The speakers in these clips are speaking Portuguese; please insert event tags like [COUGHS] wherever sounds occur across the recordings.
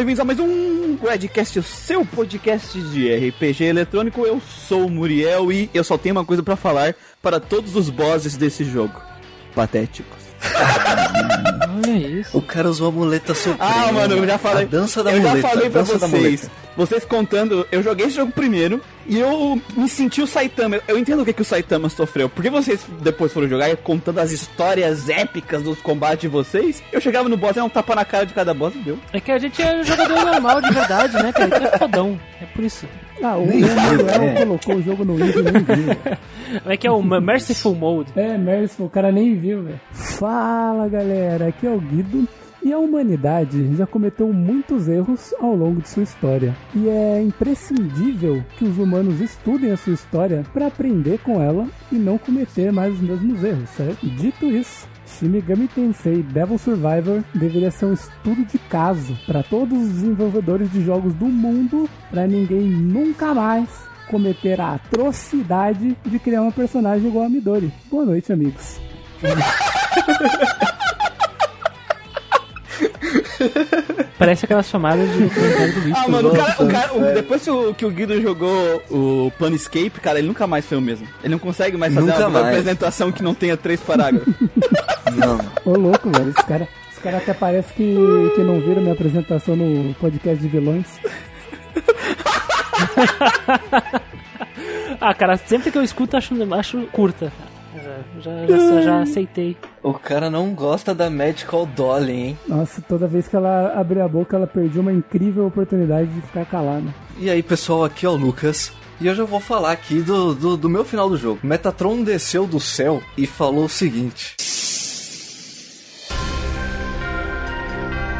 Bem-vindos a mais um Redcast, o seu podcast de RPG eletrônico. Eu sou o Muriel e eu só tenho uma coisa pra falar para todos os bosses desse jogo. Patéticos. Olha isso. O cara usou a muleta suprema. Ah, mano, eu já falei. A dança da eu muleta. já falei pra vocês. Vocês contando, eu joguei esse jogo primeiro e eu me senti o Saitama. Eu entendo o que, que o Saitama sofreu. Porque vocês depois foram jogar e contando as histórias épicas dos combates de vocês. Eu chegava no boss, é um tapa na cara de cada boss e deu. É que a gente é jogador normal de verdade, né, cara? É fodão. É por isso. Ah, o Nem Manuel é. colocou o jogo no Wii e nem viu. [LAUGHS] É que é o Merciful Mode. É, Merciful, o cara nem viu, velho. Fala, galera, aqui é o Guido. E a humanidade já cometeu muitos erros ao longo de sua história. E é imprescindível que os humanos estudem a sua história para aprender com ela e não cometer mais os mesmos erros, certo? Dito isso, Shin Megami Tensei Devil Survivor deveria ser um estudo de caso para todos os desenvolvedores de jogos do mundo, para ninguém nunca mais cometer a atrocidade de criar uma personagem igual a Midori. Boa noite, amigos. [LAUGHS] [LAUGHS] Parece aquelas chamadas de. Ah, mano, o cara, o cara- o- velho. depois que o, que o Guido jogou o Planescape, cara, ele nunca mais foi o mesmo. Ele não consegue mais fazer Nunca uma mais. apresentação que não tenha três parágrafos. [LAUGHS] Não. Ô louco, velho, esse cara, esse cara até parece que, que não viram minha apresentação no podcast de vilões. [LAUGHS] Ah, cara, sempre que eu escuto, acho, acho curta. Já, já, já, já aceitei. O cara não gosta da Magical Dolly, hein? Nossa, toda vez que ela abriu a boca, ela perdia uma incrível oportunidade de ficar calada. E aí, pessoal, aqui é o Lucas. E eu já vou falar aqui do, do, do meu final do jogo. Metatron desceu do céu e falou o seguinte: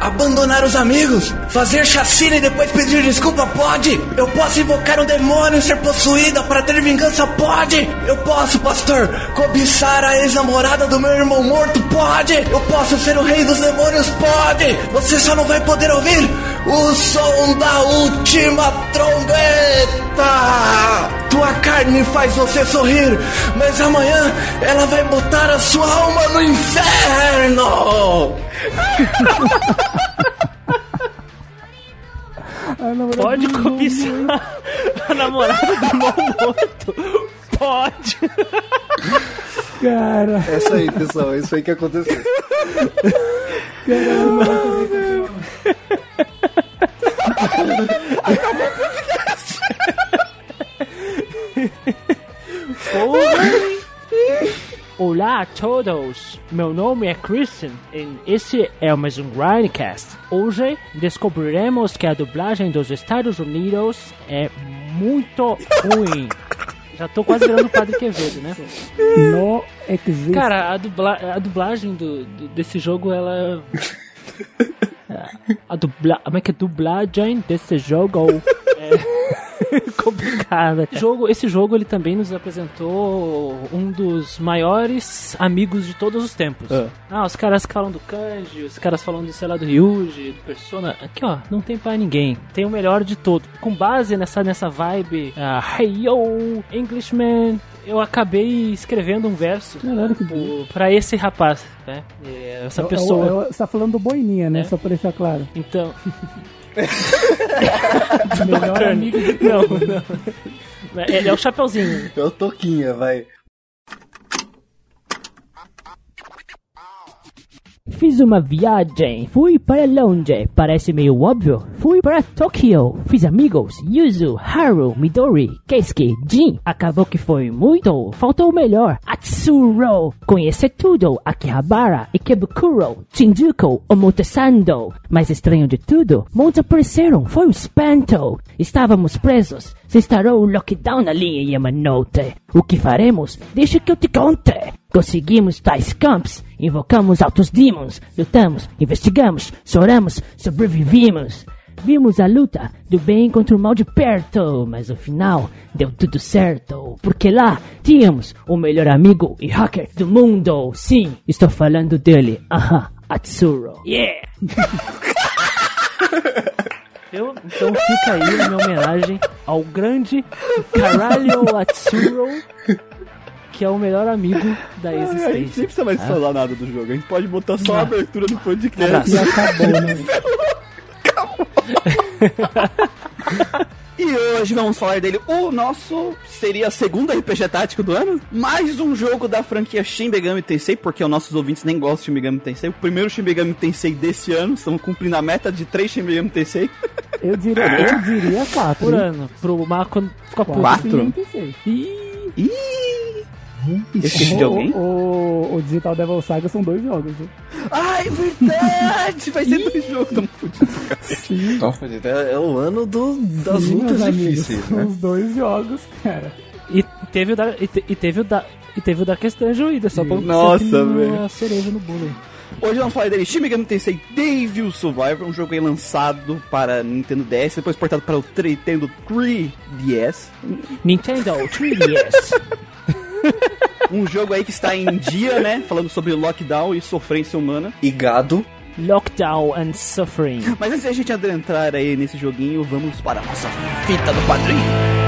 Abandonar os amigos? Fazer chacina e depois pedir desculpa? Pode! Eu posso invocar um demônio e ser possuída para ter vingança? Pode! Eu posso, pastor, cobiçar a ex-namorada do meu irmão morto? Pode! Eu posso ser o rei dos demônios? Pode! Você só não vai poder ouvir o som da última trombeta! Tua carne faz você sorrir, mas amanhã ela vai botar a sua alma no inferno! Pode cobiçar a [LAUGHS] namorada do irmão morto? Pode. Cara, Essa aí, pessoal, é isso aí que aconteceu. caramba, não consegui continuar. [LAUGHS] [LAUGHS] Olá a todos, meu nome é Christian e esse é mais um Grindcast. Hoje descobriremos que a dublagem dos Estados Unidos é muito ruim. Já tô quase virando o Padre Quevedo, né? No existe. Cara, a, dubla a dublagem do, do- desse jogo, ela. [LAUGHS] A dubla como é que é dublagem desse jogo é [LAUGHS] complicada. Esse jogo, esse jogo ele também nos apresentou um dos maiores amigos de todos os tempos. Ah, os caras falam do Kanji, os caras falam do, sei lá, do Ryuji, do Persona. Aqui, ó, não tem pra ninguém. Tem o melhor de todo. Com base nessa, nessa vibe, ah, hey yo, Englishman, eu acabei escrevendo um verso Caralho, o- pra esse rapaz, né? É, Essa É o- pessoa. é o- Você tá falando do Boininha, né? É. Só pra deixar claro. Então. [LAUGHS] Melhor amigo de Não, não. Ele é o Chapeuzinho. É o Toquinha, vai. Fiz uma viagem, fui para longe, parece meio óbvio. Fui para Tóquio, fiz amigos, Yuzu, Haru, Midori, Keisuke, Jin. Acabou que foi muito, faltou o melhor. Atsuro, conhecer tudo, Akihabara, Ikebukuro, Shinjuku, Omotesando. Mais estranho de tudo, monstros apareceram, foi um espanto. Estávamos presos, se instaurou o lockdown ali em Yamanote. O que faremos? Deixa que eu te conte. Conseguimos tais camps, invocamos altos demons, lutamos, investigamos, choramos, sobrevivimos. Vimos a luta do bem contra o mal de perto, mas no final deu tudo certo, porque lá tínhamos o melhor amigo e hacker do mundo. Sim, estou falando dele. Aham, Atsuro. Yeah! [LAUGHS] Eu, então fica aí a minha homenagem ao grande Caralho Atsuro, [LAUGHS] que é o melhor amigo da Ai, a gente nem existência. precisa mais falar nada do jogo. A gente pode botar só a abertura do podcast. [LAUGHS] E acabou, né? E hoje vamos falar dele. O nosso seria a segunda RPG tático do ano. Mais um jogo da franquia Shin Megami Tensei, porque os nossos ouvintes nem gostam de Shin Megami Tensei. O primeiro Shin Megami Tensei desse ano. Estamos cumprindo a meta de três Shin Megami Tensei. Eu diria, eu diria quatro. Por hein? ano, pro Marco ficar. Quatro? Ih, Ih! Eu esqueci de alguém? O, o, o Digital Devil Saga são dois jogos. Né? Ai, verdade! Vai ser dois jogos, tamo. Sim, É, é o ano do, das sim, lutas difíceis, né? os dois jogos, cara. E teve o da, e, te- e teve o da, e teve o da questão ainda, só pra Nossa, velho. cereja no bolo. aí. Hoje vamos falar dele, Shin Megami Tensei Devil Survivor, um jogo aí lançado para Nintendo DS, depois portado para o Nintendo 3DS. Nintendo 3DS. [LAUGHS] Um jogo aí que está em dia, né? Falando sobre lockdown e sofrência humana. E gado. Lockdown and Suffering. Mas antes da gente adentrar aí nesse joguinho, vamos para a nossa fita do quadrinho.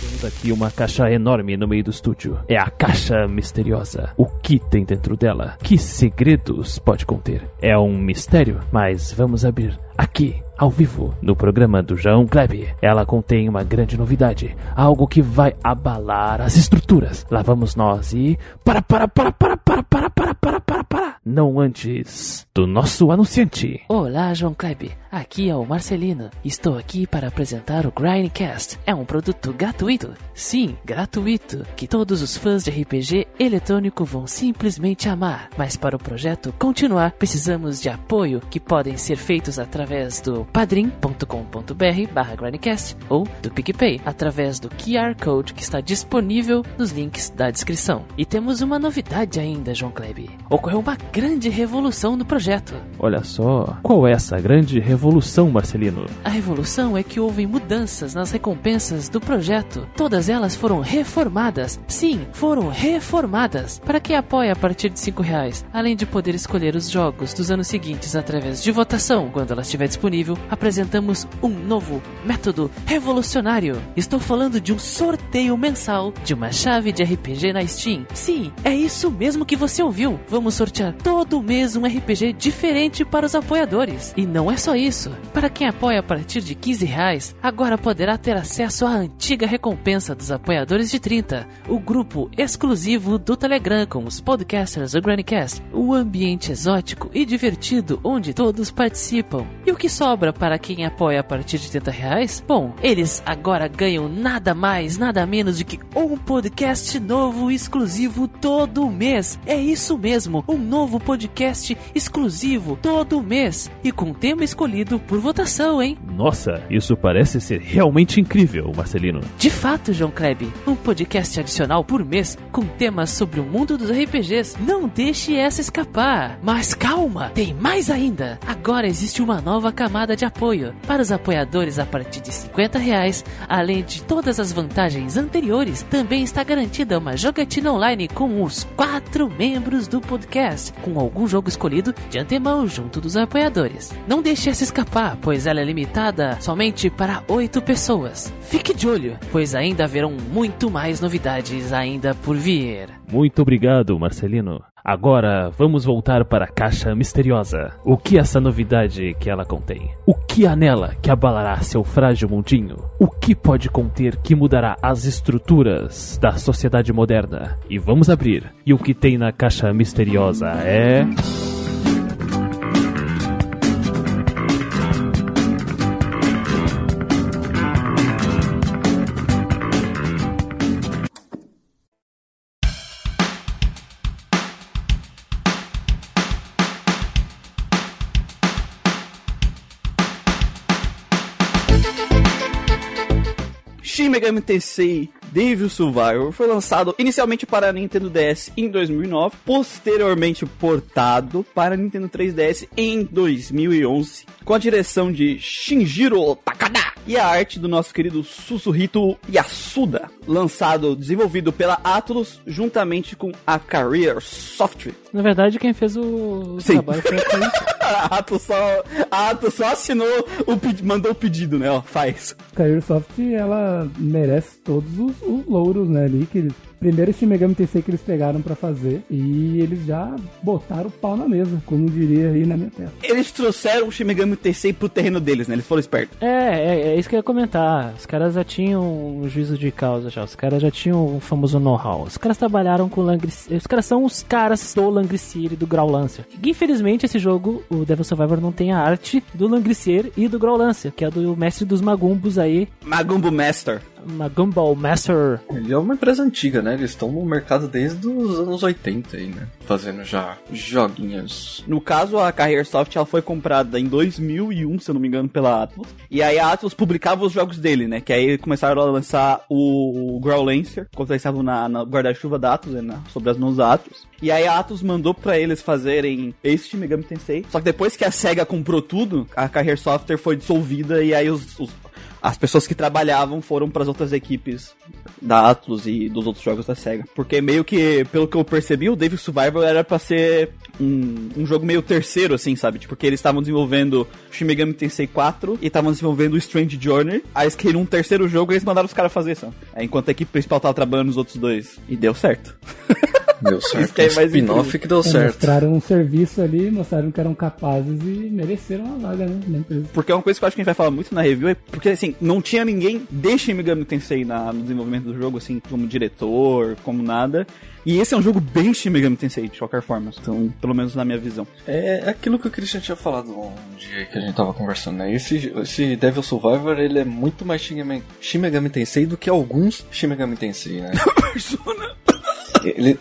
Temos aqui uma caixa enorme no meio do estúdio. É a caixa misteriosa. O que tem dentro dela? Que segredos pode conter? É um mistério, mas vamos abrir aqui. Ao vivo, no programa do João Kleb. Ela contém uma grande novidade. Algo que vai abalar as estruturas. Lá vamos nós e. Para, para, para, para, para, para, para, para, para, para. Não antes do nosso anunciante. Olá, João Kleber. Aqui é o Marcelino. Estou aqui para apresentar o Grindcast. É um produto gratuito. Sim, gratuito. Que todos os fãs de RPG eletrônico vão simplesmente amar. Mas para o projeto continuar, precisamos de apoio que podem ser feitos através do padrim.com.br barra Grindcast ou do PicPay, através do QR Code que está disponível nos links da descrição. E temos uma novidade ainda, João Kleber. Ocorreu uma grande revolução no projeto. Olha só. Qual é essa grande revolução, Marcelino? A revolução é que houve mudanças nas recompensas do projeto. Todas elas foram reformadas. Sim, foram reformadas. Para quem apoia a partir de 5 reais, além de poder escolher os jogos dos anos seguintes através de votação, quando ela estiver disponível, apresentamos um novo método revolucionário. Estou falando de um sorteio mensal de uma chave de RPG na Steam. Sim, é isso mesmo que você ouviu. Vamos sortear todo mês um RPG diferente para os apoiadores. E não é só isso. Para quem apoia a partir de 15 reais, agora poderá ter acesso à antiga recompensa dos apoiadores de 30, o grupo exclusivo do Telegram com os podcasters do Grandcast, o ambiente exótico e divertido onde todos participam. E o que sobra para quem apoia a partir de 30 reais? Bom, eles agora ganham nada mais, nada menos do que um podcast novo exclusivo todo mês. É isso mesmo, um novo podcast exclusivo todo mês e com tema escolhido por votação, hein? Nossa, isso parece ser realmente incrível, Marcelino. De fato, João Kleb, um podcast adicional por mês com temas sobre o mundo dos RPGs. Não deixe essa escapar. Mas calma, tem mais ainda. Agora existe uma nova camada de apoio para os apoiadores a partir de 50 reais. Além de todas as vantagens anteriores, também está garantida uma jogatina online com os quatro membros do podcast, com algum jogo escolhido de antemão junto dos apoiadores. Não deixe essa escapar, pois ela é limitada somente para oito pessoas. Fique de olho, pois ainda haverão muito mais novidades ainda por vir. Muito obrigado, Marcelino. Agora vamos voltar para a caixa misteriosa. O que essa novidade que ela contém? O que há nela que abalará seu frágil mundinho? O que pode conter que mudará as estruturas da sociedade moderna? E vamos abrir. E o que tem na caixa misteriosa é. MTC Devil Survivor foi lançado inicialmente para a Nintendo DS em 2009, posteriormente portado para a Nintendo 3DS em 2011, com a direção de Shinjiro Takada e a arte do nosso querido Susuhito Yasuda, lançado, desenvolvido pela Atlus juntamente com a Career Software. Na verdade, quem fez o Sim. trabalho foi a [LAUGHS] Atlus só, a Atlus só assinou, o, mandou o pedido, né? Ó, faz. Careersoft, ela merece todos os, os louros, né, ali, que primeiro Shin Megami Tensei que eles pegaram pra fazer, e eles já botaram o pau na mesa, como diria aí na minha terra. Eles trouxeram o Shin Megami Tensei pro terreno deles, né? Eles foram espertos. É, é, é isso que eu ia comentar. Os caras já tinham um juízo de causa já. Os caras já tinham o famoso know-how. Os caras trabalharam com Langrisser. Os caras são os caras do Langrisser e do Grau Lancer. Infelizmente, esse jogo, o Devil Survivor, não tem a arte do Langrisser e do Grau Lancer, que é do mestre dos Magumbos aí. Magumbo Master. Magumbo Master. Ele é uma empresa antiga, né? Eles estão no mercado desde os anos 80 aí, né? Fazendo já joguinhos. No caso, a Careersoft ela foi comprada em 2001, se eu não me engano, pela Atlus. E aí a Atlus publicava os jogos dele, né? Que aí começaram a lançar o, o Growl Lancer, quando eles estavam na, na guarda-chuva da Atlus, né? sobre as mãos da Atlus. E aí a Atlus mandou pra eles fazerem esse Shin Megami Tensei. Só que depois que a SEGA comprou tudo, a Career Software foi dissolvida e aí os- os as pessoas que trabalhavam foram para as outras equipes da Atlus e dos outros jogos da SEGA. Porque meio que, pelo que eu percebi, o Devil Survivor era pra ser um, um jogo meio terceiro, assim, sabe? Tipo, porque eles estavam desenvolvendo Shin Megami Tensei 4 e estavam desenvolvendo o Strange Journey. Aí eles queriam um terceiro jogo e eles mandaram os caras fazer isso. Aí, enquanto a equipe principal tava trabalhando nos outros dois. E deu certo. Deu [LAUGHS] certo. que é um mais spin-off que deu É, certo. Mostraram um serviço ali, mostraram que eram capazes e mereceram a vaga, né, na empresa. Porque é uma coisa que eu acho que a gente vai falar muito na review é porque, assim, não tinha ninguém de Shin Megami Tensei na, no desenvolvimento do jogo, assim, como diretor, como nada. E esse é um jogo bem Shin Megami Tensei, de qualquer forma. Então, pelo menos na minha visão. É aquilo que o Christian tinha falado um dia que a gente tava conversando, né? Esse, esse Devil Survivor, ele é muito mais Shin Megami- Shin Megami Tensei do que alguns Shin Megami Tensei, né? [LAUGHS] Ele...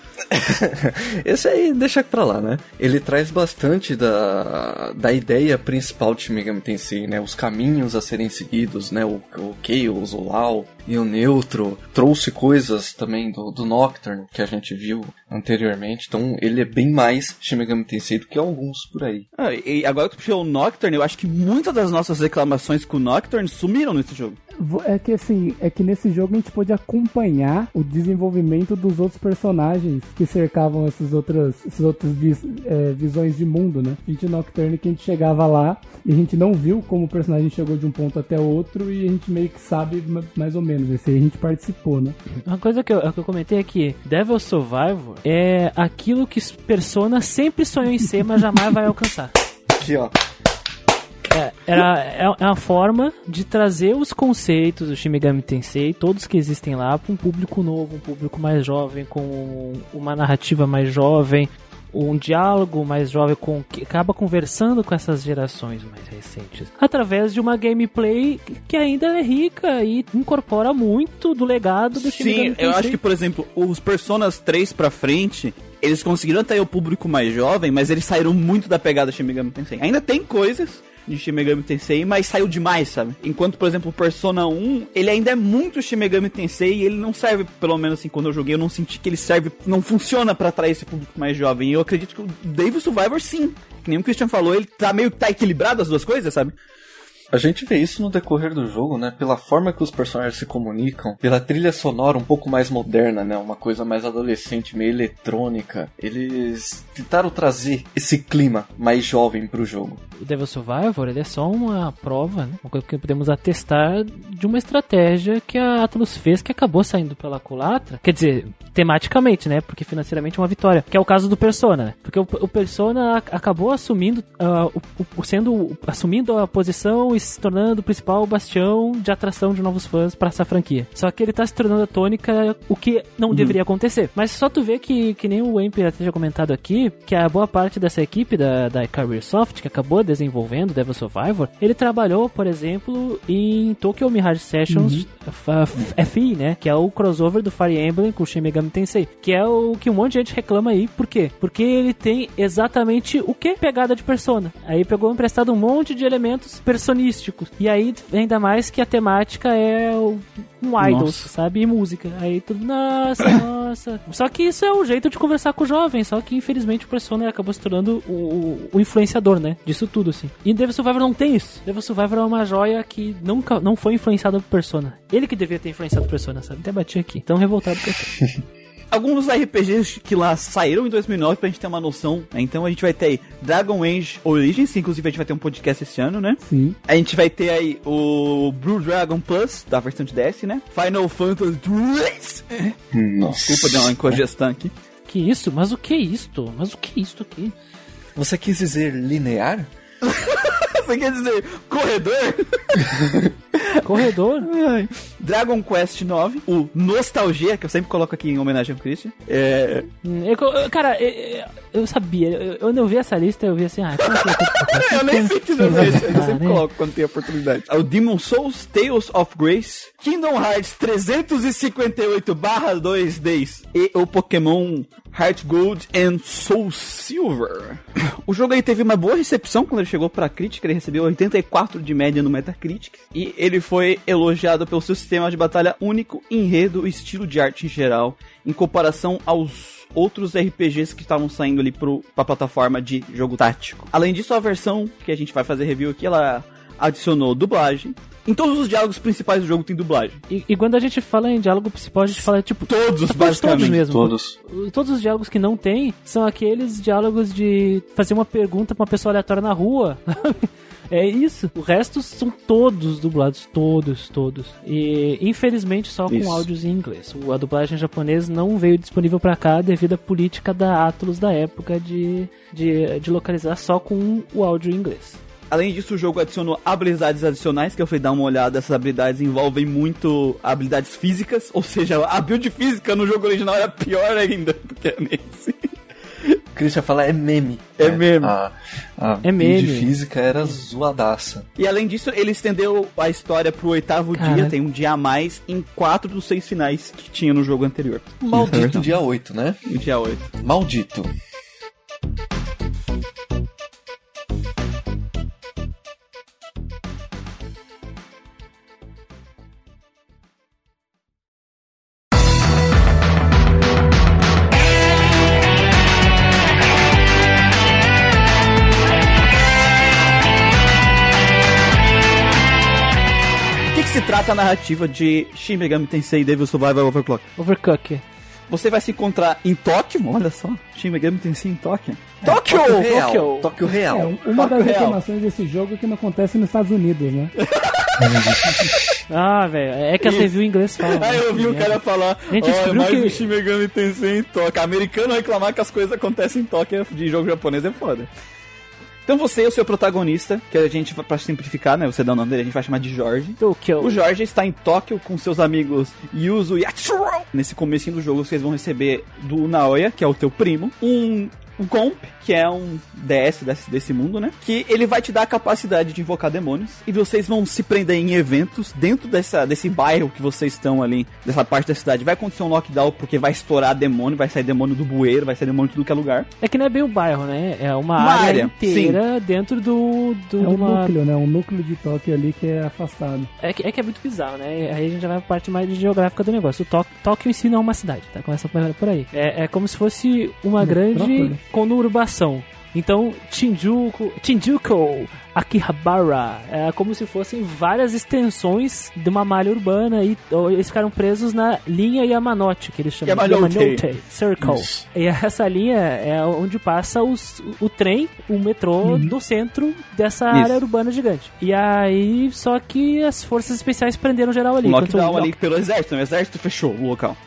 Esse aí deixa pra lá, né? Ele traz bastante da, da ideia principal de Shin Megami Tensei, né? Os caminhos a serem seguidos, né? O, o Chaos, o Lao e o Neutro. Trouxe coisas também do, do Nocturne que a gente viu anteriormente. Então ele é bem mais Shin Megami Tensei do que alguns por aí. Ah, e agora que tu puxou o Nocturne, eu acho que muitas das nossas reclamações com o Nocturne sumiram nesse jogo. É que assim, é que nesse jogo a gente pôde acompanhar o desenvolvimento dos outros personagens que cercavam essas outras, essas outras vis- é, visões de mundo, né? A gente Nocturne que a gente chegava lá e a gente não viu como o personagem chegou de um ponto até outro e a gente meio que sabe ma- mais ou menos. Esse aí a gente participou, né? Uma coisa que eu, que eu comentei é que Devil Survivor é aquilo que Persona sempre sonhou em ser, mas jamais vai alcançar. Aqui, ó. É, era, é é uma forma de trazer os conceitos do Shin Megami Tensei, todos que existem lá, para um público novo, um público mais jovem, com uma narrativa mais jovem, um diálogo mais jovem com que acaba conversando com essas gerações mais recentes, através de uma gameplay que ainda é rica e incorpora muito do legado do Shin Sim, eu acho que, por exemplo, os Personas 3 pra frente, eles conseguiram atrair o público mais jovem, mas eles saíram muito da pegada Shin Megami Tensei. Ainda tem coisas de Shin Megami Tensei, mas saiu demais, sabe? Enquanto, por exemplo, Persona 1, ele ainda é muito Shin Megami Tensei e ele não serve, pelo menos assim, quando eu joguei, eu não senti que ele serve, não funciona pra atrair esse público mais jovem. E eu acredito que o Devil Survivor, sim. Que nem o Christian falou, ele tá meio que tá equilibrado as duas coisas, sabe? A gente vê isso no decorrer do jogo, né? Pela forma que os personagens se comunicam, pela trilha sonora um pouco mais moderna, né? Uma coisa mais adolescente, meio eletrônica. Eles tentaram trazer esse clima mais jovem pro jogo. O Devil Survivor ele é só uma prova, né? uma coisa que podemos atestar de uma estratégia que a Atlus fez que acabou saindo pela culatra. Quer dizer, tematicamente, né? Porque financeiramente é uma vitória. Que é o caso do Persona, né? Porque o, o Persona ac- acabou assumindo, ah, o, o- sendo, assumindo a posição e se tornando o principal bastião de atração de novos fãs para essa franquia. Só que ele tá se tornando a tônica, o que não deveria acontecer. Mas só tu vê que, que nem o Emper até tinha comentado aqui, que a boa parte dessa equipe da, da Careersoft, que acabou de desenvolvendo Devil Survivor, ele trabalhou, por exemplo, em Tokyo Mirage Sessions F- FI, né? Que é o crossover do Fire Emblem com o Shin Megami Tensei. Que é o que um monte de gente reclama aí. Por quê? Porque ele tem exatamente o que? Pegada de persona. Aí pegou emprestado um monte de elementos personísticos. E aí, ainda mais que a temática é o- um idol, Nossa. sabe? E música. Aí tudo, nossa, [COUGHS] nossa. Só que isso é o jeito de conversar com o jovem. Só que infelizmente o Persona acabou se tornando o, o- o influenciador, né? Disso tudo, assim. E Devil Survivor não tem isso. Devil Survivor é uma joia que nunca não foi influenciada por Persona. Ele que devia ter influenciado Persona, sabe? Até bati aqui. Tão revoltado que eu tô. [LAUGHS] Alguns RPGs que lá saíram em 2009 pra gente ter uma noção. né? Então a gente vai ter aí Dragon Age Origins, que inclusive a gente vai ter um podcast esse ano, né? Sim. A gente vai ter aí o Blue Dragon Plus, da versão de DS, né? Final Fantasy 2. Nossa. Desculpa, deu uma congestão aqui. Que isso? Mas o que é isto? Mas o que é isto aqui? Você quis dizer linear? [LAUGHS] Você quer dizer corredor? [LAUGHS] Corredor? Ai. Dragon Quest 9, o Nostalgia, que eu sempre coloco aqui em homenagem ao Christian. É. Hum, eu- cara, eu, eu sabia. Eu, quando eu vi essa lista, eu vi assim, ah, [LAUGHS] eu nem sei que não vejo, eu Ah, sempre né? coloco quando tem oportunidade. É O Demon Souls Tales of Grace, Kingdom Hearts 358/2Ds e o Pokémon Heart Gold and Soul Silver. O jogo aí teve uma boa recepção quando ele chegou pra crítica, ele recebeu 84 de média no Metacritic e ele foi elogiado pelo seu sistema de batalha único, enredo e estilo de arte em geral, em comparação aos outros RPGs que estavam saindo ali pro, pra plataforma de jogo tático. Além disso, a versão que a gente vai fazer review aqui, ela adicionou dublagem. Em todos os diálogos principais do jogo tem dublagem. E, e quando a gente fala em diálogo principal, a gente fala, tipo, Todos, todos basicamente. mesmo. Todos. Todos os diálogos que não tem são aqueles diálogos de fazer uma pergunta pra uma pessoa aleatória na rua. [LAUGHS] É isso. O resto são todos dublados. Todos, todos. E infelizmente só com Isso. áudios em inglês. O- A dublagem japonesa não veio disponível pra cá devido à política da Atlus da época de, de, de localizar só com o áudio em inglês. Além disso, o jogo adicionou habilidades adicionais, que eu fui dar uma olhada, essas habilidades envolvem muito habilidades físicas, ou seja, a build física no jogo original era pior ainda do que nesse. O Christian fala é meme. É meme. A, a É build meme. física era zoadaça. E além disso, ele estendeu a história pro oitavo dia, tem um dia a mais, em quatro dos seis finais que tinha no jogo anterior. Maldito dia 8, né? No dia 8. Maldito. O trata a narrativa de Shin Megami Tensei Devil Survival Overclock? Overcook. Você vai se encontrar em Tóquio, olha só, Shin Megami Tensei em Tóquio. Tóquio! Tóquio real. Tóquio. Tóquio É, real. um- uma Tóquio das real. reclamações desse jogo é que não acontece nos Estados Unidos, né? [LAUGHS] Ah, velho. É que Isso. reviews em inglês falam. [LAUGHS] Aí né? eu vi o cara falar, A gente "Ó, é descobriu mais que- um Shin Megami Tensei em Tóquio. Americano reclamar que as coisas acontecem em Tóquio de jogo japonês é foda. Então você é o seu protagonista, que a gente, pra simplificar, né, você dá o nome dele, a gente vai chamar de Jorge. Tokyo. O Jorge está em Tóquio com seus amigos Yuzo e Yatsuro. Nesse comecinho do jogo, vocês vão receber do Naoya, que é o teu primo, um, um comp, que é um DS desse, desse mundo, né? Que ele vai te dar a capacidade de invocar demônios. E vocês vão se prender em eventos dentro dessa, desse bairro que vocês estão ali, dessa parte da cidade. Vai acontecer um lockdown porque vai estourar demônio, vai sair demônio do bueiro, vai sair demônio de tudo que é lugar. É que não é bem o bairro, né? É uma, Uma área, área, inteira dentro do. do É um uma... núcleo, né? Um núcleo de Tóquio ali que é afastado. é, que, é que é muito bizarro, né? Aí a gente já vai pra parte mais geográfica do negócio. O Tóquio, Tóquio em si não é uma cidade, tá? Começa por aí. É, é como se fosse uma grande Metrópole. conurbação. Então, Shinjuku, Shinjuku, Akihabara, é como se fossem várias extensões de uma malha urbana e eles ficaram presos na linha Yamanote, que eles chamam Yamanote. Circle. Isso. E essa linha é onde passa os, o trem, o metrô do centro dessa Isso. área urbana gigante. E aí, só que as forças especiais prenderam geral ali. Um lockdown o- ali pelo exército, né? O exército fechou o local.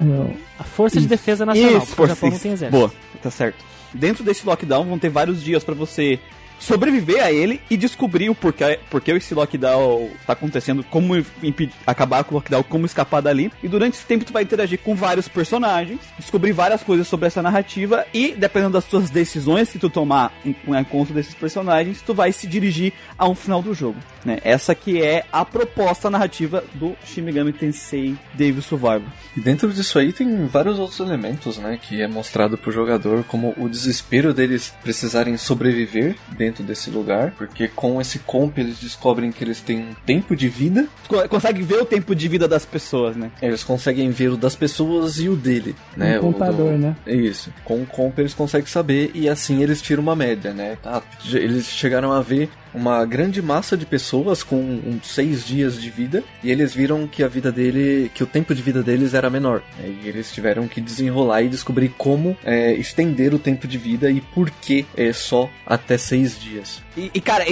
É, A Força de Defesa Nacional, Isso, porque o Japão não tem exército. Boa, tá certo. Dentro desse lockdown vão ter vários dias pra você sobreviver a ele e descobrir o porquê, porquê esse lockdown tá acontecendo, como impedir, acabar com o lockdown, como escapar dali. E durante esse tempo tu vai interagir com vários personagens, descobrir várias coisas sobre essa narrativa e, dependendo das tuas decisões que tu tomar em, em conta desses personagens, tu vai se dirigir a um final do jogo. Né? Essa que é a proposta narrativa do Shin Megami Tensei Devil Survivor. E dentro disso aí tem vários outros elementos, né? Que é mostrado pro jogador como o desespero deles precisarem sobreviver dentro desse lugar. Porque com esse comp eles descobrem que eles têm um tempo de vida. Consegue ver o tempo de vida das pessoas, né? Eles conseguem ver o das pessoas e o dele, né? Um contador, o do... né? Isso. Com o comp eles conseguem saber e assim eles tiram uma média, né? Tá, eles chegaram a ver uma grande massa de pessoas com uns seis dias de vida e eles viram que a vida dele, que o tempo de vida deles era menor. Né? E eles tiveram que desenrolar e descobrir como é, estender o tempo de vida e por que é só até seis dias. E, e cara,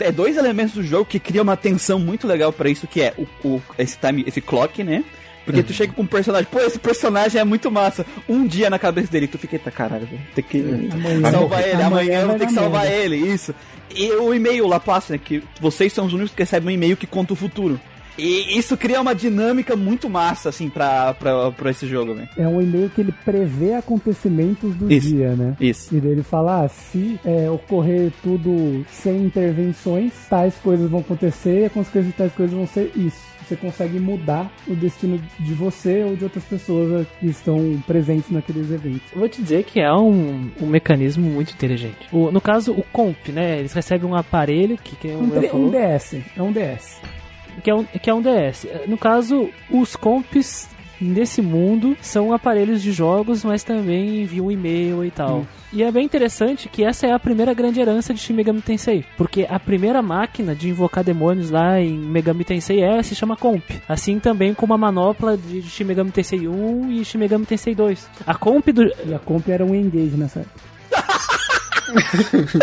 é dois elementos do jogo que criam uma tensão muito legal para isso, que é o, o, esse time, esse clock, né? Porque tu chega com um personagem, pô, esse personagem é muito massa. Um dia na cabeça dele, tu fica, eita caralho, tem que amanhã, salvar ele, amanhã, eu vou ter que salvar ele, isso. E o e-mail Laplace, né, que vocês são os únicos que recebem um e-mail que conta o futuro. E isso cria uma dinâmica muito massa, assim, pra, pra, pra esse jogo, velho. É um e-mail que ele prevê acontecimentos do Isso. dia, né? Isso. E dele fala, ah, se é, ocorrer tudo sem intervenções, tais coisas vão acontecer e as consequências de tais coisas vão ser isso. Você consegue mudar o destino de você ou de outras pessoas que estão presentes naqueles eventos. Eu vou te dizer que é um, um mecanismo muito inteligente. O- no caso, o comp, né? Eles recebem um aparelho que, que Um, falou, um DS, é um DS. que é um, que é um DS. No caso, os comps nesse mundo são aparelhos de jogos, mas também enviam e-mail e tal. E é bem interessante que essa é a primeira grande herança de Shin Megami Tensei, porque a primeira máquina de invocar demônios lá em Megami Tensei é, se chama Comp, assim também como a manopla de Shin Megami Tensei 1 e Shin Megami Tensei 2. A Comp do, E a comp era um engage nessa época.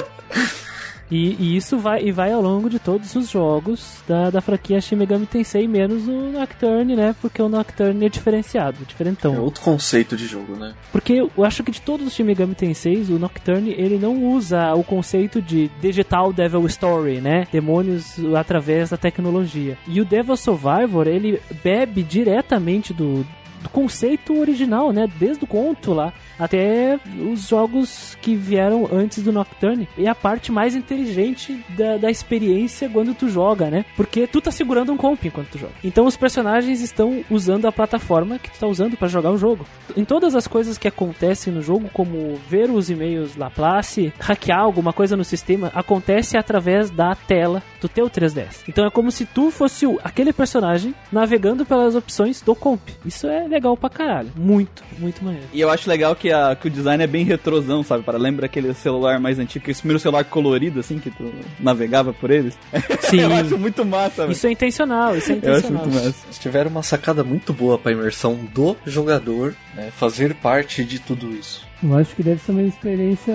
[LAUGHS] E, e isso vai, e vai ao longo de todos os jogos da, da franquia Shin Megami Tensei, menos o Nocturne, né? Porque o Nocturne é diferenciado, diferentão. É outro conceito de jogo, né? Porque eu acho que de todos os Shin Megami Tenseis, o Nocturne, ele não usa o conceito de Digital Devil Story, né? Demônios através da tecnologia. E o Devil Survivor, ele bebe diretamente do, do conceito original, né? Desde o conto lá até os jogos que vieram antes do Nocturne. E a parte mais inteligente da, da experiência quando tu joga, né? Porque tu tá segurando um comp enquanto tu joga. Então os personagens estão usando a plataforma que tu tá usando para jogar o jogo. Em todas as coisas que acontecem no jogo, como ver os e-mails Laplace, hackear alguma coisa no sistema, acontece através da tela do teu 3DS. Então é como se tu fosse aquele personagem navegando pelas opções do comp. Isso é legal pra caralho. Muito, muito maneiro. E eu acho legal que, a, que o design é bem retrosão, sabe? Para lembra aquele celular mais antigo, aquele primeiro celular colorido, assim, que tu navegava por eles. [LAUGHS] Sim. eu acho muito massa, velho. Isso é intencional, isso é Eu acho intencional. muito massa. Eles tiveram uma sacada muito boa pra imersão do jogador, né? Fazer parte de tudo isso. Eu acho que deve ser uma experiência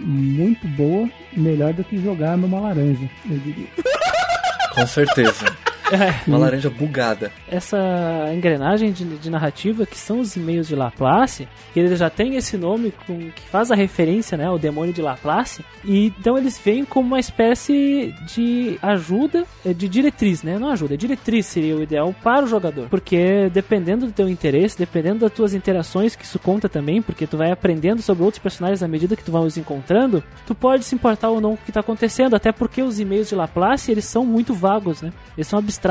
muito boa, melhor do que jogar numa laranja, eu diria. Com certeza. [LAUGHS] [LAUGHS] Uma laranja bugada. essa engrenagem de, de narrativa que são os e-mails de Laplace, que ele já tem esse nome com, que faz a referência né, ao demônio de Laplace, e então eles vêm como uma espécie de ajuda, eh, de diretriz, né? Não ajuda, diretriz seria o ideal para o jogador, porque dependendo do teu interesse, dependendo das tuas interações, que isso conta também, porque tu vai aprendendo sobre outros personagens à medida que tu vai os encontrando, tu pode se importar ou não com o que está acontecendo, até porque os e-mails de Laplace, eles são muito vagos, né? Eles são abstratos,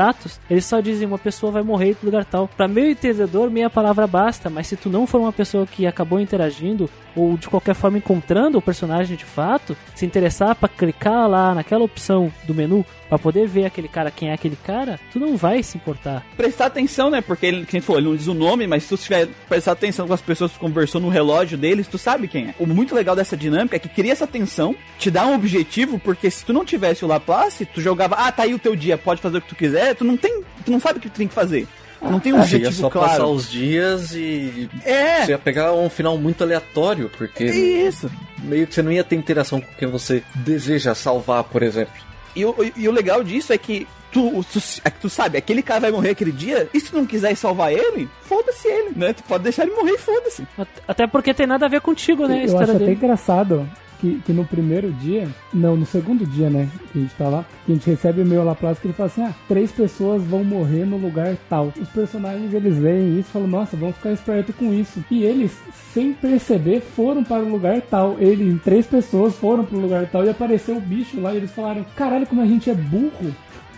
eles só dizem uma pessoa vai morrer em lugar tal. Para meu entendedor, meia palavra basta, mas se tu não for uma pessoa que acabou interagindo ou de qualquer forma encontrando o personagem de fato, se interessar para clicar lá naquela opção do menu para poder ver aquele cara quem é aquele cara, tu não vai se importar. Prestar atenção, né? Porque ele, quem falou, ele não diz o nome, mas se tu tiver prestar atenção com as pessoas que conversou no relógio deles, tu sabe quem é. O muito legal dessa dinâmica é que cria essa tensão, te dá um objetivo, porque se tu não tivesse o Laplace, tu jogava, ah, tá aí o teu dia, pode fazer o que tu quiser, tu não tem, tu não sabe o que tu tem que fazer. Não tem um Você ia objetivo só passar claro. os dias e É, você ia pegar um final muito aleatório, porque isso. meio que você não ia ter interação com quem você deseja salvar, por exemplo. E o, e o legal disso é que tu, tu, é que tu sabe, aquele cara vai morrer aquele dia, e se tu não quiser salvar ele, foda-se ele, né? Tu pode deixar ele morrer e foda-se. At- Até porque tem nada a ver contigo, né? A Eu história acho até dele. engraçado que, que no primeiro dia, não, no segundo dia, né, que a gente tá lá, a gente recebe o lá pra que ele fala assim, ah, três pessoas vão morrer no lugar tal. Os personagens, eles veem isso e falam, nossa, vamos ficar esperto com isso. E eles, sem perceber, foram para o lugar tal. Ele, três pessoas foram pro lugar tal e apareceu o bicho lá e eles falaram, caralho, como a gente é burro.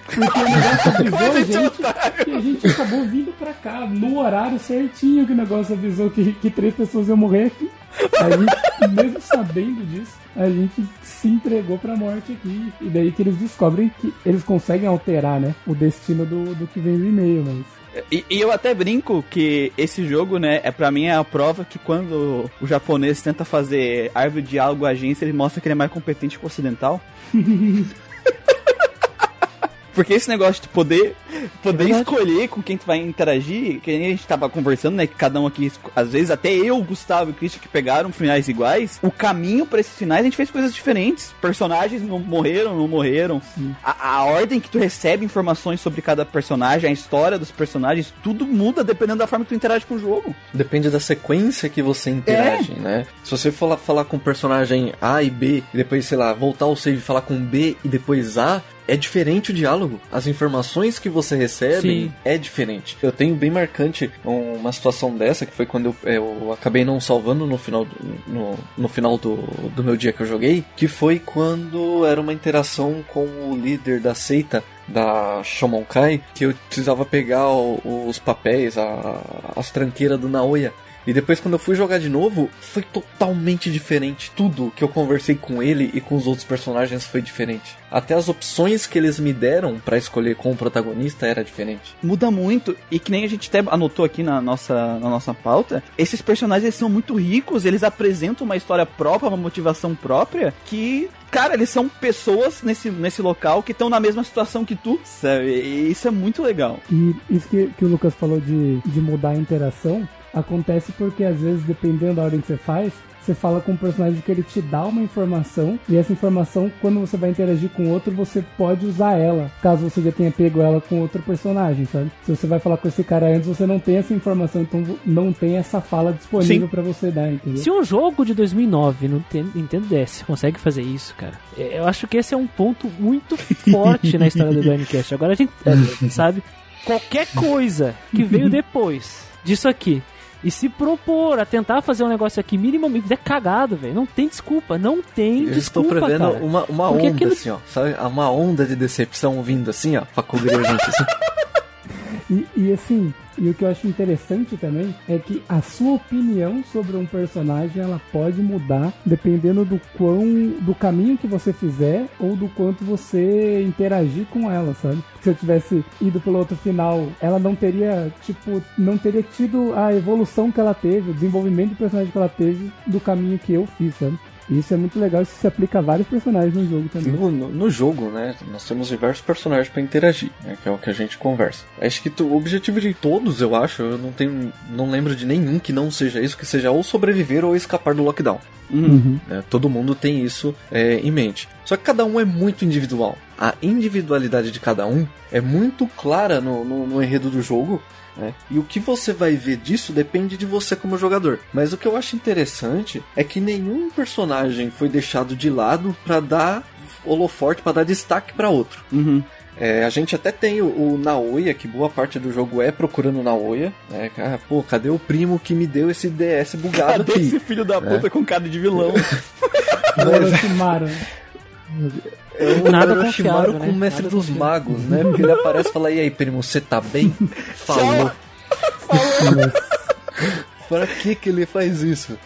Porque o negócio avisou a gente e a gente acabou vindo pra cá no horário certinho que o negócio avisou que, que três pessoas iam morrer aqui. A gente, mesmo sabendo disso, a gente se entregou pra morte aqui. E daí que eles descobrem que eles conseguem alterar, né, o destino do, do que vem no e-mail, mas... E, e eu até brinco que esse jogo, né, é para mim é a prova que quando o japonês tenta fazer árvore de diálogo agência, ele mostra que ele é mais competente que o ocidental. [LAUGHS] Porque esse negócio de poder, poder É escolher com quem tu vai interagir, que nem a gente tava conversando, né? Que cada um aqui, às vezes, até eu, Gustavo e o Christian, que pegaram finais iguais, o caminho pra esses finais a gente fez coisas diferentes. Personagens não morreram, não morreram. A, a ordem que tu recebe informações sobre cada personagem, a história dos personagens, tudo muda dependendo da forma que tu interage com o jogo. Depende da sequência que você interage, né? Se você for lá falar com o personagem A e B, e depois, sei lá, voltar ao save e falar com B e depois A, é diferente o diálogo. As informações que você recebe Sim. é diferente. Eu tenho bem marcante uma situação dessa, que foi quando eu, eu acabei não salvando no final, do, no, no final do, do meu dia que eu joguei, que foi quando era uma interação com o líder da seita da Shomonkai, que eu precisava pegar o- os papéis, a- as tranqueiras do Naoya. E depois, quando eu fui jogar de novo, foi totalmente diferente. Tudo que eu conversei com ele e com os outros personagens foi diferente. Até as opções que eles me deram pra escolher com o protagonista era diferente. muda muito e que nem a gente até anotou aqui na nossa, na nossa pauta, esses personagens eles são muito ricos, eles apresentam uma história própria, uma motivação própria que Cara, eles são pessoas nesse, nesse local que estão na mesma situação que tu, sabe? E isso é muito legal. E isso que, que o Lucas falou de, de mudar a interação acontece porque às vezes, dependendo da ordem que você faz, você fala com um personagem que ele te dá uma informação e essa informação, quando você vai interagir com outro, você pode usar ela, caso você já tenha pego ela com outro personagem, sabe? Se você vai falar com esse cara antes, você não tem essa informação, então não tem essa fala disponível pra você dar, entendeu? Se um jogo de 2009 no Nintendo DS consegue fazer isso, cara, é, eu acho que esse é um ponto muito [LAUGHS] forte na história do Braincast. Agora a gente é, [LAUGHS] sabe qualquer coisa que veio depois disso aqui e se propor a tentar fazer um negócio aqui minimamente é cagado, velho. Não tem desculpa, não tem Eu estou desculpa, prevendo cara. uma, uma Porque onda, aquilo- assim, ó. Sabe? Uma onda de decepção vindo assim, ó. Pra cobrir a gente, assim. [LAUGHS] E, e assim, e o que eu acho interessante também é que a sua opinião sobre um personagem ela pode mudar dependendo do quão do caminho que você fizer ou do quanto você interagir com ela, sabe? Se eu tivesse ido pelo outro final, ela não teria, tipo, não teria tido a evolução que ela teve, o desenvolvimento do personagem que ela teve do caminho que eu fiz, sabe? E isso é muito legal, isso se aplica a vários personagens no jogo também. No, no- jogo, né, nós temos diversos personagens pra interagir, né, que é o que a gente conversa. Acho que tu- o objetivo de todos, eu acho, eu não tenho, não lembro de nenhum que não seja isso, que seja ou sobreviver ou escapar do lockdown. Uhum. né? Todo mundo tem isso é, em mente. Só que cada um é muito individual. A individualidade de cada um é muito clara no, no- no enredo do jogo. né? E o que você vai ver disso depende de você como jogador. Mas o que eu acho interessante é que nenhum personagem foi deixado de lado pra dar holoforte, pra dar destaque pra outro. Uhum. É, a gente até tem o, o Naoya, que boa parte do jogo é procurando o Naoya. Né? Ah, pô, cadê o primo que me deu esse DS bugado Cadê aqui? esse filho da puta com cara de vilão? [LAUGHS] Orochimaru. É o Nada Orochimaru com né? o mestre Nada dos confiável. magos, né? Porque ele aparece e fala, e aí, primo, você tá bem? [LAUGHS] Falou. [LAUGHS] Pra que que ele faz isso?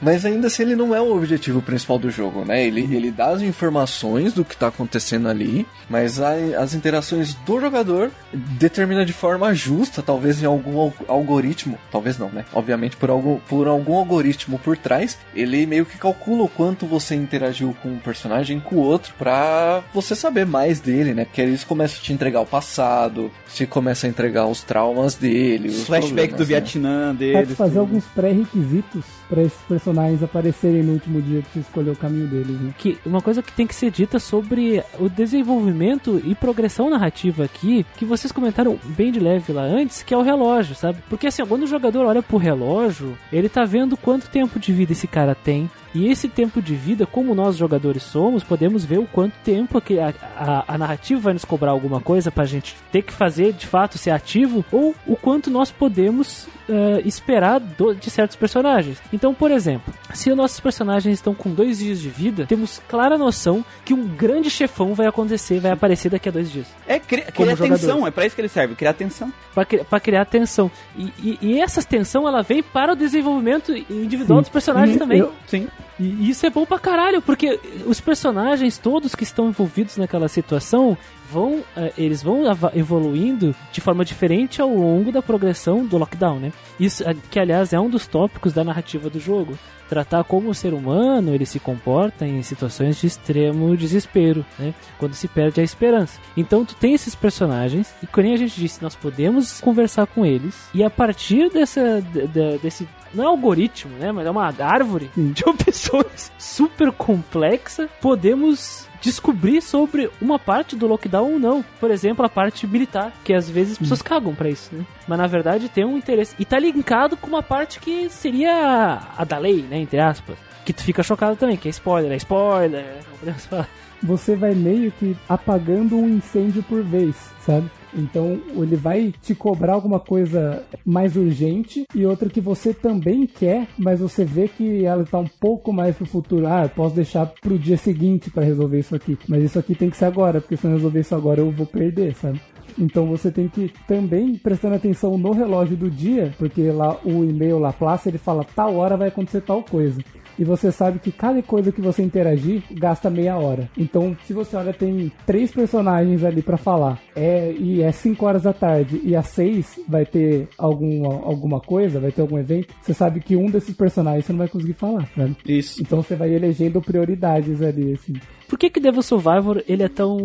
Mas ainda assim ele não é o objetivo principal do jogo, né? Ele, ele dá as informações do que tá acontecendo ali, mas a- as interações do jogador determina de forma justa, talvez em algum al- algoritmo, talvez não, né? Obviamente por algum, por algum algoritmo por trás, ele meio que calcula o quanto você interagiu com um personagem com o outro pra você saber mais dele, né? Porque eles começam a te entregar o passado, te começa a entregar os traumas dele, os Flashback do né? Vietnã Pode deles. fazer tudo. alguns pré-requisitos pra esses personagens aparecerem no último dia que você escolheu o caminho deles, né? que uma coisa que tem que ser dita sobre o desenvolvimento e progressão narrativa aqui, que vocês comentaram bem de leve lá antes, que é o relógio, sabe? Porque assim, quando o jogador olha pro relógio, ele tá vendo quanto tempo de vida esse cara tem, E esse tempo de vida, como nós jogadores somos, podemos ver o quanto tempo que a, a, a narrativa vai nos cobrar alguma coisa pra gente ter que fazer de fato ser ativo, ou o quanto nós podemos uh, esperar do, de certos personagens. Então, por exemplo, se os nossos personagens estão com dois dias de vida, temos clara noção que um grande chefão vai acontecer, vai aparecer daqui a dois dias. É, cri criar tensão, é pra isso que ele serve, criar tensão. Pra, cri- pra criar tensão. E, e, e essa tensão, ela vem para o desenvolvimento individual dos personagens E também. eu- Sim. E isso é bom pra caralho, porque os personagens todos que estão envolvidos naquela situação vão, eh, eles vão evoluindo de forma diferente ao longo da progressão do lockdown, né? Isso, eh, que aliás é um dos tópicos da narrativa do jogo. Tratar como o ser humano ele se comporta em situações de extremo desespero, né? Quando se perde a esperança. Então tu tem esses personagens e como a gente disse, nós podemos conversar com eles e a partir dessa de- de- desse não é algoritmo, né? Mas é uma árvore de opções [LAUGHS] super complexa. Podemos descobrir sobre uma parte do lockdown ou não. Por exemplo, a parte militar, que às vezes as pessoas cagam pra isso, né? Mas na verdade tem um interesse. E tá linkado com uma parte que seria a da lei, né? Entre aspas. Que tu fica chocado também, que é spoiler, é spoiler. Não podemos falar. você vai meio que apagando um incêndio por vez, sabe? Então ele vai te cobrar alguma coisa mais urgente e outra que você também quer, mas você vê que ela tá um pouco mais pro futuro. Ah, eu posso deixar pro dia seguinte para resolver isso aqui, mas isso aqui tem que ser agora, porque se eu não resolver isso agora eu vou perder, sabe? Então você tem que também prestando atenção no relógio do dia, porque lá o e-mail Laplace ele fala tal hora vai acontecer tal coisa e você sabe que cada coisa que você interagir gasta meia hora. Então, se você olha, tem três personagens ali pra falar, é, e é 5 horas da tarde, e às 6 vai ter algum, alguma coisa, vai ter algum evento, você sabe que um desses personagens você não vai conseguir falar, sabe? Isso. Então você vai elegendo prioridades ali, assim. Por que que Devil Survivor ele é tão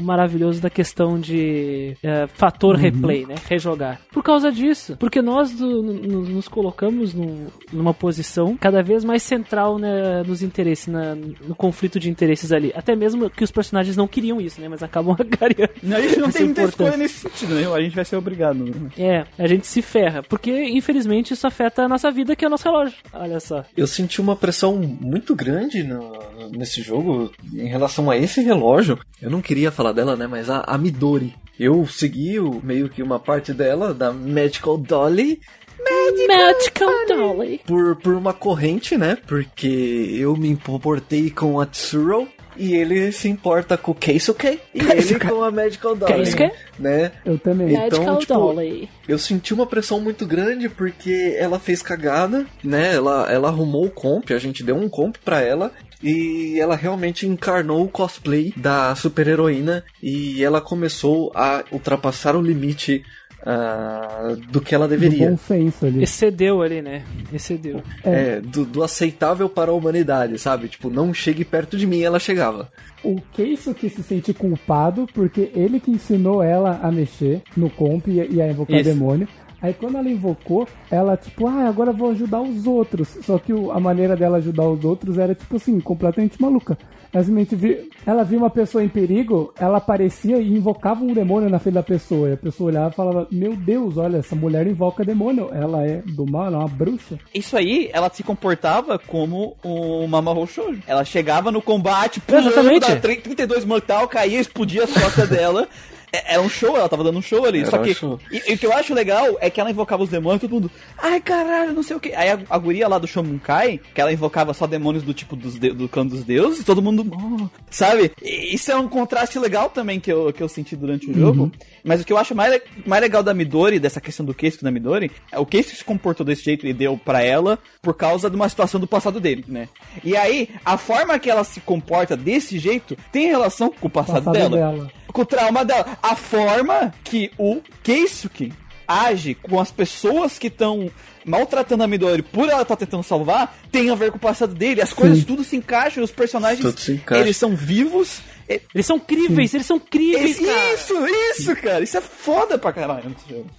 maravilhoso da questão de é, fator replay, né? Rejogar. Por causa disso. Porque nós do- no- nos colocamos num- numa posição cada vez mais central né, nos interesses, na- no conflito de interesses ali. Até mesmo que os personagens não queriam isso, né? Mas acabam [LAUGHS] agariando. A gente não Isso tem muita escolha nesse sentido, né? A gente vai ser obrigado. né? É, a gente se ferra. Porque, infelizmente, isso afeta a nossa vida, que é o nosso relógio. Olha só. Eu senti uma pressão muito grande no- nesse jogo em relação a esse relógio. Eu não queria falar dela, né? Mas a, a Midori. Eu segui o- meio que uma parte dela, da Magical Dolly, Magical Dolly. por, por uma corrente, né? Porque eu me importei com a Tsuro. E ele se importa com o Keisuke e ele com a Magical Dolly. Keisuke? Né? Eu também. Então, Magical tipo, Dolly. Eu senti uma pressão muito grande porque ela fez cagada, né? Ela, ela arrumou o comp, a gente deu um comp pra ela. E ela realmente encarnou o cosplay da super-heroína e ela começou a ultrapassar o limite ah, do que ela Do deveria. bom senso ali. Excedeu ali, né? Excedeu. É, do, do aceitável para a humanidade, sabe? Tipo, não chegue perto de mim, ela chegava. O Keiso que se sente culpado porque ele que ensinou ela a mexer no comp e, e a invocar Isso. demônio. Aí quando ela invocou, ela tipo, ah, agora eu vou ajudar os outros. Só que o- a maneira dela ajudar os outros era tipo assim, completamente maluca. Ela simplesmente vi- ela via uma pessoa em perigo, ela aparecia e invocava um demônio na frente da pessoa. E a pessoa olhava e falava, meu Deus, olha, essa mulher invoca demônio. Ela é do mal, ela é uma bruxa. Isso aí, ela se comportava como uma Mahou Shoujo. Ela chegava no combate, pulando, Exatamente. dava 32 mortal, caía, explodia as costas [LAUGHS] dela. É- Era um show, ela tava dando um show ali. Era Só um que. show. E, e o que eu acho legal é que ela invocava os demônios, todo mundo. Ai, caralho, não sei o que. Aí a, a guria lá do Shomunkai, que ela invocava só demônios do tipo dos de- do clã dos deuses, todo mundo. "Oh", sabe? E isso é um contraste legal também que eu, que eu senti durante o jogo. Mas o que eu acho mais, mais legal da Midori, dessa questão do Keisuke da Midori, é o Keisuke se comportou desse jeito e deu pra ela por causa de uma situação do passado dele, né? E aí, a forma que ela se comporta desse jeito tem relação com o passado, Passado dela dela. Com o trauma dela. A forma que o Keisuke age com as pessoas que estão maltratando a Midori por ela estar tentando salvar tem a ver com o passado dele. As coisas tudo se encaixam, os personagens Tudo se encaixa. eles são vivos. Eles são críveis, eles são críveis, Isso, cara. isso, isso, cara. Isso é foda pra caralho nesse jogo.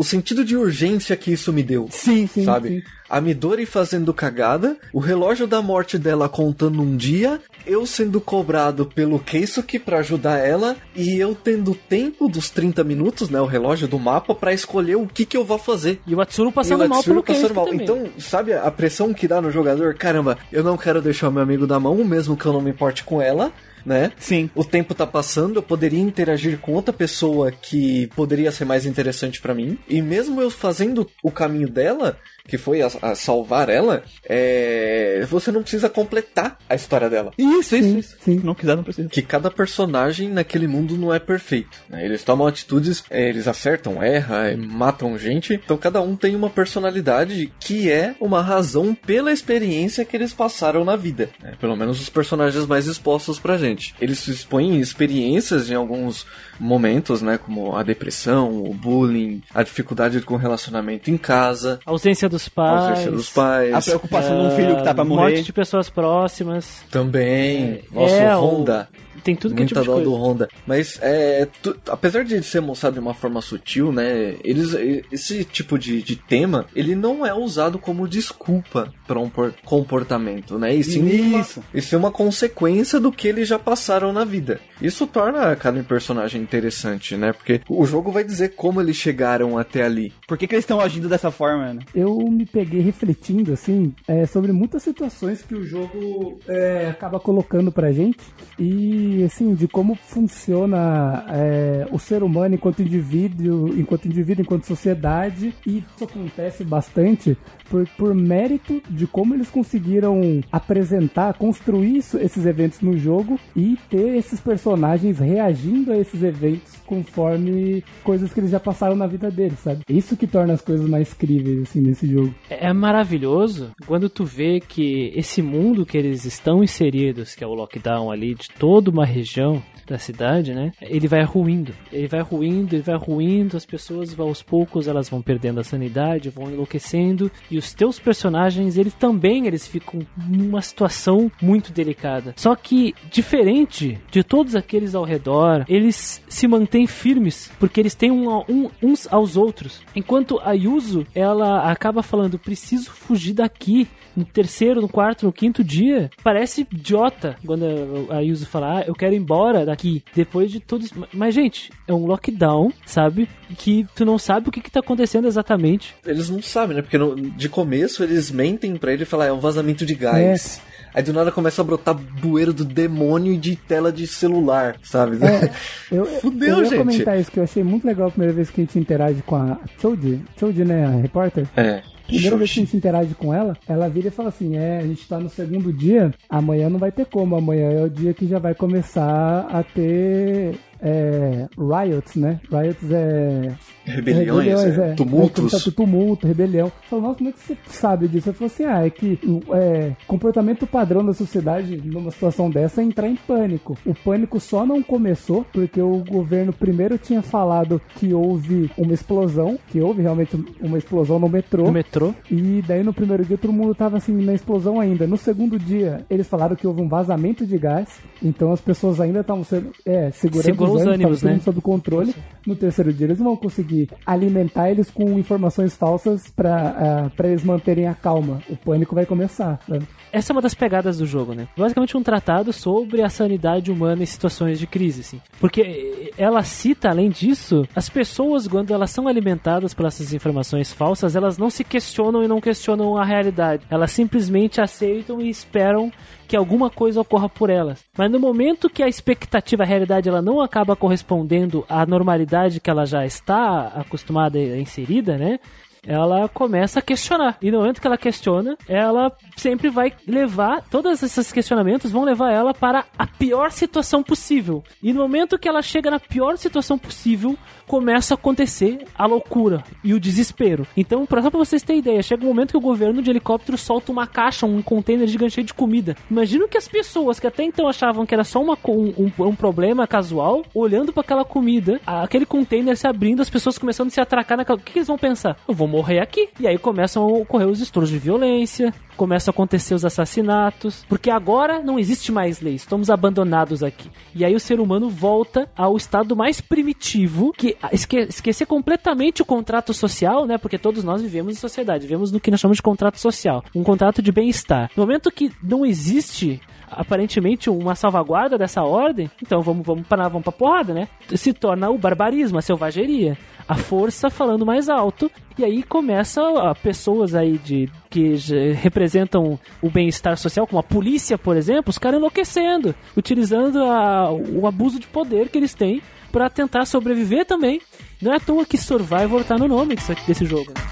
O sentido de urgência que isso me deu. Sim, Sim, sabe? sim. A Midori fazendo cagada, o relógio da morte dela contando um dia, eu sendo cobrado pelo Keisuke pra ajudar ela e eu tendo tempo dos 30 minutos, né, o relógio do mapa pra escolher o que que eu vou fazer. E o Atsuru passando E o mal pelo passando mal. também. Então, sabe a pressão que dá no jogador? Caramba, eu não quero deixar meu amigo da mão, mesmo que eu não me importe com ela, né? Sim. O tempo tá passando, eu poderia interagir com outra pessoa que poderia ser mais interessante pra mim. E mesmo eu fazendo o caminho dela, que foi a, a salvar ela, é... você não precisa completar a história dela. Isso, isso, Sim, isso. sim. Não quiser, não precisa. Que cada personagem naquele mundo não é perfeito. né? Eles tomam atitudes, é, eles acertam, erram, é, matam gente. Então cada um tem uma personalidade que é uma razão pela experiência que eles passaram na vida. né? Pelo menos os personagens mais expostos pra gente. Eles se expõem em experiências em alguns momentos, né? Como a depressão, o bullying, a dificuldade com o relacionamento em casa, A ausência dos a pais. ausência dos pais. A preocupação de um filho que tá pra morrer. Morte de pessoas próximas. Também. Nossa, é, o Honda. Tem tudo que é Muita tipo de dó coisa. do Honda. Mas, é, tu- apesar de ser mostrado de uma forma sutil, né? Eles, esse tipo de, de tema, ele não é usado como desculpa para um por- comportamento, né? E sim uma, Isso. isso é uma consequência do que eles já passaram na vida. Isso torna cada personagem interessante, né? Porque o jogo vai dizer como eles chegaram até ali. Por que, que eles estão agindo dessa forma, né? eu me peguei refletindo assim é, sobre muitas situações que o jogo é, acaba colocando pra gente e assim de como funciona é, o ser humano enquanto indivíduo, enquanto indivíduo, enquanto sociedade e isso acontece bastante por, por mérito de como eles conseguiram apresentar, construir isso- esses eventos no jogo e ter esses personagens reagindo a esses eventos conforme coisas que eles já passaram na vida deles, sabe? Isso que torna as coisas mais críveis assim nesse jogo. É maravilhoso quando tu vê que esse mundo que eles estão inseridos, que é o lockdown ali de toda uma região da cidade, né? Ele vai ruindo. Ele vai ruindo, ele vai ruindo, as pessoas aos poucos elas vão perdendo a sanidade, vão enlouquecendo e os teus personagens, eles também eles ficam numa situação muito delicada. Só que diferente de todos aqueles ao redor, eles se mantêm firmes porque eles têm um, um- uns aos outros. Enquanto a Yuzu, ela acaba falando, preciso fugir daqui. No terceiro, no quarto, no quinto dia, parece idiota quando a- Yuzu fala, ah, eu quero ir embora daqui. Depois de tudo isso. Mas, gente, é um lockdown, sabe? Que tu não sabe o que, que tá acontecendo exatamente. Eles não sabem, né? Porque no- de começo eles mentem pra ele e falam, "Ah, é um vazamento de gás. Aí do nada começa a brotar bueiro do demônio e de tela de celular, sabe? É, [LAUGHS] eu, Fudeu, eu ia gente. comentar isso que eu achei muito legal a primeira vez que a gente interage com a Choji. Choji, né, a repórter? É. Primeira vez que a gente interage com ela, ela vira e fala assim: É, a gente tá no segundo dia, amanhã não vai ter como, amanhã é o dia que já vai começar a ter é, riots, né? Riots é. Rebeliões, é, Vai começar tumultos. ter tumulto, rebelião. Falou, nossa, como é que você sabe disso? Eu falei assim: ah, é que o é, comportamento padrão da sociedade numa situação dessa é entrar em pânico. O pânico só não começou porque o governo primeiro tinha falado que houve uma explosão, que houve realmente uma explosão no metrô. No metrô. E daí no primeiro dia todo mundo tava assim na explosão ainda. No segundo dia, eles falaram que houve um vazamento de gás. Então as pessoas ainda estavam sendo. É, segurando Segurou os tava ânimos, tudo né? sob controle. No terceiro dia, eles vão conseguir alimentar eles com informações falsas pra, ah, pra eles manterem a calma. O pânico vai começar. sabe? Essa é uma das pegadas do jogo, né? Basicamente um tratado sobre a sanidade humana em situações de crise, assim. Porque ela cita, além disso, as pessoas, quando elas são alimentadas por essas informações falsas, elas não se questionam e não questionam a realidade. Elas simplesmente aceitam e esperam que alguma coisa ocorra por elas. Mas no momento que a expectativa, a realidade, ela não acaba correspondendo à normalidade que ela já está acostumada e inserida, né? ela começa a questionar. E no momento que ela questiona, ela sempre vai levar, todos esses questionamentos vão levar ela para a pior situação possível. E no momento que ela chega na pior situação possível, começa a acontecer a loucura e o desespero. Então, pra- só pra vocês terem ideia, chega um momento que o governo de helicóptero solta uma caixa, um container gigante cheio de comida. Imagina que as pessoas que até então achavam que era só uma, um, um- um problema casual, olhando para aquela comida, aquele container se abrindo, as pessoas começando a se atracar naquela. O que, que eles vão pensar? Eu vou morrer aqui. E aí começam a ocorrer os estouros de violência, começam a acontecer os assassinatos, porque agora não existe mais lei, estamos abandonados aqui. E aí o ser humano volta ao estado mais primitivo, que esque esquecer completamente o contrato social, né? Porque todos nós vivemos em sociedade, vivemos no que nós chamamos de contrato social, um contrato de bem-estar. No momento que não existe aparentemente uma salvaguarda dessa ordem, então vamos, vamos para vamos pra porrada, né? Se torna o barbarismo, a selvageria, a força falando mais alto, e aí começa a pessoas aí de que representam o bem-estar social, como a polícia, por exemplo, os caras enlouquecendo, utilizando a, o abuso de poder que eles têm para tentar sobreviver também. Não é à toa que Survivor tá no nome desse jogo, né?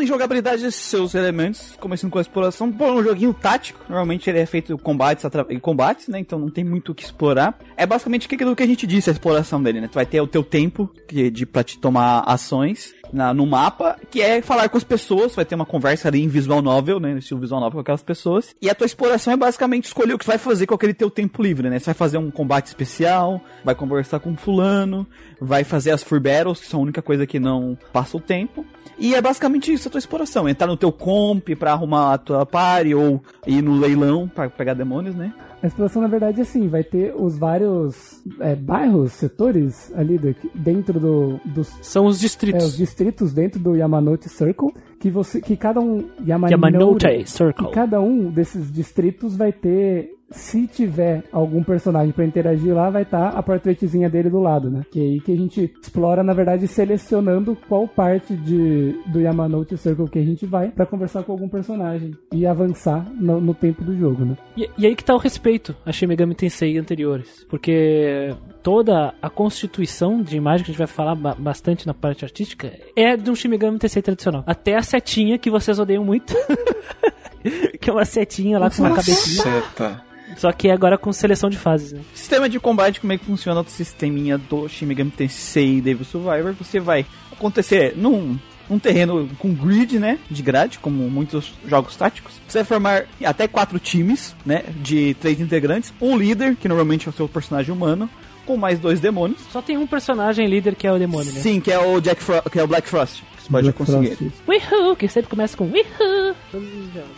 Em jogabilidade, seus elementos, começando com a exploração. Bom, é um joguinho tático. Normalmente ele é feito combates em combates, né? Então não tem muito o que explorar. É basicamente aquilo que a gente disse, a exploração dele, né? Tu vai ter o teu tempo que, de, pra te tomar ações na, no mapa, que é falar com as pessoas, vai ter uma conversa ali em visual novel, né? Estilo visual novel com aquelas pessoas. E a tua exploração é basicamente escolher o que você vai fazer com aquele teu tempo livre, né? Você vai fazer um combate especial, vai conversar com fulano, vai fazer as free battles, que são a única coisa que não passa o tempo. E é basicamente isso a tua exploração. Entrar no teu comp pra arrumar a tua party ou ir no leilão pra pegar demônios, né? A exploração, na verdade, é assim, vai ter os vários é, bairros, setores ali dentro do, dos São os é, distritos. os distritos dentro do Yamanote Circle, que você que cada um Yamanote Circle. que cada um desses distritos vai ter se tiver algum personagem pra interagir lá, vai estar a portraitezinha dele do lado, né? Que é aí que a gente explora, na verdade, selecionando qual parte de, do Yamanote Circle que a gente vai pra conversar com algum personagem e avançar no, no tempo do jogo, né? E, e aí que tá o respeito a Shin Megami Tensei anteriores. Porque toda a constituição de imagem que a gente vai falar ba- bastante na parte artística é de um Shin Megami Tensei tradicional. Até a setinha que vocês odeiam muito. [LAUGHS] que é uma setinha lá com uma cabecinha. Seta. Só que agora com seleção de fases, né? Sistema de combate, como é que funciona o sisteminha do Shin Megami Tensei Devil Survivor? Você vai acontecer num, num terreno com grid, né? De grade, como muitos jogos táticos. Você vai formar até quatro times, né? De três integrantes. Um líder, que normalmente é o seu personagem humano, com mais dois demônios. Só tem um personagem líder que é o demônio, né? Sim, que é o Jack Fro que é o Black Frost. Você pode Black conseguir. Wihoo, que sempre começa com Wihoo.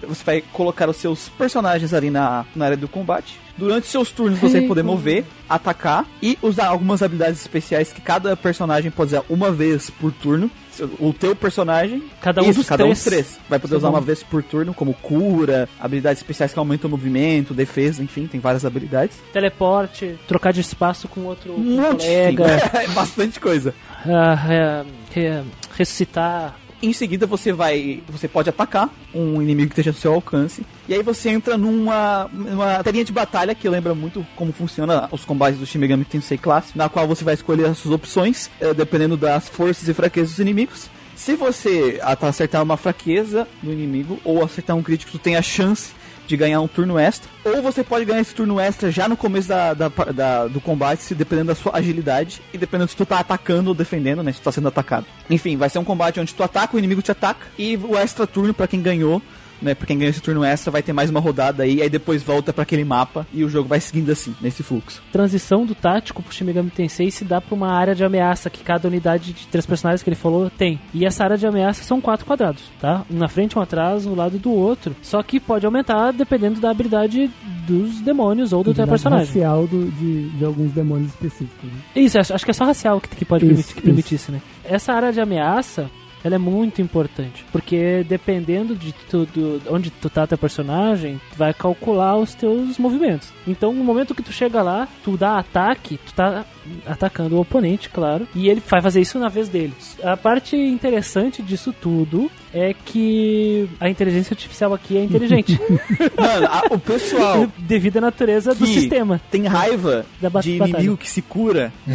Você vai colocar os seus personagens ali na, na área do combate. Durante seus turnos você vai poder mover, atacar e usar algumas habilidades especiais que cada personagem pode usar uma vez por turno. O teu personagem, Cada um isso, dos cada um três. dos três, vai poder é usar bom. uma vez por turno, como cura, habilidades especiais que aumentam o movimento, defesa, enfim, tem várias habilidades. Teleporte, trocar de espaço com outro Um monte, colega, sim. [LAUGHS] é bastante coisa. ah, é, é, ressuscitar. Em seguida você vai. Você pode atacar um inimigo que esteja ao seu alcance. E aí você entra numa, numa telinha de batalha que lembra muito como funciona os combates do Shin Megami Tensei Classic, na qual você vai escolher as suas opções, eh, dependendo das forças e fraquezas dos inimigos. Se você acertar uma fraqueza do inimigo ou acertar um crítico, tu tem a chance de ganhar um turno extra. Ou você pode ganhar esse turno extra já no começo da, da- da- do combate, se dependendo da sua agilidade e dependendo se tu tá atacando ou defendendo, né? Se tu tá sendo atacado. Enfim, vai ser um combate onde tu ataca, o inimigo te ataca e o extra turno pra quem ganhou. Né, pra quem ganhou esse turno extra vai ter mais uma rodada aí, aí depois volta pra aquele mapa e o jogo vai seguindo assim, nesse fluxo. Transição do tático pro Shin Megami Tensei se dá pra uma área de ameaça que cada unidade de três personagens que ele falou tem. E essa área de ameaça são quatro quadrados, tá? Um na frente, um atrás, um lado do outro. Só que pode aumentar dependendo da habilidade dos demônios ou do teu personagem. racial do- de, de alguns demônios específicos. Né? Isso, acho acho que é só racial que, que pode Isso, permitir, que permite isso, né? Essa área de ameaça, ela é muito importante, porque dependendo de tudo, onde tu tá teu personagem, tu vai calcular os teus movimentos. Então, no momento que tu chega lá, tu dá ataque, tu tá atacando o oponente, claro, e ele vai fazer isso na vez dele. A parte interessante disso tudo é que a inteligência artificial aqui é inteligente, [LAUGHS] Mano, a- o pessoal [LAUGHS] devido à natureza do sistema. tem raiva de batalha. inimigo que se cura, [LAUGHS]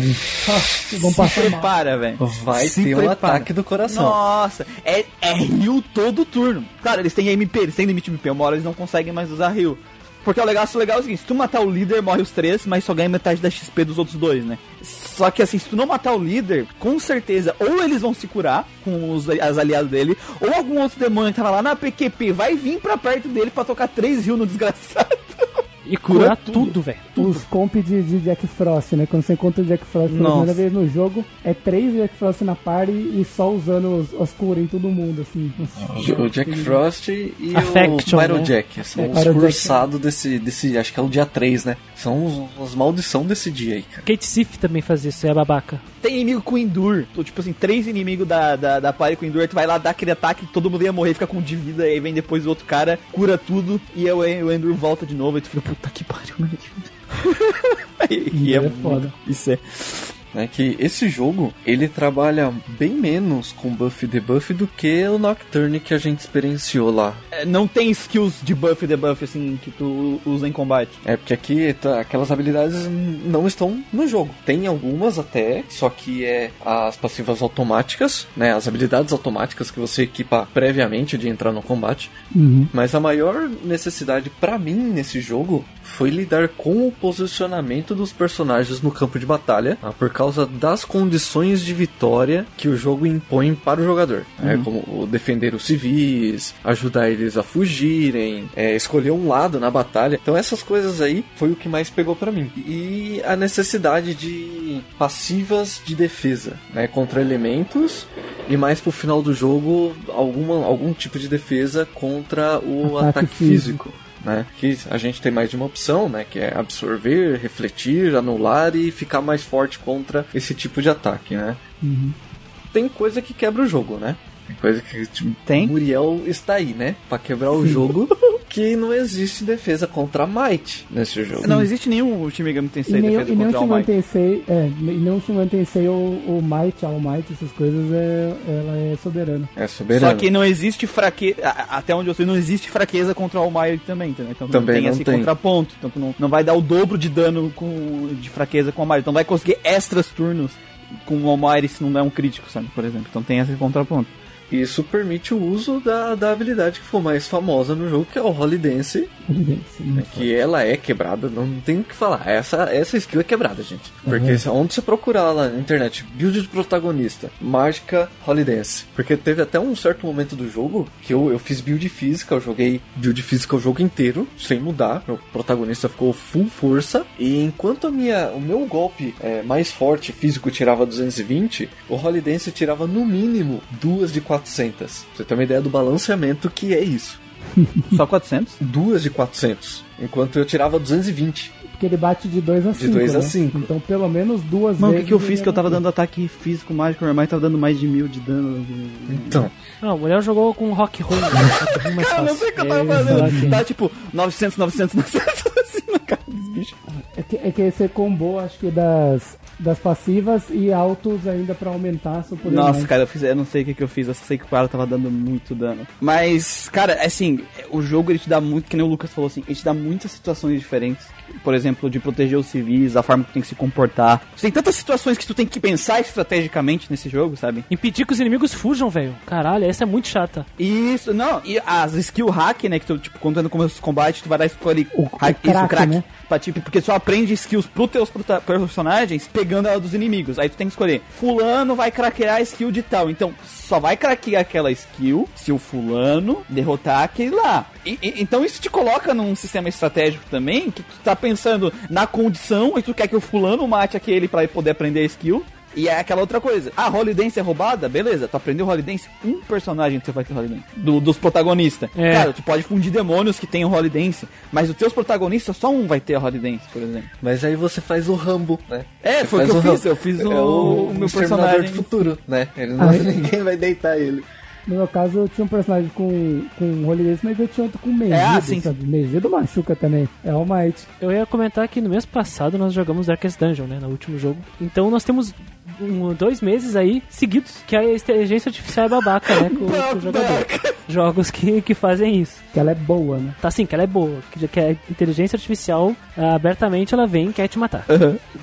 Vamos se prepara, velho. Vai Se ter um prepara. ataque do coração. Nossa, é, é heal todo turno. Claro, eles têm MP, eles têm limite de MP. Uma hora eles não conseguem mais usar heal. Porque o legal, o legal é o seguinte, se tu matar o líder, morre os três, mas só ganha metade da XP dos outros dois, né? Só que assim, se tu não matar o líder, com certeza, ou eles vão se curar com os, as aliados dele, ou algum outro demônio que tava lá na PQP vai vir pra perto dele pra tocar três rio no desgraçado. E curar tudo, velho. Os comp de, de Jack Frost, né? Quando você encontra o Jack Frost pela primeira vez no jogo, é três Jack Frost na party e só usando os, as curas em todo mundo, assim. O Jack Frost e Affection, o Pyro né? Jack. São É, os forçados desse, desse. Acho que é o dia 3, né? São os, os maldição desse dia aí, cara. Kate Sif também faz isso, é babaca. Tem inimigo com Endur. Tu, tipo assim, três inimigos da, da, da party com Endur, tu vai lá dar aquele ataque, todo mundo ia morrer, fica com de vida, aí vem depois o outro cara, cura tudo, e aí o, o Endur volta de novo, e tu fica, puta que pariu, mano. [LAUGHS] e, e é, É muito- foda. Isso é. Né, que esse jogo ele trabalha bem menos com buff e debuff do que o Nocturne que a gente experienciou lá. É, Não tem skills de buff e debuff, assim, que tu usa em combate. É porque aqui tá- aquelas habilidades não estão no jogo. Tem algumas até, só que é as passivas automáticas, né? As habilidades automáticas que você equipa previamente de entrar no combate. Uhum. Mas a maior necessidade pra mim nesse jogo foi lidar com o posicionamento dos personagens no campo de batalha, tá? por causa das condições de vitória que o jogo impõe para o jogador. né? Como o defender os civis, ajudar eles a fugirem, é, escolher um lado na batalha. Então essas coisas aí foi o que mais pegou pra mim. E a necessidade de passivas de defesa, né, contra elementos e mais pro final do jogo alguma, algum tipo de defesa contra o Ataque ataque, físico. Né? Que a gente tem mais de uma opção, né? Que é absorver, refletir, anular e ficar mais forte contra esse tipo de ataque, né? Tem coisa que quebra o jogo, né? Coisa que tipo, Tem? Muriel está aí, né? Pra quebrar o jogo. [LAUGHS] que não existe defesa contra Might nesse jogo. Não existe nenhum Shin Megami E Tensei nem, defesa e nem o contra o Shin Might. Tensei, é, e nem o Shin Tensei ou o Might, All Might, essas coisas, é, ela é soberana. É soberano. Só que não existe fraqueza. Até onde eu sei, não existe fraqueza contra o Almighty também, entendeu? Então Também tem não esse tem. contraponto. Então tu não, não vai dar o dobro de dano com, de fraqueza com o Almighty. Então vai conseguir extras turnos com o Almighty se não é um crítico, sabe? Por exemplo. Então tem esse contraponto. Isso permite o uso da, da habilidade que for mais famosa no jogo, que é o Holy Dance, né, que ela é quebrada, não tem o que falar. Essa, essa skill é quebrada, gente. Porque se- onde você procurar lá na internet, build de protagonista, mágica Holy Dance. Porque teve até um certo momento do jogo que eu, eu fiz build física, eu joguei build física o jogo inteiro, sem mudar. O protagonista ficou full força. E enquanto a minha, o meu golpe é, mais forte físico tirava 220, o Holy Dance tirava no mínimo duas de 400. Pra você ter uma ideia do balanceamento que é isso. [LAUGHS] Só 400? Duas de 400. Enquanto eu tirava 220. Porque ele bate de 2 a 5. dois a né? cinco. Então pelo menos duas Mano, o que, vezes. que eu fiz que eu tava dando ataque físico mágico, meu irmão tava dando mais de mil de dano. Então, Não, a mulher jogou com Rock Home. né? Cara, [LAUGHS] eu não sei o que eu tava É, fazendo. Tá tipo 900, 900, 900 assim na cara dos bichos. É que, é que você combou, acho que das, das passivas e altos ainda pra aumentar seu poder. Nossa, mágico. cara, eu, fiz, eu não sei o que, que eu fiz, eu só sei que o cara tava dando muito dano. Mas, cara, assim, o jogo ele te dá muito, que nem o Lucas falou assim, ele te dá muitas situações diferentes. Por exemplo, de proteger os civis, a forma que tu tem que se comportar. Tem tantas situações que tu tem que pensar estrategicamente nesse jogo, sabe? Impedir que os inimigos fujam, velho. Caralho, essa é muito chata. Isso, não, e as skill hack, né, que tu, tipo, quando tu no começo do combate, tu vai dar escolher O- o hack, isso, crack, o crack, né? pra, tipo, porque só aprende skills pros teus prota- personagens pegando ela dos inimigos, aí tu tem que escolher, fulano vai craquear a skill de tal, então só vai craquear aquela skill se o fulano derrotar aquele lá. E- e- então isso te coloca num sistema estratégico também, que tu tá pensando na condição, e tu quer que o fulano mate aquele pra poder aprender a skill, e é aquela outra coisa. Ah, Holy Dance é roubada? Beleza, tu aprendeu Holy Dance, um personagem que você vai ter Holy Dance. Do- dos protagonistas. É. Cara, tu pode fundir demônios que tem o Holy Dance, mas os teus protagonistas, só um vai ter a Holy Dance, por exemplo. mas aí você faz o Rambo, né? É, Você foi o que eu Rambo. fiz, eu fiz o, É o meu Exterminador personagem. do futuro, né? Ele não, Aí- [LAUGHS] ninguém vai deitar ele. No meu caso, eu tinha um personagem com, com Holy mas eu tinha outro com Megido, ah, sim. sabe? Megido machuca também. É All Might. Eu ia comentar que no mês passado nós jogamos Darkest Dungeon, né? No último jogo. Então nós temos um, dois meses aí seguidos que a inteligência artificial é babaca, né? Com, com o jogador. Jogos que, que fazem isso. Que ela é boa, né? Tá assim, que ela é boa. Que, que a inteligência artificial, ah, abertamente, ela vem e quer te matar.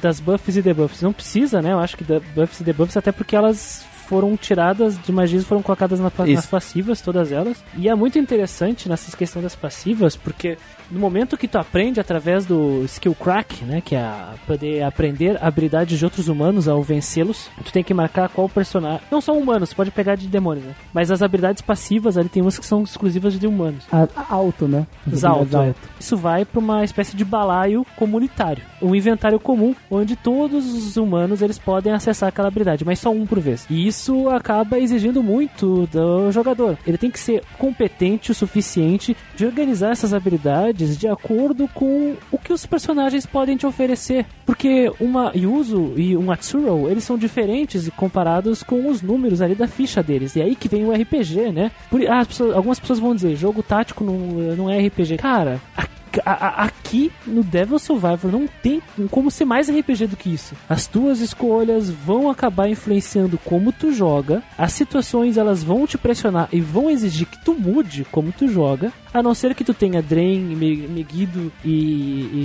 Das buffs e debuffs. Não precisa, né? Eu acho que da buffs e debuffs, até porque elas foram tiradas de magias, foram colocadas na, nas passivas, todas elas. E é muito interessante nessa questão das passivas, porque no momento que tu aprende através do skill crack, né, que é a, poder aprender habilidades de outros humanos ao vencê-los, tu tem que marcar qual personagem. Não são humanos, pode pegar de demônios, né? Mas as habilidades passivas ali tem umas que são exclusivas de humanos. A- alto, né? Alto, é. Isso vai para uma espécie de balaio comunitário, um inventário comum onde todos os humanos eles podem acessar aquela habilidade, mas só um por vez. E isso acaba exigindo muito do jogador. Ele tem que ser competente o suficiente de organizar essas habilidades de acordo com o que os personagens podem te oferecer, porque uma Yuzu e um Atsuro eles são diferentes comparados com os números ali da ficha deles. E aí que vem o RPG, né? Por, ah, as pessoas- algumas pessoas vão dizer, jogo tático não, não é RPG. Cara, a- a- a- aqui no Devil Survivor não tem como ser mais RPG do que isso. As tuas escolhas vão acabar influenciando como tu joga, as situações elas vão te pressionar e vão exigir que tu mude como tu joga, a não ser que tu tenha Drain, Me- Megiddo e,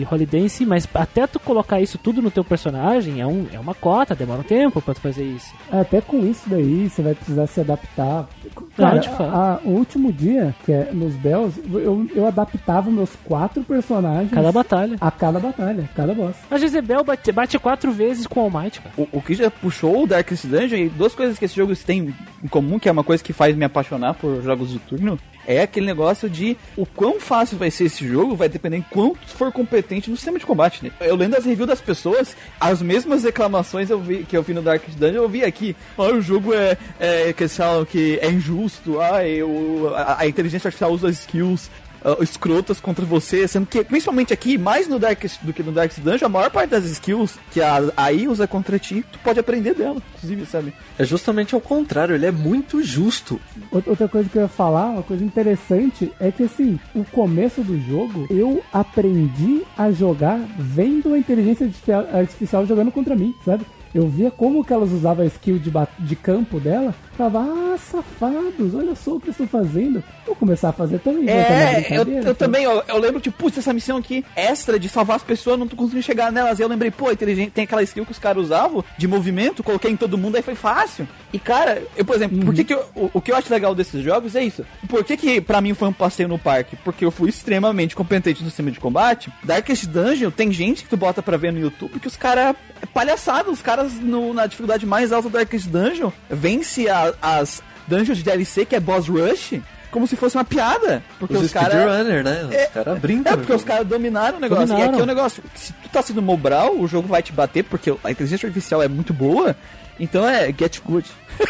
e Holy Dance, mas até tu colocar isso tudo no teu personagem é, um, é uma cota, demora um tempo pra tu fazer isso. Até com isso daí, você vai precisar se adaptar. Cara, de fato. a- o último dia, que é nos Bells, eu, eu adaptava meus quatro personagens Cada batalha. a cada batalha, cada boss. A Jezebel bate, bate quatro vezes com o All Might, cara. O, o que já puxou o Darkest Dungeon e duas coisas que esse jogo tem em comum, que é uma coisa que faz me apaixonar por jogos de turno, é aquele negócio de o quão fácil vai ser esse jogo, vai depender em quanto for competente no sistema de combate, né? Eu lendo as reviews das pessoas, as mesmas reclamações eu vi, que eu vi no Darkest Dungeon, eu vi aqui. Ah, o jogo é, é que eles falam que é injusto, ah, eu, a, a inteligência artificial usa skills ah, escrotas contra você, sendo que, principalmente aqui, mais no Darkest do que no Darkest Dungeon, a maior parte das skills que a AI usa contra ti, tu pode aprender dela, inclusive, sabe? É justamente ao contrário, ele é muito justo. Outra coisa que eu ia falar, uma coisa interessante, é que assim, o começo do jogo, eu aprendi a jogar vendo a inteligência artificial- jogando contra mim, sabe? Eu via como que elas usavam a skill de, de campo dela, falava, ah, safados, olha só o que eu estou fazendo. Vou começar a fazer também. É, eu, eu sabe? também, eu, eu lembro, tipo, putz, essa missão aqui extra de salvar as pessoas, não tô conseguindo chegar nelas. E eu lembrei, pô, inteligente, tem aquela skill que os caras usavam de movimento, coloquei em todo mundo, aí foi fácil. E cara, eu, por exemplo, por que que eu- o, o que eu acho legal desses jogos é isso. Por que que pra mim foi um passeio no parque? Porque eu fui extremamente competente no sistema de combate. Darkest Dungeon, tem gente que tu bota pra ver no YouTube que os caras, é palhaçada, os caras no- na dificuldade mais alta do Darkest Dungeon, vence a- as dungeons de DLC, que é Boss Rush, como se fosse uma piada. Porque Os, os, caras... né? Os É, caras brincam. É, porque os caras dominaram o negócio. E Dominaram. aqui é o negócio, se tu tá sendo Mobral, o jogo vai te bater, porque a inteligência artificial é muito boa, então é get good. [LAUGHS]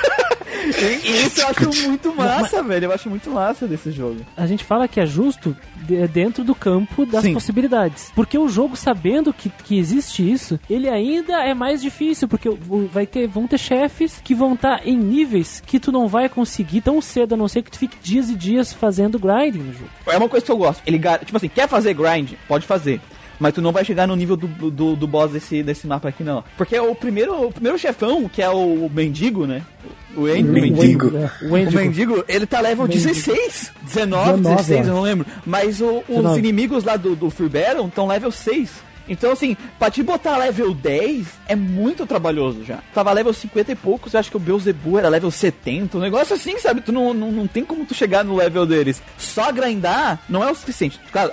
e, isso eu acho muito massa, velho. Eu acho muito massa desse jogo. a gente fala que é justo de- dentro do campo das Sim. possibilidades. Porque o jogo, sabendo que, que existe isso, ele ainda é mais difícil, porque vai ter, vão ter chefes que vão estar em níveis que tu não vai conseguir tão cedo, a não ser que tu fique dias e dias fazendo grinding no jogo. É uma coisa que eu gosto. Ele, tipo assim, quer fazer grind? Pode fazer. Mas tu não vai chegar no nível do, do, do boss desse, desse mapa aqui, não. Porque o primeiro, o primeiro chefão, que é o mendigo, né? O End, Mendigo. É. O O Wendigo. mendigo, ele tá level 16, 19, 19, 16, eu eu não lembro. Mas o- os 19. inimigos lá do, do Free Baron estão level 6. Então, assim, pra te botar level 10 é muito trabalhoso já. Tava level 50 e poucos, eu acho que o Beelzebub era level 70. Um negócio assim, sabe? Tu não, não, não tem como tu chegar no level deles. Só grindar não é o suficiente. Claro,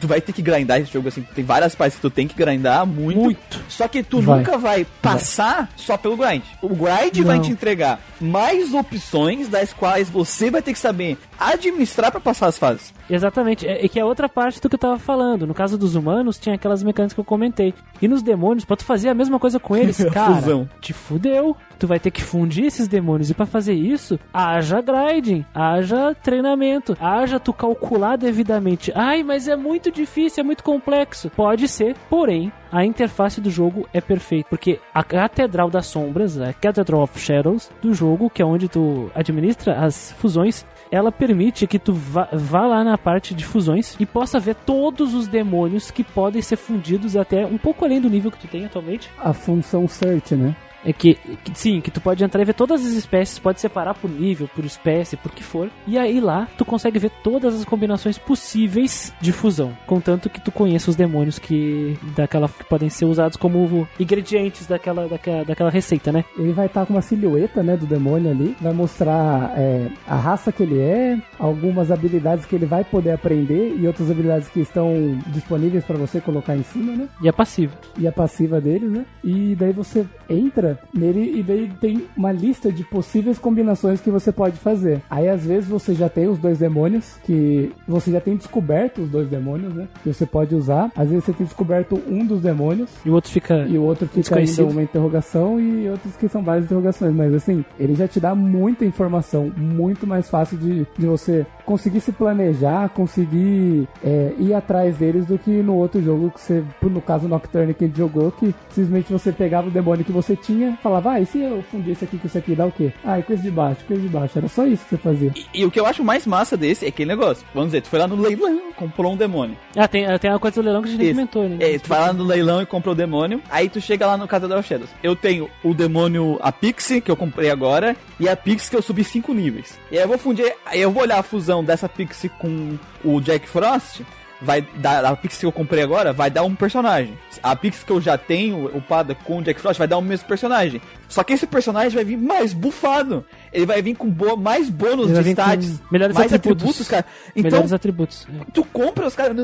tu vai ter que grindar esse jogo assim. Tem várias partes que tu tem que grindar muito. Muito. Só que tu Vai. nunca vai passar só pelo grind. O grind vai Não. te entregar mais opções das quais você vai ter que saber administrar pra passar as fases. Exatamente, é, é que é outra parte do que eu tava falando. No caso dos humanos, tinha aquelas mecânicas que eu comentei. E nos demônios, pra tu fazer a mesma coisa com eles, [LAUGHS] cara, Fusão. te fudeu. Tu vai ter que fundir esses demônios. E pra fazer isso, haja grinding, haja treinamento, haja tu calcular devidamente. Ai, mas é muito difícil, é muito complexo. Pode ser, porém, a interface do jogo é perfeita. Porque a Catedral das Sombras, a Cathedral of Shadows do jogo, que é onde tu administra as fusões, ela permite que tu vá, vá lá na parte de fusões e possa ver todos os demônios que podem ser fundidos até um pouco além do nível que tu tem atualmente. A função search, né? É que, que- sim, que tu pode entrar e ver todas as espécies, pode separar por nível, por espécie, por que for. E aí lá tu consegue ver todas as combinações possíveis de fusão, contanto que tu conheça os demônios que daquela que podem ser usados como ingredientes daquela daquela, daquela receita, né? Ele vai estar com uma silhueta, né, do demônio ali. Vai mostrar é, a raça que ele é, algumas habilidades que ele vai poder aprender e outras habilidades que estão disponíveis para você colocar em cima, né? E é passivo. E a passiva deles, né? E daí você entra nele e daí tem uma lista de possíveis combinações que você pode fazer. Aí às vezes você já tem os dois demônios, que você já tem descoberto os dois demônios, né? Que você pode usar. Às vezes você tem descoberto um dos demônios. E o outro fica E o outro fica ainda uma interrogação e outros que são várias interrogações. Mas assim, ele já te dá muita informação, muito mais fácil de, de você conseguir se planejar, conseguir é, ir atrás deles do que no outro jogo que você, no caso Nocturne que a gente jogou, que simplesmente você pegava o demônio que você tinha, falava, ah, e se eu fundir isso aqui com isso aqui, dá o quê? Ah, e coisa de baixo, coisa de baixo. Era só isso que você fazia. E, e o que eu acho mais massa desse é aquele negócio. Vamos dizer, tu foi lá no leilão, comprou um demônio. Ah, tem, tem uma coisa do leilão que a gente comentou, né? É, tu vai lá no leilão e compra o demônio. Aí tu chega lá no Casa das Shadows. Eu tenho o demônio, a Pixie, que eu comprei agora, e a Pixie que eu subi 5 níveis. E aí eu vou fundir, aí eu vou olhar a fusão dessa Pixie com o Jack Frost. Vai dar, a Pixie que eu comprei agora vai dar um personagem. A Pixie que eu já tenho upada com o Jack Frost vai dar o mesmo personagem. Só que esse personagem vai vir mais bufado. Ele vai vir com boa, mais bônus de stats, melhores mais atributos. atributos, cara. Então, Melhores atributos. É. tu compra os caras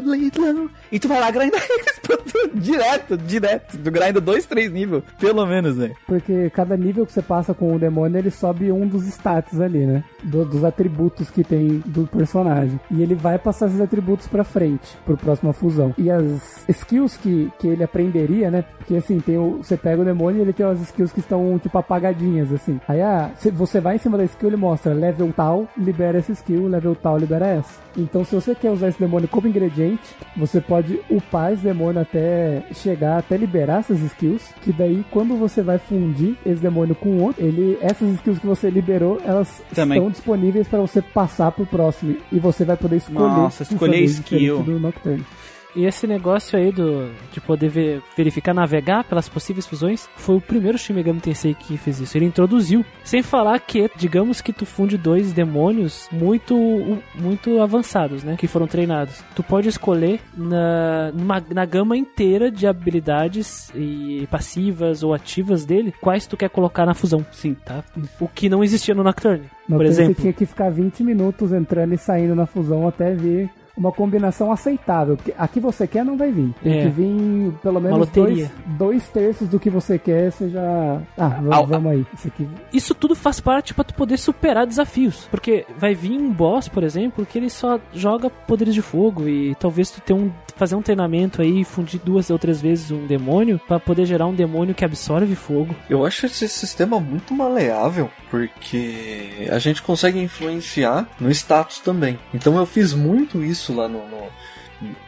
e tu vai lá grindar [LAUGHS] eles direto, direto. Tu grinda dois, três níveis, pelo menos, né? Porque cada nível que você passa com o demônio, ele sobe um dos stats ali, né? Do- dos atributos que tem do personagem. E ele vai passar esses atributos pra frente, pro próxima fusão. E as skills que, que ele aprenderia, né? Porque assim, tem o, você pega o demônio e ele tem as skills que estão, tipo, apagadinhas, assim. Aí, ah, se você vai em cima da skill, ele mostra level tal, libera essa skill, level tal, libera essa. Então, se você quer usar esse demônio como ingrediente, você pode upar esse demônio até chegar, até liberar essas skills, que daí, quando você vai fundir esse demônio com outro, ele, essas skills que você liberou, elas Também. estão disponíveis para você passar pro próximo, e você vai poder escolher Nossa, escolher skill. do Nocturne. E esse negócio aí do de poder ver- verificar, navegar pelas possíveis fusões, foi o primeiro Shin Megami Tensei que fez isso. Ele introduziu. Sem falar que, digamos que tu funde dois demônios muito muito avançados, né? Que foram treinados. Tu pode escolher na, numa- na gama inteira de habilidades e passivas ou ativas dele, quais tu quer colocar na fusão. Sim, tá? O que não existia no Nocturne. Por Nocturne exemplo. você tinha que ficar 20 minutos entrando e saindo na fusão até ver uma combinação aceitável. Porque a que você quer não vai vir. Tem É. que vir pelo menos dois, dois terços do que você quer, você já. Ah, vamos aí. Isso aqui. isso tudo faz parte pra tu poder superar desafios. Porque vai vir um boss, por exemplo, que ele só joga poderes de fogo e talvez tu tenha um fazer um treinamento aí e fundir duas ou três vezes um demônio pra poder gerar um demônio que absorve fogo. Eu acho esse sistema muito maleável, porque a gente consegue influenciar no status também. Então eu fiz muito isso lá no, no-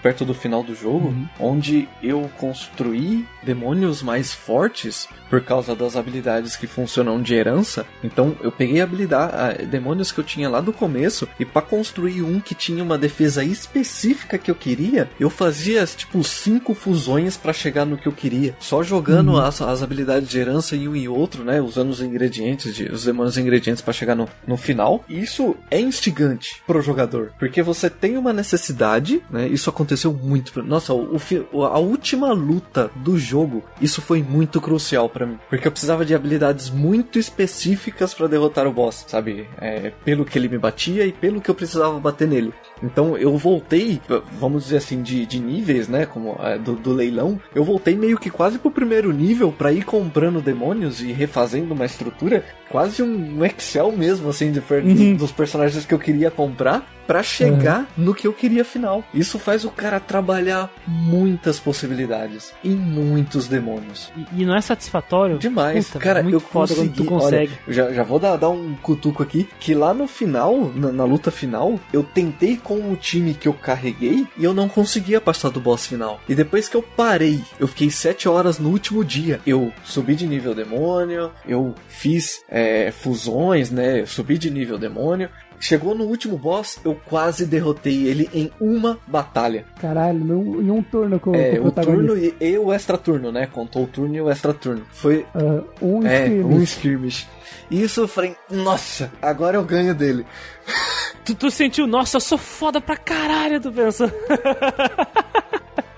perto do final do jogo, onde eu construí demônios mais fortes por causa das habilidades que funcionam de herança. Então eu peguei habilidade, demônios que eu tinha lá do começo e para construir um que tinha uma defesa específica que eu queria, eu fazia tipo cinco fusões para chegar no que eu queria, só jogando as, as habilidades de herança em um e outro, né, usando os ingredientes, de, os demônios ingredientes para chegar no, no final. E isso é instigante pro jogador, porque você tem uma necessidade, né? Isso aconteceu muito. Nossa, o, o- a última luta do jogo, isso foi muito crucial pra mim, porque eu precisava de habilidades muito específicas pra derrotar o boss, sabe? É, pelo que ele me batia e pelo que eu precisava bater nele. Então eu voltei, vamos dizer assim, de, de níveis, né? Como é, do, do leilão, eu voltei meio que quase pro primeiro nível pra ir comprando demônios e refazendo uma estrutura, quase um Excel mesmo, assim, de per- dos personagens que eu queria comprar. Pra chegar no que eu queria final. Isso faz o cara trabalhar muitas possibilidades e muitos demônios. E, e não é satisfatório? Demais, Puta, cara, eu consegui. quando tu consegue. Olha, já, já vou dar, dar um cutuco aqui, que lá no final, na, na luta final, eu tentei com o time que eu carreguei e eu não conseguia passar do boss final. E depois que eu parei, eu fiquei 7 horas no último dia. Eu subi de nível demônio, eu fiz é, fusões, né? Eu subi de nível demônio, Chegou no último boss, eu quase derrotei ele em uma batalha. Caralho, num- em um turno com, É, com o o turno e, e o extra turno, né? Contou o turno e o extra turno. Foi Ah, um é, skirmish. um skirmish. E isso eu falei, nossa, agora eu ganho dele. [LAUGHS] Tu, tu sentiu, nossa, eu sou foda pra caralho, tu pensou. [LAUGHS]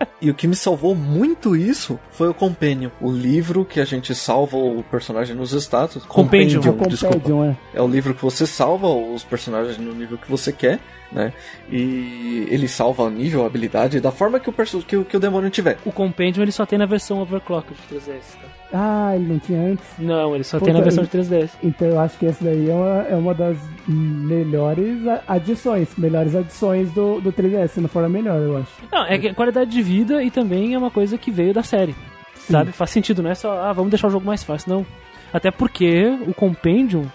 [LAUGHS] E o que me salvou muito isso foi o Companion, o livro que a gente salva o personagem nos status. Compendium. É o desculpa. É. É o livro que você salva os personagens no nível que você quer, né? E ele salva o nível, a habilidade, da forma que o, que, o- que o demônio tiver. O Compendium ele só tem na versão overclock de 3DS, tá? Ah, ele não tinha antes. Não, ele só Puta, tem na versão de 3DS. Então eu acho que essa daí é uma, é uma das melhores adições, melhores adições do, do 3DS, se não for a melhor, eu acho. Não, é que qualidade de vida e também é uma coisa que veio da série. Sabe? Faz sentido, não é só, ah, vamos deixar o jogo mais fácil, não. Até porque o Compendium,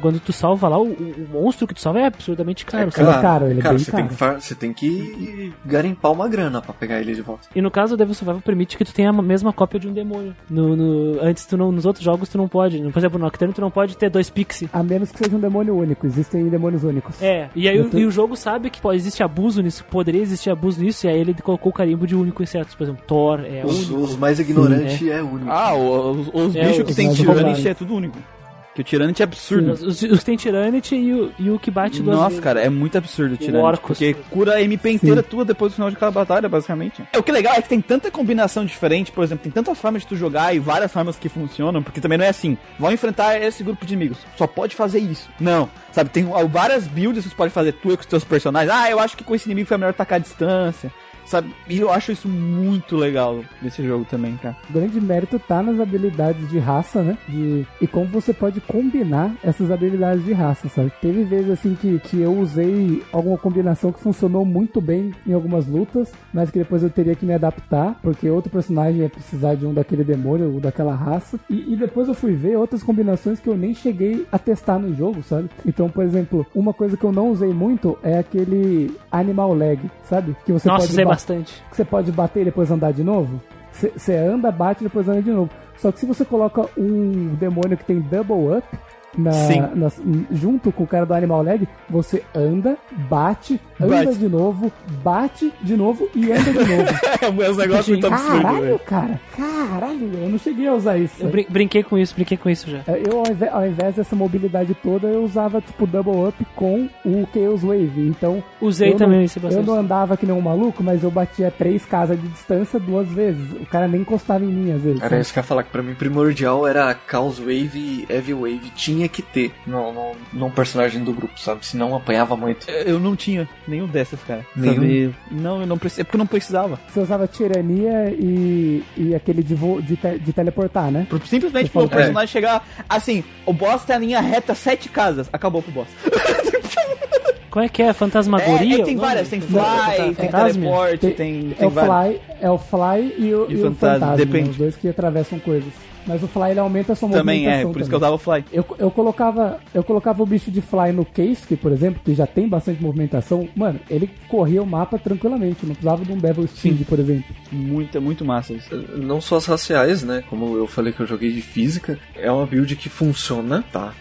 quando tu salva lá, o, o monstro que tu salva é absurdamente caro. sabe? Ele é caro, ele é cara, bem você caro. Tem que você tem que garimpar uma grana pra pegar ele de volta. E no caso, o Devil Survival permite que tu tenha a mesma cópia de um demônio. No, no- antes, tu não, nos outros jogos, tu não pode. Por exemplo, no Nocturne, tu não pode ter dois Pixie. A menos que seja um demônio único, existem demônios únicos. É, e aí o, tô- e o jogo sabe que pô, existe abuso nisso, poderia existir abuso nisso, e aí ele colocou o carimbo de único em certos. Por exemplo, Thor é Os, único. os mais ignorantes é. único. Ah, o- os, os É, bichos os que tem roubados. é tudo único. Que o Tyranic é absurdo. Os, os, os que tem Tyranic e o, e o que bate duas Nossa, vezes. cara, é muito absurdo o. Orcus. Porque cura a MP inteira tua depois do final de cada batalha, basicamente. É, o que é legal é que tem tanta combinação diferente, por exemplo, tem tantas formas de tu jogar e várias formas que funcionam, porque também não é assim, vão enfrentar esse grupo de inimigos, só pode fazer isso. Não, sabe, tem várias builds que você pode fazer tu e com os teus personagens. Ah, eu acho que com esse inimigo foi melhor atacar a distância. Sabe? E eu acho isso muito legal desse jogo também, cara. O grande mérito tá nas habilidades de raça, né? De... E como você pode combinar essas habilidades de raça, sabe? Teve vezes assim que, que eu usei alguma combinação que funcionou muito bem em algumas lutas, mas que depois eu teria que me adaptar, porque outro personagem ia precisar de um daquele demônio ou daquela raça. E, e depois eu fui ver outras combinações que eu nem cheguei a testar no jogo, sabe? Então, por exemplo, uma coisa que eu não usei muito é aquele animal leg, sabe? Que você Nossa, pode usei ba- bastante. que você pode bater e depois andar de novo. Você anda, bate e depois anda de novo. Só que se você coloca um demônio que tem double up na, Sim. na- junto com o cara do Animal Leg, você anda, bate, anda Bate. de novo, bate de novo e anda de novo. [LAUGHS] É um negócio muito absurdo, Caralho, velho. cara. Caralho, eu não cheguei a usar isso. Eu brin- brinquei com isso, brinquei com isso já. Eu, ao invés, ao invés dessa mobilidade toda, eu usava, tipo, double up com o Chaos Wave. Então, Usei eu também não, esse Eu bastante. não andava que nem um maluco, mas eu batia três casas de distância duas vezes. O cara nem encostava em mim, às vezes. Era isso que eu ia falar, que pra mim primordial era Chaos Wave e Heavy Wave. Tinha que ter no, no, num personagem do grupo, sabe? Senão apanhava muito. Eu não tinha nenhum dessas, cara. Nenhum? Sabe? Não, eu não precisava. É porque eu não precisava. Você usava tirania e, e aquele de, vo, de, te- de teleportar, né? Simplesmente pro falou- personagem chegar assim, o boss tá em linha reta sete casas, acabou pro boss. [LAUGHS] Qual é que é? É, Fantasmagoria? é, tem o nome? várias, tem fly, tem Fantasma? teleporte, Tem- tem, é, tem o várias. fly, é o Fly e o, E e o o fantasma, Fantasma, né? depende. os dois que atravessam coisas. Mas o Fly ele aumenta a sua Também é, movimentação por isso que eu também. dava fly. Eu, eu colocava eu colocava o bicho de fly no Case, por exemplo, que já tem bastante movimentação. Mano, ele corria o mapa tranquilamente, não precisava de um Bevel Speed, por exemplo. Muito, muito massa isso. Não só as raciais, né? Como eu falei que eu joguei de física, é uma build que funciona, tá?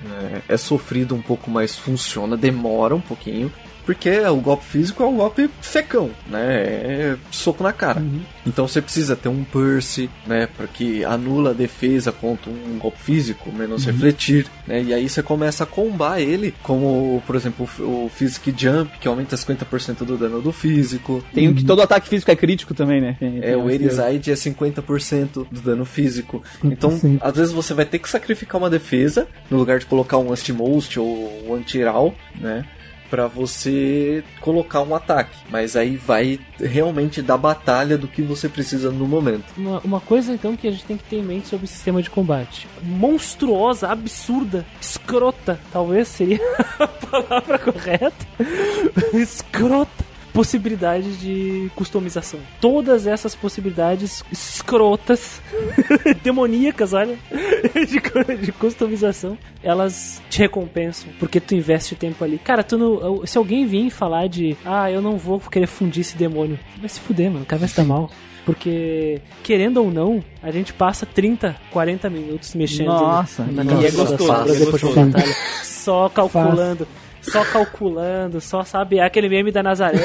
É, é sofrido um pouco, mas funciona, demora um pouquinho. Porque o golpe físico é um golpe secão, né? É soco na cara. Então você precisa ter um Percy, né? Porque anula a defesa contra um golpe físico, menos refletir, né? E aí você começa a combar ele, como, por exemplo, o, Physic Jump, que aumenta 50% do dano do físico. Tem um que todo ataque físico é crítico também, né? Tem- É, tem o que- Eriside é 50% do dano físico. Então, 50%. às vezes você vai ter que sacrificar uma defesa, no lugar de colocar um Anti-Most ou um Anti-Ral, né? Pra você colocar um ataque. Mas aí vai realmente da batalha do que você precisa no momento. Uma, uma coisa então que a gente tem que ter em mente sobre o sistema de combate. Monstruosa, absurda, escrota, talvez seria [LAUGHS] a palavra correta. [LAUGHS] escrota. Possibilidade de customização. Todas essas possibilidades escrotas, [LAUGHS] demoníacas, olha, [LAUGHS] de, de customização, elas te recompensam porque tu investe tempo ali. Cara, tu não, se alguém vir falar de, ah, eu não vou querer fundir esse demônio, vai se fuder, mano, o cara vai dar mal. Porque, querendo ou não, a gente passa 30, 40 minutos mexendo Nossa, na e é gostoso, sombra é depois de gostoso. uma batalha. Só calculando. Só calculando, só sabe, é aquele meme da Nazaré.